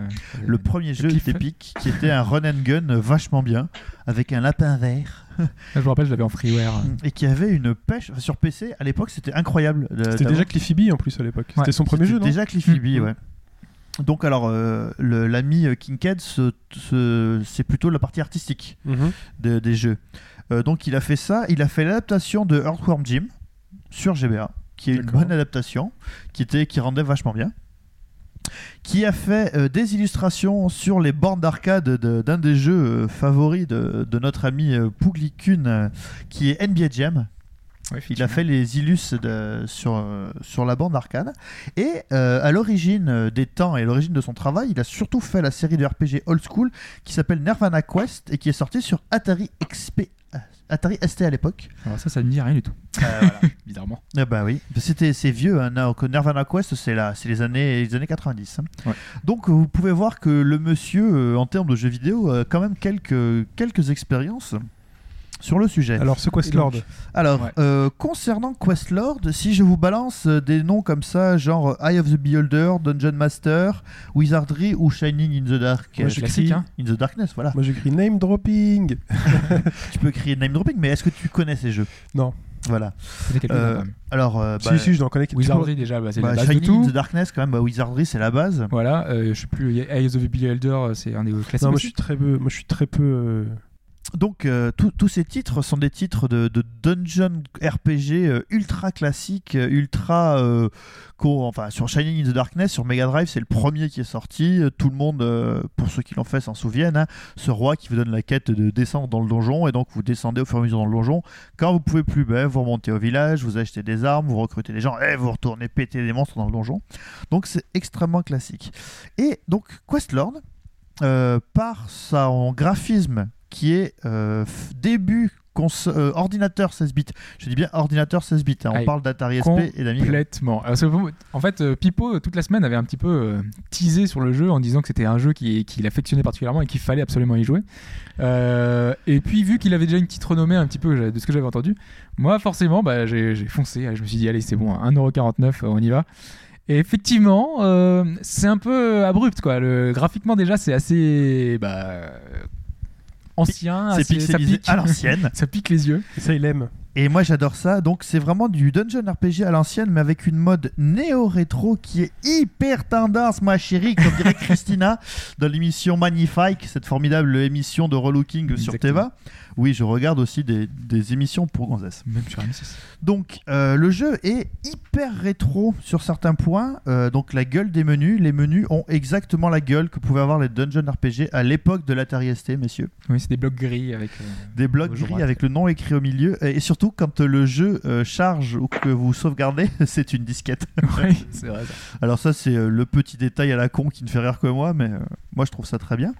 Le premier jeu d'Epic qui était un run and gun vachement bien avec un lapin vert Je me rappelle, je l'avais en freeware. et qui avait une pêche enfin, sur PC à l'époque c'était incroyable. C'était déjà Cliffy B en plus à l'époque. C'était son premier jeu, non? Déjà Cliffy B, Mm. ouais. Donc alors euh, l'ami euh, Kinked c'est plutôt la partie artistique Mhm. de- des jeux. Euh, donc il a fait ça, il a fait l'adaptation de Earthworm Jim sur GBA, qui est une bonne adaptation, qui était qui rendait vachement bien. Qui a fait euh, des illustrations sur les bornes d'arcade de- d'un des jeux favoris de, de notre ami Pouglikun, euh, qui est NBA Jam. Il a fait les illus de- sur, sur la bande arcade. Et euh, à l'origine des temps et à l'origine de son travail, il a surtout fait la série de RPG old school qui s'appelle Nirvana Quest et qui est sortie sur Atari XP. Atari ST à l'époque. Alors ça, ça ne dit rien du tout. Euh, voilà. Bizarrement. Ah bah oui, c'était c'est vieux. Hein, Nirvana Quest, c'est là, c'est les années les années 90. hein. Ouais. Donc vous pouvez voir que le monsieur, euh, en termes de jeux vidéo, a quand même quelques quelques expériences sur le sujet. Alors, ce Questlord. Alors, Ouais. euh, concernant Questlord, si je vous balance euh, des noms comme ça, genre euh, Eye of the Beholder, Dungeon Master, Wizardry ou Shining in the Dark, Moi, écrit- hein. in the Darkness, voilà. Moi j'écris name dropping. tu peux crier name dropping, mais est-ce que tu connais ces jeux? Non. Voilà. Euh. Alors, euh, Si, bah, si, je n'en connais Wizardry, déjà, bah, c'est bah, la base de Shining in the Darkness, quand même, bah, Wizardry, c'est la base. Voilà, euh, je sais plus, Eyes of the Beholder, c'est un des classiques. Non, moi je suis très peu. Moi je suis très peu. Donc, euh, tous- ces titres sont des titres de, dungeon RPG euh, ultra classiques, euh, ultra. euh, enfin, sur Shining in the Darkness, sur Mega Drive, c'est le premier qui est sorti. Tout le monde, pour ceux qui l'ont fait, s'en souviennent. hein. Ce roi qui vous donne la quête de descendre dans le donjon, et donc vous descendez au fur et à mesure dans le donjon. Quand vous pouvez plus, ben, vous remontez au village, vous achetez des armes, vous recrutez des gens, et vous retournez péter des monstres dans le donjon. Donc, c'est extrêmement classique. Et donc, Questlord, par son graphisme qui est euh, début euh, ordinateur 16 bits. Je dis bien ordinateur 16 bits. hein. On Allez, parle d'Atari SP et d'Amiga. Complètement. En fait, euh, Pipo, toute la semaine, avait un petit peu teasé sur le jeu en disant que c'était un jeu qui- qu'il affectionnait particulièrement et qu'il fallait absolument y jouer. Euh, et puis, vu qu'il avait déjà une petite renommée un petit peu de ce que j'avais entendu, moi, forcément, bah, j'ai foncé. Je me suis dit, allez, c'est bon, 1,49€, euh, on y va. Et effectivement, euh, c'est un peu abrupt, quoi. Le, graphiquement, déjà, c'est assez bah, ancien. C'est pixelisé pique. à l'ancienne. ça pique les yeux. Ça, il aime. Et moi j'adore ça. Donc c'est vraiment du dungeon RPG à l'ancienne, mais avec une mode néo-rétro qui est hyper tendance, ma chérie, comme dirait Christina dans l'émission Magnifique, cette formidable émission de relooking sur. Teva. Oui, je regarde aussi des, des émissions pour Gonzès. Même sur M6. Donc euh, le jeu est hyper rétro sur certains points. Euh, donc la gueule des menus, les menus ont exactement la gueule que pouvaient avoir les dungeon RPG à l'époque de l'Atari ST, messieurs. Oui, c'est des blocs gris avec. euh, Des blocs gris avec le nom écrit au milieu. Et surtout quand le jeu euh, charge ou que vous sauvegardez, c'est une disquette. oui, c'est vrai. ça. Alors ça c'est euh, le petit détail à la con qui ne fait rire que moi, mais euh, moi je trouve ça très bien.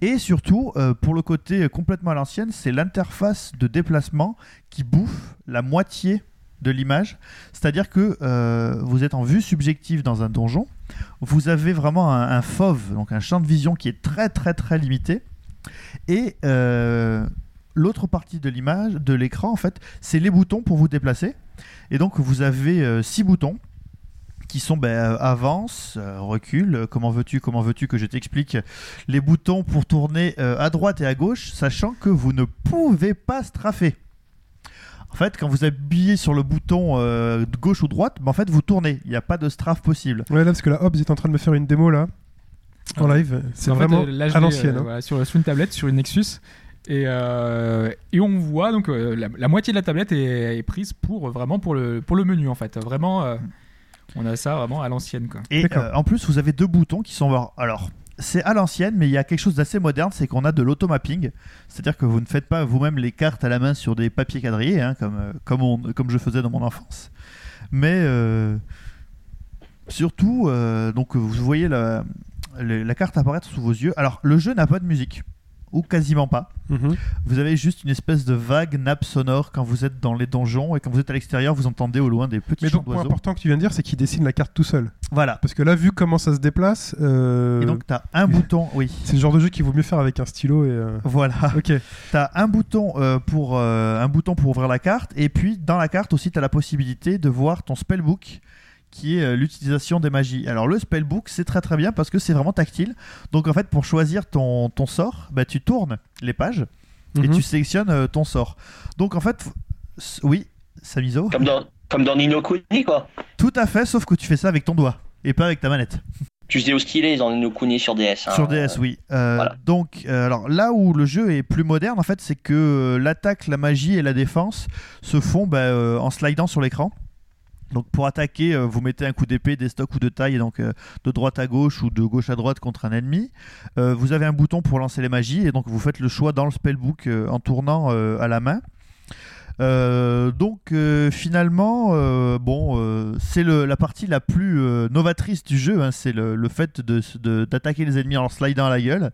Et surtout, euh, pour le côté complètement à l'ancienne, c'est l'interface de déplacement qui bouffe la moitié de l'image. C'est-à-dire que euh, vous êtes en vue subjective dans un donjon, vous avez vraiment un, un fauve, donc un champ de vision qui est très très très limité. Et euh, l'autre partie de l'image, de l'écran, en fait, c'est les boutons pour vous déplacer. Et donc vous avez euh, six boutons qui sont ben, euh, avance, euh, recul, euh, comment veux-tu, comment veux-tu que je t'explique les boutons pour tourner euh, à droite et à gauche, sachant que vous ne pouvez pas straffer. En fait, quand vous appuyez sur le bouton euh, de gauche ou droite, ben, en fait, vous tournez. Il n'y a pas de strafe possible. Ouais, là, parce que la Hobbs est en train de me faire une démo là. En live. C'est En fait, vraiment je à l'ancienne. euh, hein. voilà, sur, sur une tablette, sur une Nexus. Et, euh, et on voit donc euh, la, la moitié de la tablette est, est prise pour vraiment pour le pour le menu en fait. Vraiment, euh, on a ça vraiment à l'ancienne quoi. Et euh, en plus, vous avez deux boutons qui sont. Alors, c'est à l'ancienne, mais il y a quelque chose d'assez moderne, c'est qu'on a de l'automapping. C'est-à-dire que vous ne faites pas vous-même les cartes à la main sur des papiers quadrillés, hein, comme, euh, comme, on- comme je faisais dans mon enfance. Mais euh, surtout, euh, donc vous voyez la, le- la carte apparaître sous vos yeux. Alors, le jeu n'a pas de musique. Ou quasiment pas. Mhm. Vous avez juste une espèce de vague nappe sonore quand vous êtes dans les donjons et quand vous êtes à l'extérieur, vous entendez au loin des petits Mais chants donc, point d'oiseaux. important que tu viens de dire, c'est qu'il dessine la carte tout seul. Voilà. Parce que là, vu comment ça se déplace, euh, Et donc, tu as un bouton, oui. c'est le genre de jeu qu'il vaut mieux faire avec un stylo et. euh, Voilà. Ok. T'as un bouton euh, pour un bouton pour ouvrir la carte et puis dans la carte aussi t'as la possibilité de voir ton spellbook qui est euh, l'utilisation des magies. Alors le spellbook c'est très très bien parce que c'est vraiment tactile. Donc en fait pour choisir ton, ton sort, bah, tu tournes les pages et Mhm. tu sélectionnes euh, ton sort. Donc en fait, oui, Samizo, Comme dans, comme dans Nino Kuni, quoi. tout à fait sauf que tu fais ça avec ton doigt et pas avec ta manette. Tu sais où ce qu'il est dans Nino Kuni sur DS. hein. Sur DS, oui. Euh, voilà. Donc, euh, alors là où le jeu est plus moderne, en fait, c'est que l'attaque, la magie et la défense se font bah, euh, en slidant sur l'écran. Donc, pour attaquer, euh, vous mettez un coup d'épée, des stocks ou de taille, donc euh, de droite à gauche ou de gauche à droite contre un ennemi. Euh, vous avez un bouton pour lancer les magies et donc vous faites le choix dans le spellbook en tournant à la main. Donc finalement, bon, c'est la partie la plus novatrice du jeu, hein, c'est le, fait d'attaquer les ennemis en leur slidant à la gueule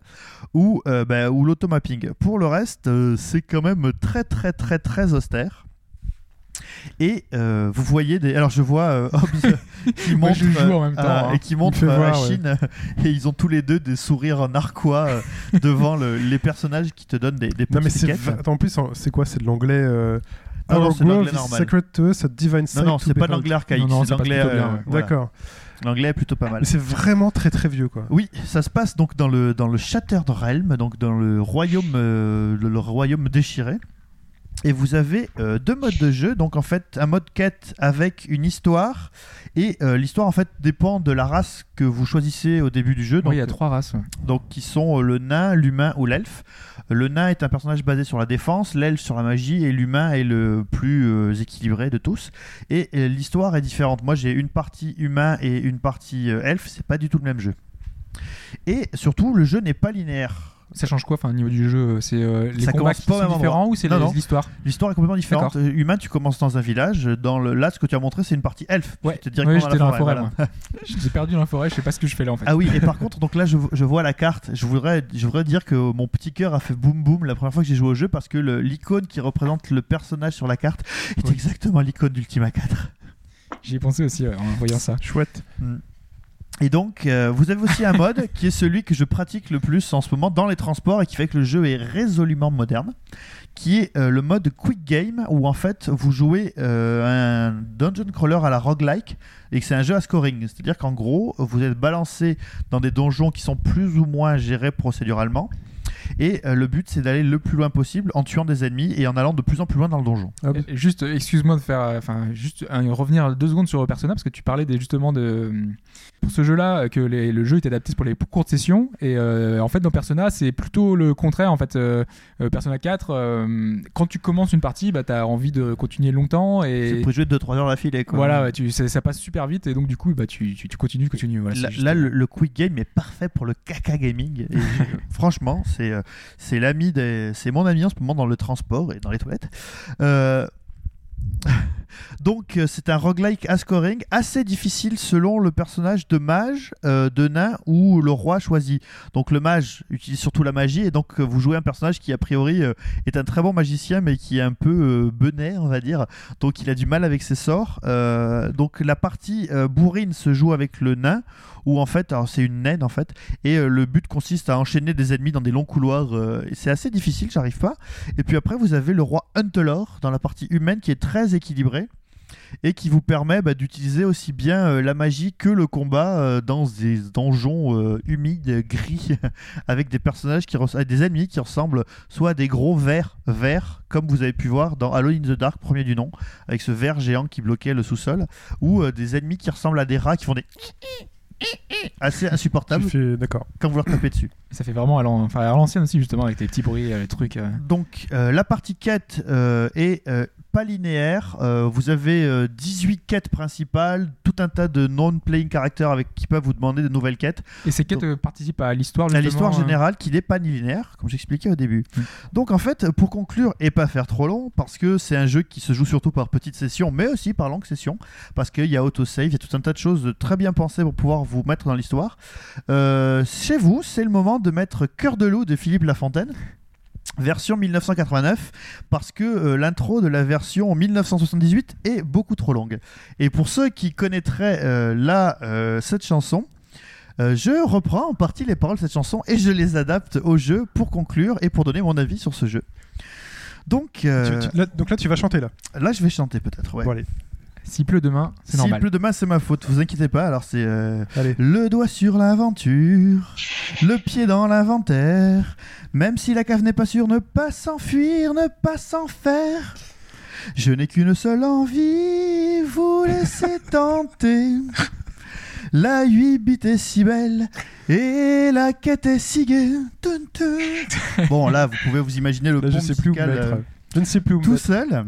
ou, bah, ou l'automapping. Pour le reste, c'est quand même très très très très austère. Et euh, vous voyez des. Alors je vois euh, Hobbs qui montre je joue en même temps, hein. et qui montre fait euh, voir, à ouais. Chine et ils ont tous les deux des sourires narquois euh, devant le- les personnages qui te donnent des, des Non, mais c'est. en plus, c'est quoi C'est de l'anglais. euh, Non, c'est l'anglais normal. sacred to us, divine Non, non, c'est pas de l'anglais archaïque, c'est l'anglais. euh. D'accord. L'anglais est plutôt pas mal. Mais c'est vraiment très très vieux, quoi. Oui, ça se passe donc dans le, dans le Shattered Realm, donc dans le royaume, euh, le, le royaume déchiré. Et vous avez euh, deux modes de jeu, donc en fait un mode quête avec une histoire, et euh, l'histoire en fait dépend de la race que vous choisissez au début du jeu, donc, Oui, il y a trois races. ouais. donc qui sont euh, le nain, l'humain ou l'elfe. Le nain est un personnage basé sur la défense, l'elfe sur la magie, et l'humain est le plus euh, équilibré de tous. Et euh, l'histoire est différente. Moi j'ai une partie humain et une partie euh, elfe, c'est pas du tout le même jeu. Et surtout, le jeu n'est pas linéaire. Ça change quoi, enfin, au niveau du jeu C'est euh, les Ça combats qui pas sont différents ou c'est l'histoire L'histoire est complètement différente. Euh, humain, tu commences dans un village. Dans le... Là, ce que tu as montré, c'est une partie elfe. Ouais, directement Ouais, dans j'étais dans la forêt, voilà. J'ai perdu dans la forêt, je sais pas ce que je fais là en fait. Ah oui, et par contre, donc là, je, je vois la carte. Je voudrais, je voudrais dire que mon petit cœur a fait boum boum la première fois que j'ai joué au jeu parce que l'icône qui représente le personnage sur la carte est exactement l'icône d'Ultima 4. J'y ai pensé aussi ouais, en voyant ça. Chouette. Et donc, euh, vous avez aussi un mode qui est celui que je pratique le plus en ce moment dans les transports et qui fait que le jeu est résolument moderne, qui est euh, le mode Quick Game où en fait vous jouez euh, un dungeon crawler à la roguelike et que c'est un jeu à scoring. C'est-à-dire qu'en gros, vous êtes balancé dans des donjons qui sont plus ou moins gérés procéduralement. Et euh, le but, c'est d'aller le plus loin possible en tuant des ennemis et en allant de plus en plus loin dans le donjon. Ah, Juste, excuse-moi de faire, euh, enfin, juste euh, revenir deux secondes sur Persona parce que tu parlais des, justement de pour ce jeu-là que les- le jeu est adapté pour les courtes sessions et euh, en fait dans Persona c'est plutôt le contraire en fait. Euh, Persona 4, euh, quand tu commences une partie, bah t'as envie de continuer longtemps C'est et pour jouer 2-3 heures d'affilée. quoi. voilà, ouais, tu, ça, ça passe super vite et donc du coup bah tu, tu, tu continues, continues. Voilà, là, c'est juste- là, le, le quick game est parfait pour le caca gaming. Et franchement, c'est euh, c'est l'ami c'est mon ami en ce moment dans le transport et dans les toilettes. Donc euh, c'est un roguelike à scoring assez difficile selon le personnage de mage, euh, de nain ou le roi choisi. Donc le mage utilise surtout la magie et donc euh, vous jouez un personnage qui a priori est un très bon magicien mais qui est un peu euh, benet on va dire. Donc il a du mal avec ses sorts. Donc la partie bourrine se joue avec le nain où en fait c'est une naine en fait et le but consiste à enchaîner des ennemis dans des longs couloirs c'est assez difficile, j'arrive pas. Et puis après vous avez le roi Huntelor dans la partie humaine qui est très équilibré et qui vous permet bah, d'utiliser aussi bien euh, la magie que le combat euh, dans des donjons euh, humides, gris, avec des personnages qui avec des ennemis qui ressemblent soit à des gros vers verts, comme vous avez pu voir dans Halo in the Dark, premier du nom, avec ce ver géant qui bloquait le sous-sol, ou euh, des ennemis qui ressemblent à des rats qui font des assez insupportable fais- D'accord. quand vous leur tapez dessus. Ça fait vraiment à l'an- enfin, à l'ancienne aussi, justement, avec tes petits bruits, les trucs. euh. Donc euh, la partie quête euh, est euh, pas linéaire. Euh, vous avez euh, 18 quêtes principales, tout un tas de non-playing characters avec qui peuvent vous demander de nouvelles quêtes. Et ces quêtes euh, participent à l'histoire, à l'histoire euh. générale qui n'est pas linéaire, comme j'expliquais au début. Donc en fait, pour conclure et pas faire trop long, parce que c'est un jeu qui se joue surtout par petites sessions, mais aussi par longues sessions, parce qu'il y a autosave, il y a tout un tas de choses de très bien pensées pour pouvoir vous mettre dans l'histoire. Euh, chez vous, c'est le moment de mettre Cœur de loup de Philippe Lafontaine. Version 1989 parce que euh, l'intro de la version 1978 est beaucoup trop longue. Et pour ceux qui connaîtraient euh, là euh, cette chanson, je reprends en partie les paroles de cette chanson et je les adapte au jeu pour conclure et pour donner mon avis sur ce jeu. Donc, Tu- tu- là- donc là, tu vas chanter là. là, je vais chanter peut-être. Ouais. Bon, allez. S'il pleut demain, c'est S'il normal. pleut demain, c'est ma faute. Vous inquiétez pas. Alors, c'est euh, le doigt sur l'aventure, le pied dans l'inventaire. Même si la cave n'est pas sûre, ne pas s'enfuir, ne pas s'en faire. Je n'ai qu'une seule envie, vous laisser tenter. La 8 bits est si belle et la quête est si gaie. Bon, là, vous pouvez vous imaginer le Là, je plus où euh, Je ne sais plus où tout mettre. seul.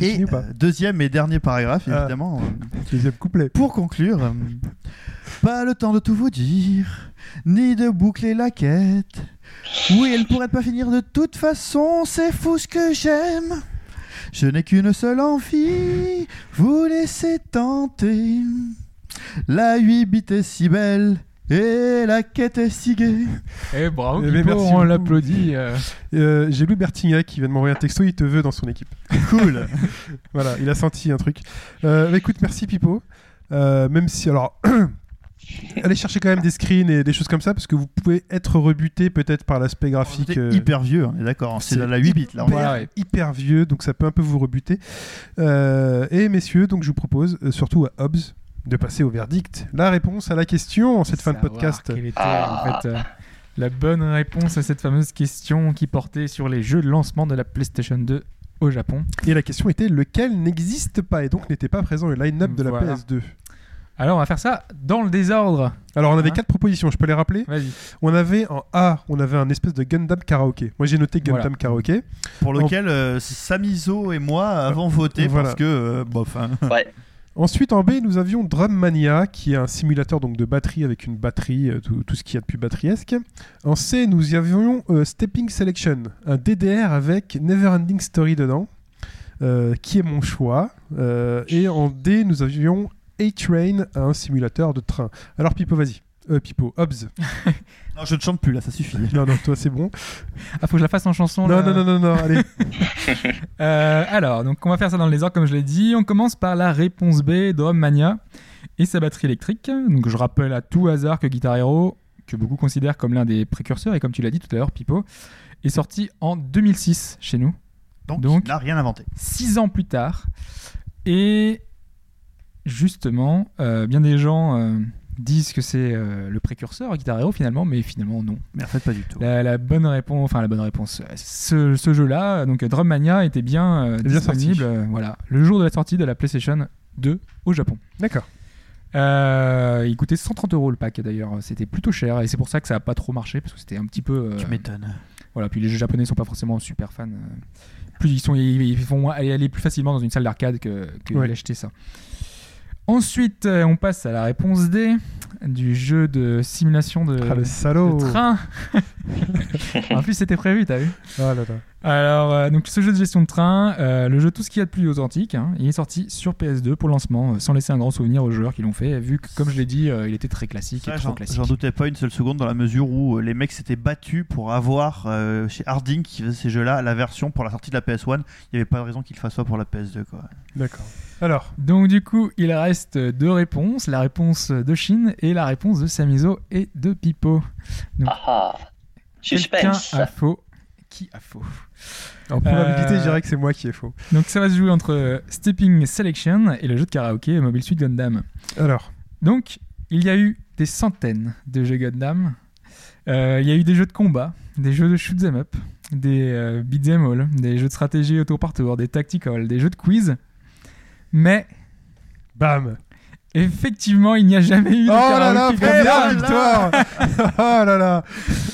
Et euh, deuxième et dernier paragraphe, Ah. évidemment. euh, Deuxième couplet. pour conclure, euh, pas le temps de tout vous dire, ni de boucler la quête. Oui, elle pourrait pas finir de toute façon, c'est fou ce que j'aime. Je n'ai qu'une seule envie, vous laisser tenter. La 8 bits est si belle, et la quête est si gaie. Eh bravo, Eh ben, merci on beaucoup. l'applaudit. euh. Euh, J'ai lu Bertignac qui vient de m'envoyer un texto, il te veut dans son équipe. Cool. Voilà, il a senti un truc. Euh, bah, écoute, merci Pipo. Euh, même si, alors, allez chercher quand même des screens et des choses comme ça, parce que vous pouvez être rebuté peut-être par l'aspect graphique. C'est euh, hyper vieux, on est d'accord. hein, C'est la 8 bits là. on est- Voilà, ouais. hyper vieux, donc ça peut un peu vous rebuter. Euh, et messieurs, donc je vous propose, euh, surtout à Hobbs, de passer au verdict. La réponse à la question en cette fin de podcast. Quelle était Ah. en fait euh, la bonne réponse à cette fameuse question qui portait sur les jeux de lancement de la PlayStation 2 au Japon Et la question était lequel n'existe pas et donc n'était pas présent au line-up de la Voilà. PS2. Alors on va faire ça dans le désordre. Alors on avait Hein quatre propositions, je peux les rappeler? Vas-y. On avait en A, on avait un espèce de Gundam karaoké. Moi j'ai noté Gundam Voilà. karaoké. Pour lequel euh, Samizo et moi avons voté Voilà. parce que, euh, bof. hein. Ouais. Ensuite en B, nous avions Drum Mania, qui est un simulateur donc de batterie avec une batterie, euh, tout, ce qu'il y a de plus batteriesque. En C, nous y avions euh, Stepping Selection, un DDR avec Neverending Story dedans, euh, qui est mon choix. Et en D, nous avions A-Train, un simulateur de train. Alors Pipo, vas-y. Euh, Pipo, Hobbs. Non, je ne chante plus là, ça suffit. non, non, toi c'est bon. Ah faut que je la fasse en chanson. Non, là. non, non, non, non, allez. Euh, alors, donc on va faire ça dans le désordre comme je l'ai dit. On commence par la réponse B, Drum Mania et sa batterie électrique. Donc je rappelle à tout hasard que Guitar Hero, que beaucoup considèrent comme l'un des précurseurs, et comme tu l'as dit tout à l'heure, Pipo, est sorti en 2006 chez nous, Donc, Donc- il n'a rien inventé. six ans plus tard. Et justement, euh, bien des gens disent que c'est euh, le précurseur Guitar Hero finalement, mais finalement non. Mais en fait, pas du tout. La, la bonne réponse, enfin la bonne réponse, euh, ce, ce jeu-là, donc Drum Mania, était bien, euh, disponible, euh, voilà, le jour de la sortie de la PlayStation 2 au Japon. D'accord. Il coûtait 130 euros le pack d'ailleurs, c'était plutôt cher et c'est pour ça que ça a pas trop marché parce que c'était un petit peu. Tu m'étonnes. voilà, puis les jeux japonais sont pas forcément super fans. Plus ils sont, ils, ils font aller, aller plus facilement dans une salle d'arcade que, que Ouais. d'acheter ça. Ensuite, euh, on passe à la réponse D du jeu de simulation de, Ah, le salaud. de train. en plus, c'était prévu, t'as vu là là. Alors, euh, donc ce jeu de gestion de train, euh, le jeu tout ce qu'il y a de plus authentique, hein, il est sorti sur PS2 pour lancement, euh, sans laisser un grand souvenir aux joueurs qui l'ont fait, vu que, comme je l'ai dit, euh, il était très classique Ça, et trop j'en, classique. j'en doutais pas une seule seconde dans la mesure où les mecs s'étaient battus pour avoir euh, chez Harding qui faisait ces jeux-là la version pour la sortie de la PS1. Il n'y avait pas de raison qu'il le fasse pas pour la PS2 quoi. D'accord. Alors, Donc du coup, il reste deux réponses, la réponse de Shin et la réponse de Samizo et de Pipo. Ah ah. Quelqu'un Suspense. a faux. Qui a faux? En probabilité, Euh, je dirais que c'est moi qui ai faux. Donc ça va se jouer entre euh, Stepping Selection et le jeu de karaoké Mobile Suit Gundam. Alors, Donc, il y a eu des centaines de jeux Gundam. Euh, il y a eu des jeux de combat, des jeux de shoot 'em up, des euh, beat'em all, des jeux de stratégie au tour par tour, des tactical, des jeux de quiz. Mais bam Effectivement, il n'y a jamais eu de Oh là là, première victoire Oh là là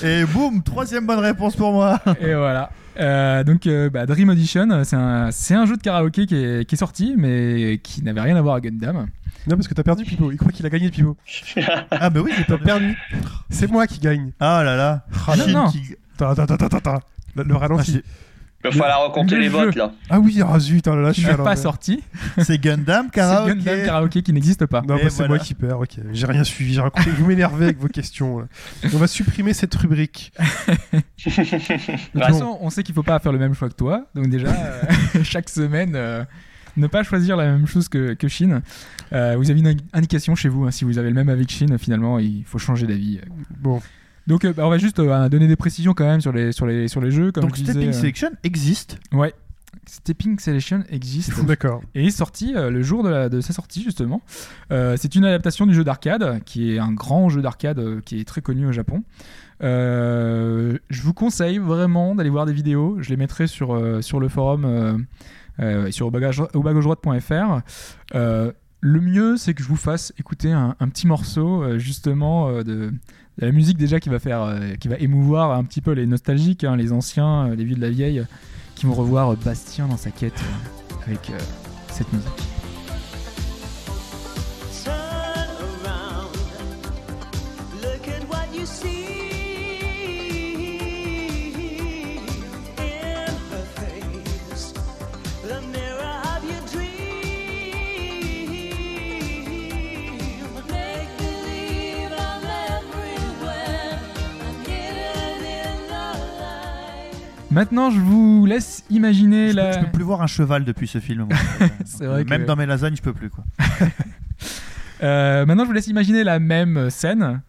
Et boum, troisième bonne réponse pour moi. Et voilà. Euh, donc euh, bah, Dream Audition, c'est un, c'est un jeu de karaoké qui est, qui est sorti, mais qui n'avait rien à voir avec Gundam. Non, parce que t'as perdu Pipo. Il croit qu'il a gagné Pipo. Ah bah oui, j'ai T'as perdu. perdu. C'est moi qui gagne. Ah là là. Ah, non, non. qui- Ta, ta, ta, ta, ta, ta. Le, le Ah, ralenti. c'est- Il va falloir recompter le les jeu. votes là. Ah oui, ah zut, oh là là, je suis pas sorti. c'est Gundam C'est Karaoke. Gundam Karaoké qui n'existe pas. Non, bah, c'est voilà. moi qui perds, ok. J'ai rien suivi, j'ai compris. Vous m'énervez avec vos questions. là. On va supprimer cette rubrique. De toute façon, on sait qu'il faut pas faire le même choix que toi. Donc déjà, euh, chaque semaine, euh, ne pas choisir la même chose que, que Chine. Euh, vous avez une indication chez vous. hein, si vous avez le même avis que Chine, finalement, il faut changer d'avis. Bon, Donc euh, bah, on va juste euh, donner des précisions quand même sur les, sur les, sur les jeux. Comme Donc je disais, Stepping euh, Selection existe. Ouais. Stepping Selection existe. d'accord. Et est sorti euh, le jour de, la- de sa sortie justement. Euh, c'est une adaptation du jeu d'arcade, qui est un grand jeu d'arcade euh, qui est très connu au Japon. Euh, je vous conseille vraiment d'aller voir des vidéos. Je les mettrai sur, euh, sur le forum euh, euh, sur au bagage- au bagageroite.fr. Euh, le mieux, c'est que je vous fasse écouter un, un petit morceau euh, justement euh, de la musique déjà qui va faire, euh, qui va émouvoir un petit peu les nostalgiques, hein, les anciens, euh, les vieux de la vieille, qui vont revoir euh, Bastien dans sa quête euh, avec euh, cette musique. Maintenant, je vous laisse imaginer Je, la. peux, je peux plus voir un cheval depuis ce film. moi. C'est vrai que- Même dans mes lasagnes, je peux plus quoi. Euh, maintenant, je vous laisse imaginer la même scène.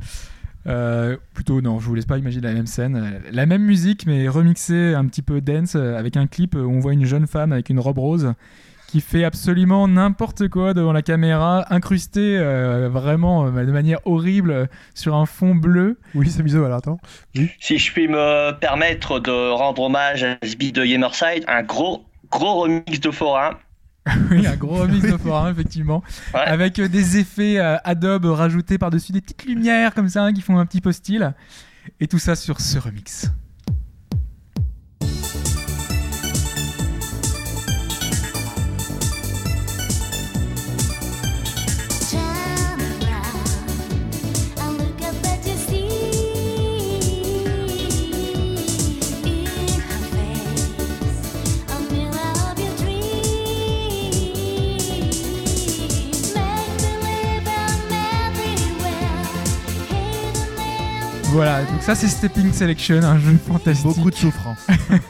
Euh, plutôt, non, je vous laisse pas imaginer la même scène. La même musique, mais remixée un petit peu dance, avec un clip où on voit une jeune femme avec une robe rose qui fait absolument n'importe quoi devant la caméra, incrustée euh, vraiment euh, de manière horrible euh, sur un fond bleu. Oui, c'est miso, alors attends. Si je puis me permettre de rendre hommage à beat de Gamerside, un gros, gros remix de Forain. oui, un gros remix de forain, effectivement. Ouais. Avec euh, des effets euh, Adobe rajoutés par-dessus des petites lumières comme ça hein, qui font un petit peu style. Et tout ça sur ce remix. Voilà, donc ça c'est Stepping Selection, un jeu fantastique. Beaucoup de souffrance.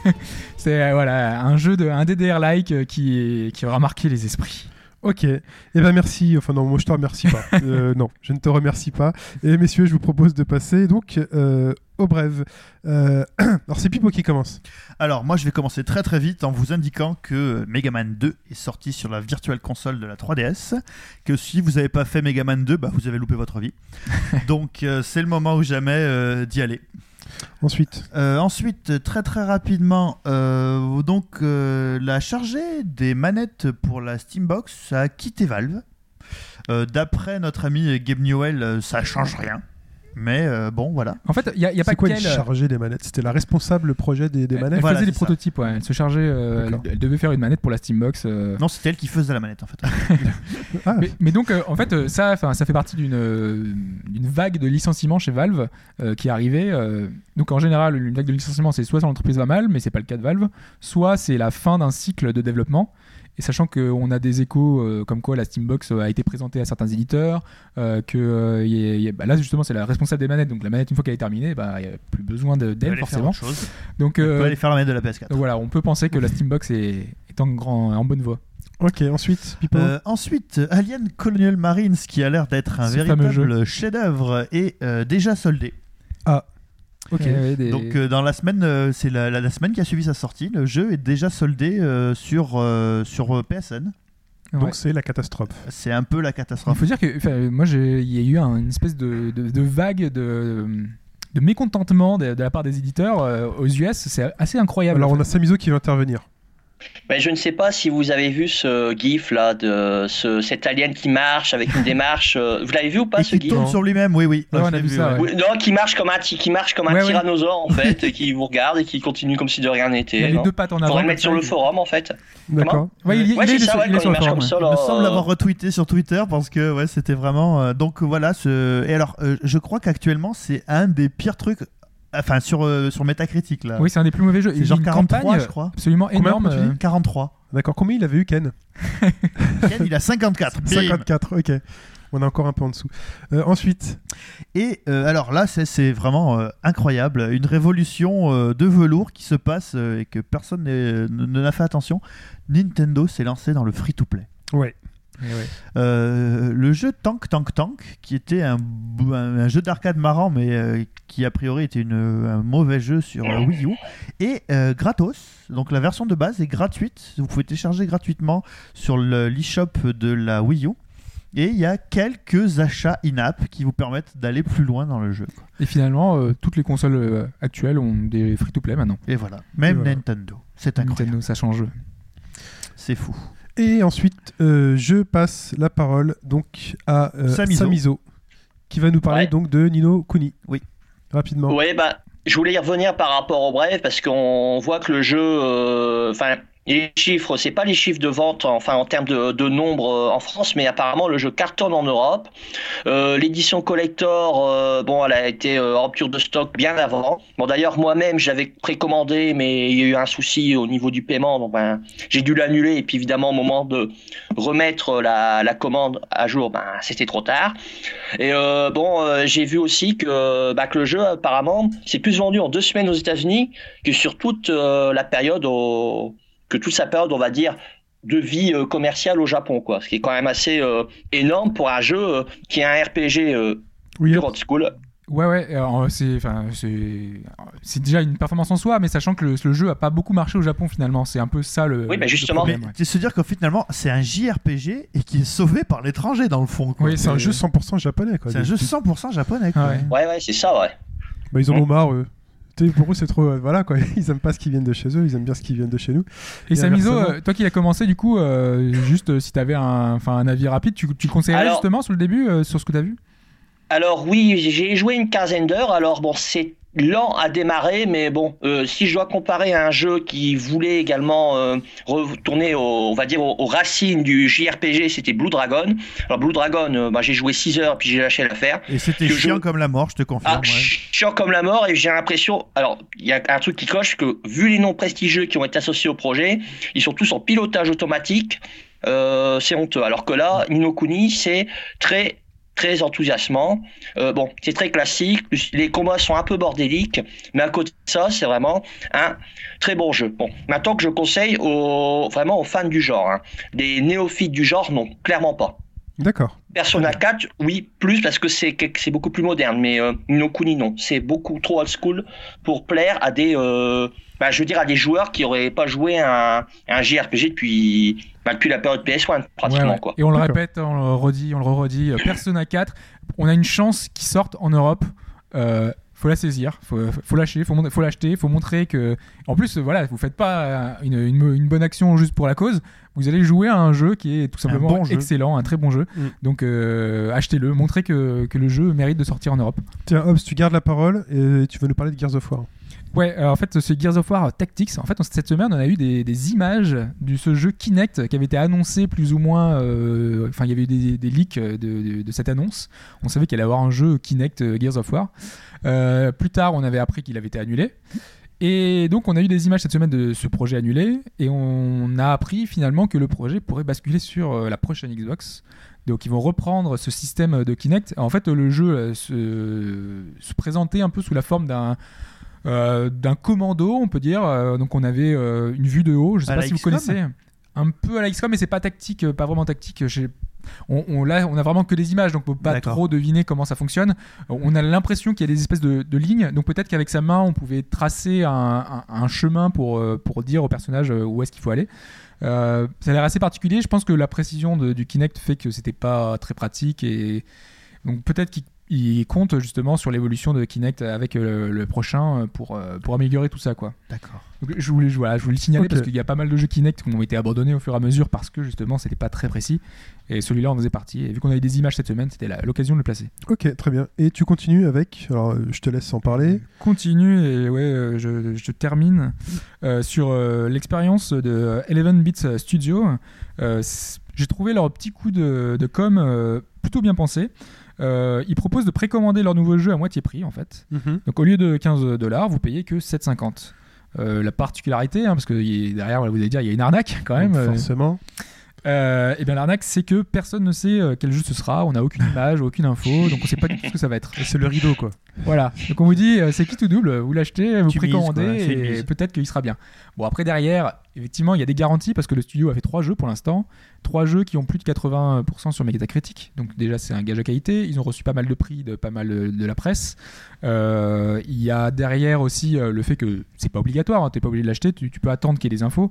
C'est euh, voilà, un jeu de un DDR-like euh, qui, qui aura marqué les esprits. Ok. Eh ben merci. Enfin non, moi je te remercie pas. Euh, non, je ne te remercie pas. Et messieurs, je vous propose de passer donc euh, au brève. Euh, alors c'est Pipo qui commence. Alors moi je vais commencer très très vite en vous indiquant que Mega Man 2 est sorti sur la Virtual Console de la 3DS, que si vous n'avez pas fait Mega Man 2, bah, vous avez loupé votre vie. Donc euh, c'est le moment ou jamais euh, d'y aller. Ensuite. Euh, ensuite, très très rapidement, euh, donc euh, la chargée des manettes pour la Steambox a quitté Valve. D'après notre ami Gabe Newell, ça change rien. Mais euh, bon, voilà. En fait, il n'y a, y a pas C'est quoi qu'elle. chargée des manettes? C'était la responsable projet des, des Elle, manettes? elle Voilà, faisait des ça. prototypes, ouais. Elle se chargeait, euh, elle, D'accord. elle devait faire une manette pour la Steambox. euh. Non, c'était elle qui faisait la manette en fait. Ah, Mais, mais donc, euh, en fait, euh, ça, enfin, ça fait partie d'une euh, d'une vague de licenciements chez Valve euh, qui est arrivée. euh. donc, en général, une vague de licenciements, c'est soit l'entreprise va mal, mais c'est pas le cas de Valve, soit c'est la fin d'un cycle de développement. Et sachant qu'on a des échos euh, comme quoi la Steambox euh, a été présentée à certains éditeurs, euh, que euh, y a- y a- bah, là justement c'est la responsable des manettes, donc la manette une fois qu'elle est terminée, bah, il n'y a plus besoin de- Elle d'elle forcément. Donc, euh, peut aller faire la manette de la PS4. donc voilà, on peut penser que la Steambox est, est en, grand, en bonne voie. Ok, ensuite. Euh, ensuite, Alien Colonial Marines, qui a l'air d'être un véritable chef-d'œuvre, est euh, déjà soldé. ok. Ouais, des- Donc euh, dans la semaine, euh, c'est la, la- la semaine qui a suivi sa sortie, le jeu est déjà soldé euh, sur, euh, sur euh, PSN. ouais. Donc c'est la catastrophe. C'est un peu la Il catastrophe. faut dire que moi, il y a eu un- une espèce de, de- de vague de, de mécontentement de, de la part des éditeurs euh, aux US. C'est assez incroyable. Alors en on a. Samizo qui va intervenir. Mais je ne sais pas si vous avez vu ce gif là de ce, cet alien qui marche avec une démarche. euh, Vous l'avez vu ou pas Et ce qui gif? tourne sur lui-même, oui, oui. Ouais, on a vu ça, ouais. Non, qui marche comme un, qui marche comme un Ouais, ouais. tyrannosaure en fait, et qui vous regarde et qui continue comme si de rien Il y a n'était. les deux pattes en avant. Faudrait le mettre sur le il- forum en fait. D'accord. Ouais, il, il il est ça, sur, ouais, il sur il marche comme Il me semble euh, l'avoir retweeté sur Twitter parce que ouais, c'était vraiment. euh, donc voilà, ce... et alors euh, je crois qu'actuellement c'est un des pires trucs. Enfin, sur, euh, sur Metacritic là. Oui, c'est un des plus mauvais jeux. c'est genre une 43, campagne je crois. absolument Combien, énorme. tu dis euh, 43. D'accord. Combien il avait eu Ken Ken, il a 54. Bim. 54. Ok. On est encore un peu en dessous. Euh, ensuite, Et euh, alors là, c'est- c'est vraiment euh, incroyable. Une révolution euh, de velours qui se passe euh, et que personne n'a fait attention. Nintendo s'est lancé dans le free-to-play. ouais. Eh ouais. Euh, le jeu Tank Tank Tank, qui était un, bou- un- un jeu d'arcade marrant, mais euh, qui a priori était une- un mauvais jeu sur euh, Wii U, et euh, gratos. Donc la version de base est gratuite. Vous pouvez télécharger gratuitement sur le- l'eShop de la Wii U. Et il y a quelques achats in-app qui vous permettent d'aller plus loin dans le jeu. quoi. Et finalement, euh, toutes les consoles euh, actuelles ont des free-to-play maintenant. Et voilà, même Et voilà. Nintendo. C'est incroyable. Nintendo, ça change. C'est fou. Et ensuite, euh, je passe la parole donc à euh, Samizo. Samizo, qui va nous parler Ouais. donc de Nino Kuni. Oui. Rapidement. Ouais, bah, je voulais y revenir par rapport au bref parce qu'on voit que le jeu, euh, enfin, les chiffres, c'est pas les chiffres de vente, enfin, en termes de, nombre euh, en France, mais apparemment le jeu cartonne en Europe. Euh, L'édition collector, euh, bon, elle a été en rupture de stock bien avant. Bon, d'ailleurs, moi-même, j'avais précommandé, mais il y a eu un souci au niveau du paiement, donc ben, j'ai dû l'annuler. Et puis, évidemment, au moment de remettre la, commande à jour, ben, c'était trop tard. Et bon, j'ai vu aussi que, bah, que le jeu, apparemment, s'est plus vendu en deux semaines aux États-Unis que sur toute la période, au... que toute sa période, on va dire, de vie euh, commerciale au Japon, quoi. Ce qui est quand même assez euh, énorme pour un jeu euh, qui est un RPG euh, Oui, school. Ouais, ouais, c'est, déjà une performance en soi, mais sachant que le, le jeu a pas beaucoup marché au Japon finalement, c'est un peu ça le. Oui, bah, le justement. problème, Mais ouais. c'est se dire que finalement, c'est un JRPG et qui est sauvé par l'étranger dans le fond. quoi. Oui, c'est un jeu 100% japonais. quoi. C'est un jeu 100% japonais. quoi. Ouais. Ouais, ouais, c'est ça, ouais. Bah, ils en ont marre, eux. Pour eux, c'est trop. euh, Voilà, quoi. Ils aiment pas ce qui viennent de chez eux, ils aiment bien ce qui vient de chez nous. Et Et Samizo, inversement. euh, toi qui l'as commencé, du coup, euh, juste euh, si tu avais un, enfin, un avis rapide, tu, tu conseillerais Alors- justement sur le début, euh, sur ce que tu as vu? Alors oui, j'ai joué une quinzaine d'heures. Alors bon, c'est lent à démarrer, mais bon, euh, si je dois comparer à un jeu qui voulait également euh, retourner, au, on va dire, aux, aux racines du JRPG, c'était Blue Dragon. Alors Blue Dragon, euh, bah, j'ai joué 6 heures, puis j'ai lâché l'affaire. Et c'était chiant je- comme la mort, je te confirme. Ah, ouais. chiant comme la mort, et j'ai l'impression. Alors, il y a un truc qui coche que, vu les noms prestigieux qui ont été associés au projet, ils sont tous en pilotage automatique. Euh, c'est honteux. Alors que là, Ninokuni, c'est très très enthousiasmant. Euh, bon, c'est très classique. Les combats sont un peu bordéliques, mais à côté de ça, c'est vraiment un très bon jeu. Bon, maintenant que je conseille aux, vraiment aux fans du genre, hein. des néophytes du genre, non, clairement pas. D'accord. Persona 4, oui, plus parce que c'est beaucoup plus moderne, mais euh, Ninokuni non, c'est beaucoup trop old school pour plaire à des, euh, bah, je veux dire à des joueurs qui auraient pas joué un, un JRPG depuis, bah, depuis la période PS1 pratiquement Ouais, ouais. quoi. Et on le répète, on le redit, on le redit. euh, Persona 4, on a une chance qu'il sorte en Europe. Euh, faut la saisir, faut, faut lâcher, faut, faut l'acheter, faut montrer que. En plus, euh, voilà, vous faites pas euh, une, une- une bonne action juste pour la cause. Vous allez jouer à un jeu qui est tout simplement bon jeu. excellent, un très bon jeu. Mm. Donc euh, achetez-le, montrez que, que le jeu mérite de sortir en Europe. Tiens, Hobbs, tu gardes la parole et tu vas nous parler de Gears of War. Ouais, alors en fait, ce Gears of War Tactics, en fait, cette semaine, on a eu des, images de ce jeu Kinect qui avait été annoncé plus ou moins. euh, Enfin, il y avait eu des, leaks de, cette annonce. On savait qu'il allait avoir un jeu Kinect euh, Gears of War. Euh, plus tard, on avait appris qu'il avait été annulé. Et donc, on a eu des images cette semaine de ce projet annulé. Et on a appris finalement que le projet pourrait basculer sur euh, la prochaine Xbox. Donc, ils vont reprendre ce système de Kinect. En fait, le jeu euh, se, se présentait un peu sous la forme d'un euh, d'un commando, on peut dire. Euh, donc on avait euh, une vue de haut. Je sais À pas si vous connaissez. Un peu à la XCOM, mais c'est pas tactique, pas vraiment tactique. On, on, là, on a vraiment que des images, donc on peut pas trop deviner comment ça fonctionne. On a l'impression qu'il y a des espèces de, de lignes, donc peut-être qu'avec sa main, on pouvait tracer un, un- un chemin pour, pour dire au personnage où est-ce qu'il faut aller. Euh, ça a l'air assez particulier. Je pense que la précision de- du Kinect fait que c'était pas très pratique et donc peut-être qu'il ils comptent justement sur l'évolution de Kinect avec euh, le prochain euh, pour, euh, pour améliorer tout ça. quoi. D'accord. Je voulais, je- voilà, je voulais le signaler parce qu'il y a pas mal de jeux Kinect qui ont été abandonnés au fur et à mesure parce que justement c'était pas très précis. Et celui-là en faisait partie. Et vu qu'on avait des images cette semaine, c'était l'occasion de le placer. Ok, très bien. Et tu continues avec, alors je te laisse en parler. Continue et ouais, je, je termine euh, sur euh, l'expérience de Eleven Bits Studio. Euh, J'ai trouvé leur petit coup de, de com plutôt bien pensé. Euh, ils proposent de précommander leur nouveau jeu à moitié prix en fait. Donc au lieu de 15 dollars, vous payez que 7,50. Euh, la particularité, hein, parce que derrière, vous allez dire, il y a une arnaque quand même. Donc, euh, forcément. euh, et bien l'arnaque, c'est que personne ne sait euh, quel jeu ce sera. On n'a aucune image, aucune info, donc on sait pas du tout ce que ça va être. C'est le rideau, quoi. Voilà. Donc on vous dit, euh, c'est qui tout double? Vous l'achetez, vous Tu mises, précommandez quoi, et peut-être qu'il sera bien. Bon après derrière, effectivement, il y a des garanties parce que le studio a fait trois jeux pour l'instant, trois jeux qui ont plus de 80% sur Metacritic. Donc déjà c'est un gage à qualité. Ils ont reçu pas mal de prix de pas mal de la presse. Euh, Il y a derrière aussi euh, le fait que c'est pas obligatoire. Hein, T'es pas obligé de l'acheter. Tu, tu peux attendre qu'il y ait des infos.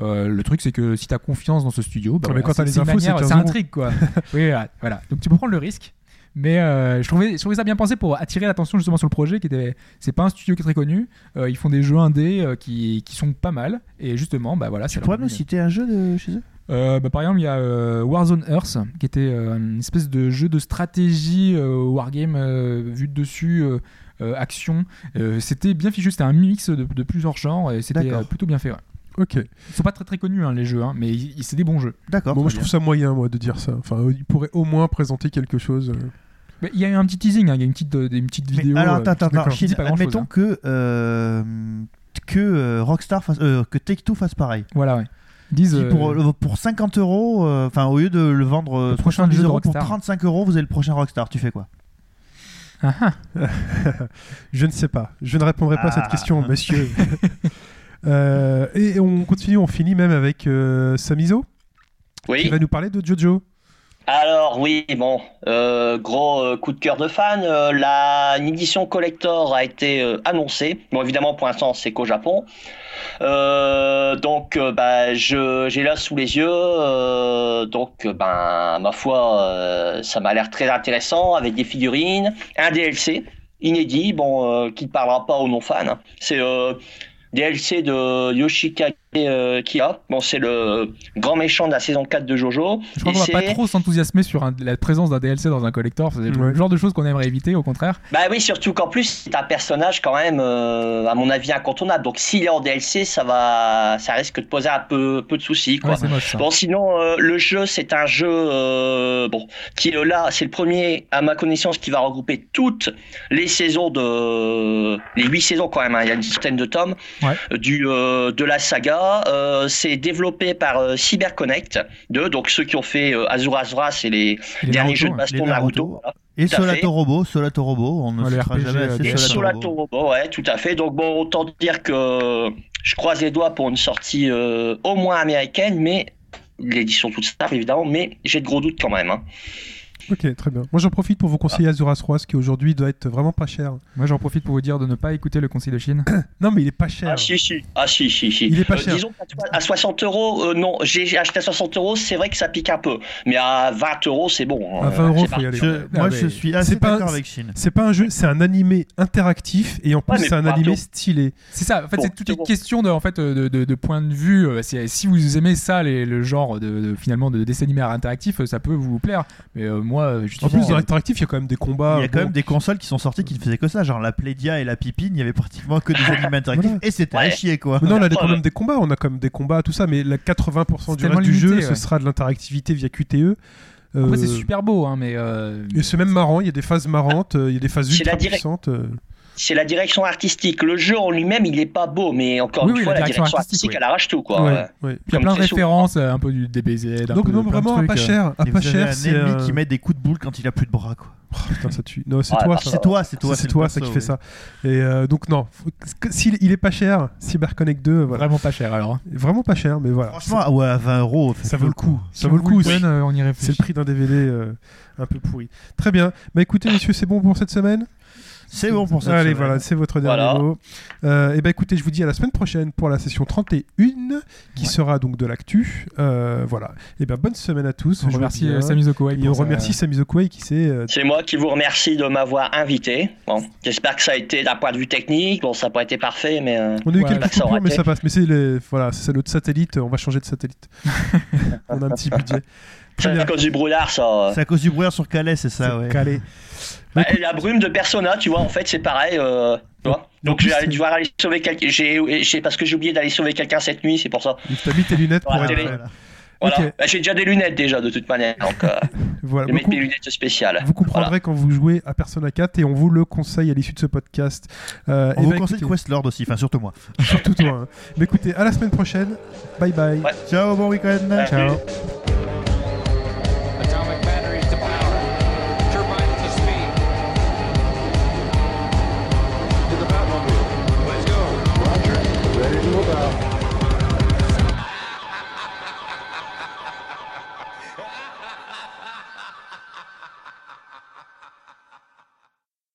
Euh, le truc c'est que si tu as confiance dans ce studio, bah Ah, voilà, t'as c'est- les c'est une infos, c'est manière- 15 ça euros. intrigue quoi. oui, voilà. Donc tu peux prendre le risque. Mais euh, je, trouvais, je trouvais ça bien pensé pour attirer l'attention justement sur le projet qui était c'est pas un studio qui est très connu Euh, ils font des jeux indés euh, qui, qui sont pas mal et justement bah voilà Tu pourrais nous citer un jeu de chez eux? Euh, bah, par exemple il y a euh, Warzone Earth qui était euh, une espèce de jeu de stratégie euh, wargame euh, vu de dessus euh, euh, action Euh, c'était bien fichu c'était un mix de, de plusieurs genres et c'était euh, plutôt bien fait ouais. Ok. ils sont pas très très connus hein, les jeux hein, mais ils- c'est des bons jeux D'accord. Bon, moi, je trouve ça moyen, moi, de dire ça. Enfin, il pourrait au moins présenter quelque chose. euh. Mais il y a eu un petit teasing hein, il y a une petite, euh, une petite vidéo alors, euh, attends, attends, attends, pas grand-chose, admettons hein. que, euh, que euh, Rockstar fasse, euh, que Take-Two fasse pareil. voilà ouais Ils disent Qui, euh, pour, euh, pour 50 euros, euh, enfin au lieu de le vendre euh, Le prochain 70 jeu de euros pour Rockstar. 35 euros, vous avez le prochain Rockstar. Tu fais quoi? Ah, ah. Je ne sais pas. Je ne répondrai pas à cette Ah. question, monsieur. Euh, et on continue, on finit même avec euh, Samizo, qui va nous parler de Jojo. Alors oui, bon, euh, gros euh, coup de cœur de fan. la une édition collector a été annoncée. Bon, évidemment, pour l'instant, c'est qu'au Japon. Donc, bah, je j'ai là sous les yeux. donc, ben, ma foi, ça m'a l'air très intéressant avec des figurines, un DLC inédit, bon, qui ne parlera pas aux non fans. C'est DLC de Yoshikage euh, Kia. Bon, c'est le grand méchant de la saison 4 de Jojo. Je crois qu'on va pas trop s'enthousiasmer sur un- la présence d'un DLC dans un collector. C'est le Ouais. genre de choses qu'on aimerait éviter, au contraire. Bah oui, surtout qu'en plus, c'est un personnage quand même, euh, à mon avis, incontournable. Donc s'il est en DLC, ça va, ça risque de poser un peu, peu de soucis, quoi. Ouais, moche. Bon, sinon, euh, le jeu, c'est un jeu, euh, bon, qui est là, c'est le premier, à ma connaissance, qui va regrouper toutes les saisons de, les huit saisons quand même, hein, il y a une centaine de tomes, Ouais. du, euh, de la saga. Euh, c'est développé par euh, CyberConnect 2, donc ceux qui ont fait euh, Azura's Wrath et les derniers Naruto, jeux de baston Naruto. Naruto. voilà. Et Solato. Robo, Solato Robo, on ne citera jamais assez Et Solato Solato Robo. Robo, ouais, tout à fait. Donc bon, autant dire que je croise les doigts pour une sortie euh, au moins américaine, mais l'édition toute simple évidemment, mais j'ai de gros doutes quand même. hein. Ok, très bien. Moi, j'en profite pour vous conseiller Azuras Roas, qui aujourd'hui doit être vraiment pas cher. Moi, j'en profite pour vous dire de ne pas écouter le conseil de Chine. Non, mais il est pas cher. Ah si si, ah si si si. Il est pas Euh, cher. Disons à 60 euros, euh, non, j'ai acheté à 60 euros, c'est vrai que ça pique un peu, mais à 20 euros c'est bon. À euh, 20 euros, faut y aller. Je- Ah, moi, mais je suis assez c'est pas un- d'accord avec Shin. C'est pas un jeu, c'est un animé interactif et en plus Ouais, c'est un animé stylé. C'est ça, en fait, Bon, c'est toute une bon. question de, en fait, de, de, de point de vue. euh, Si vous aimez ça, les- le genre de, de- finalement de dessin animé interactif, euh, ça peut vous plaire. Mais euh, moi, euh, En plus, dans euh, l'interactif, il y a quand même des combats. Il y a quand bon. même des consoles qui sont sorties qui ne faisaient que ça, genre la Playdia et la Pipine, il y avait pratiquement que des animés interactifs Voilà. et c'était à Ouais. chier quoi. Mais non, on a quand même des combats, on a quand même des combats, tout ça, mais la 80% du reste du jeu, ce sera de l'interactivité via QTE. Euh, c'est super beau, hein, mais. euh, Et c'est même marrant, il y a des phases marrantes, euh, il y a des phases ultra puissantes. Euh. C'est la direction artistique. Le jeu en lui-même, il est pas beau, mais encore Oui, une oui, fois, la la direction artistique, artistique, oui. elle arrache tout quoi. Il y a plein de c'est souvent. références, euh, un peu du DBZ. Donc peu- non, vraiment à pas euh. cher, à Et pas cher, un c'est ennemi euh, qui met des coups de boule quand il a plus de bras quoi. Oh, putain, ça tue. Non, c'est Ah, toi bah. C'est toi, c'est toi, C'est le toi ça qui fait ça. Et euh, donc non, s'il il est pas cher, CyberConnect 2, voilà. Vraiment pas cher alors. Vraiment pas cher, mais voilà. Franchement, ah ouais, à 20 euros, ça vaut le coup. Ça vaut le coup. euh, C'est le prix d'un DVD euh, un peu pourri. Très bien. Bah écoutez, messieurs, c'est bon pour cette semaine? C'est bon pour ça. Allez, voilà, c'est votre dernier Voilà. mot. Euh, et ben écoutez, je vous dis à la semaine prochaine pour la session 31, qui sera donc de l'actu. Euh, voilà. Et ben bonne semaine à tous. On Jouez remercie euh, Sami Zokowai Et on remercie Sami Zokouei qui s'est. euh, C'est moi qui vous remercie de m'avoir invité. Bon, j'espère que ça a été d'un point de vue technique. Bon, ça n'a pas été parfait, mais euh, On a eu Ouais, quelques coupures, mais ça passe. Mais c'est les... voilà, c'est notre satellite. On va changer de satellite. on a un petit budget. C'est à cause du brouillard, ça. C'est à cause du brouillard sur Calais, c'est ça, ouais. Calé. Bah, la brume de Persona, tu vois, en fait, c'est pareil. euh, tu vois. Donc, je vais aller devoir aller sauver quelqu'un. J'ai, parce que j'ai oublié d'aller sauver quelqu'un cette nuit, c'est pour ça. T'as mis tes lunettes pour Voilà, télé. Voilà. Bah, j'ai déjà des lunettes déjà, de toute manière. Donc, euh, Voilà. je vais mettre mes lunettes spéciales. vous comprendrez Voilà. quand vous jouez à Persona 4 et on vous le conseille à l'issue de ce podcast. Euh, On et vous ben, conseille écoutez, Questlord aussi, enfin surtout moi. surtout toi. hein. Mais écoutez, à la semaine prochaine. Bye bye. Ouais. Ciao, bon week-end. Ouais. Ciao.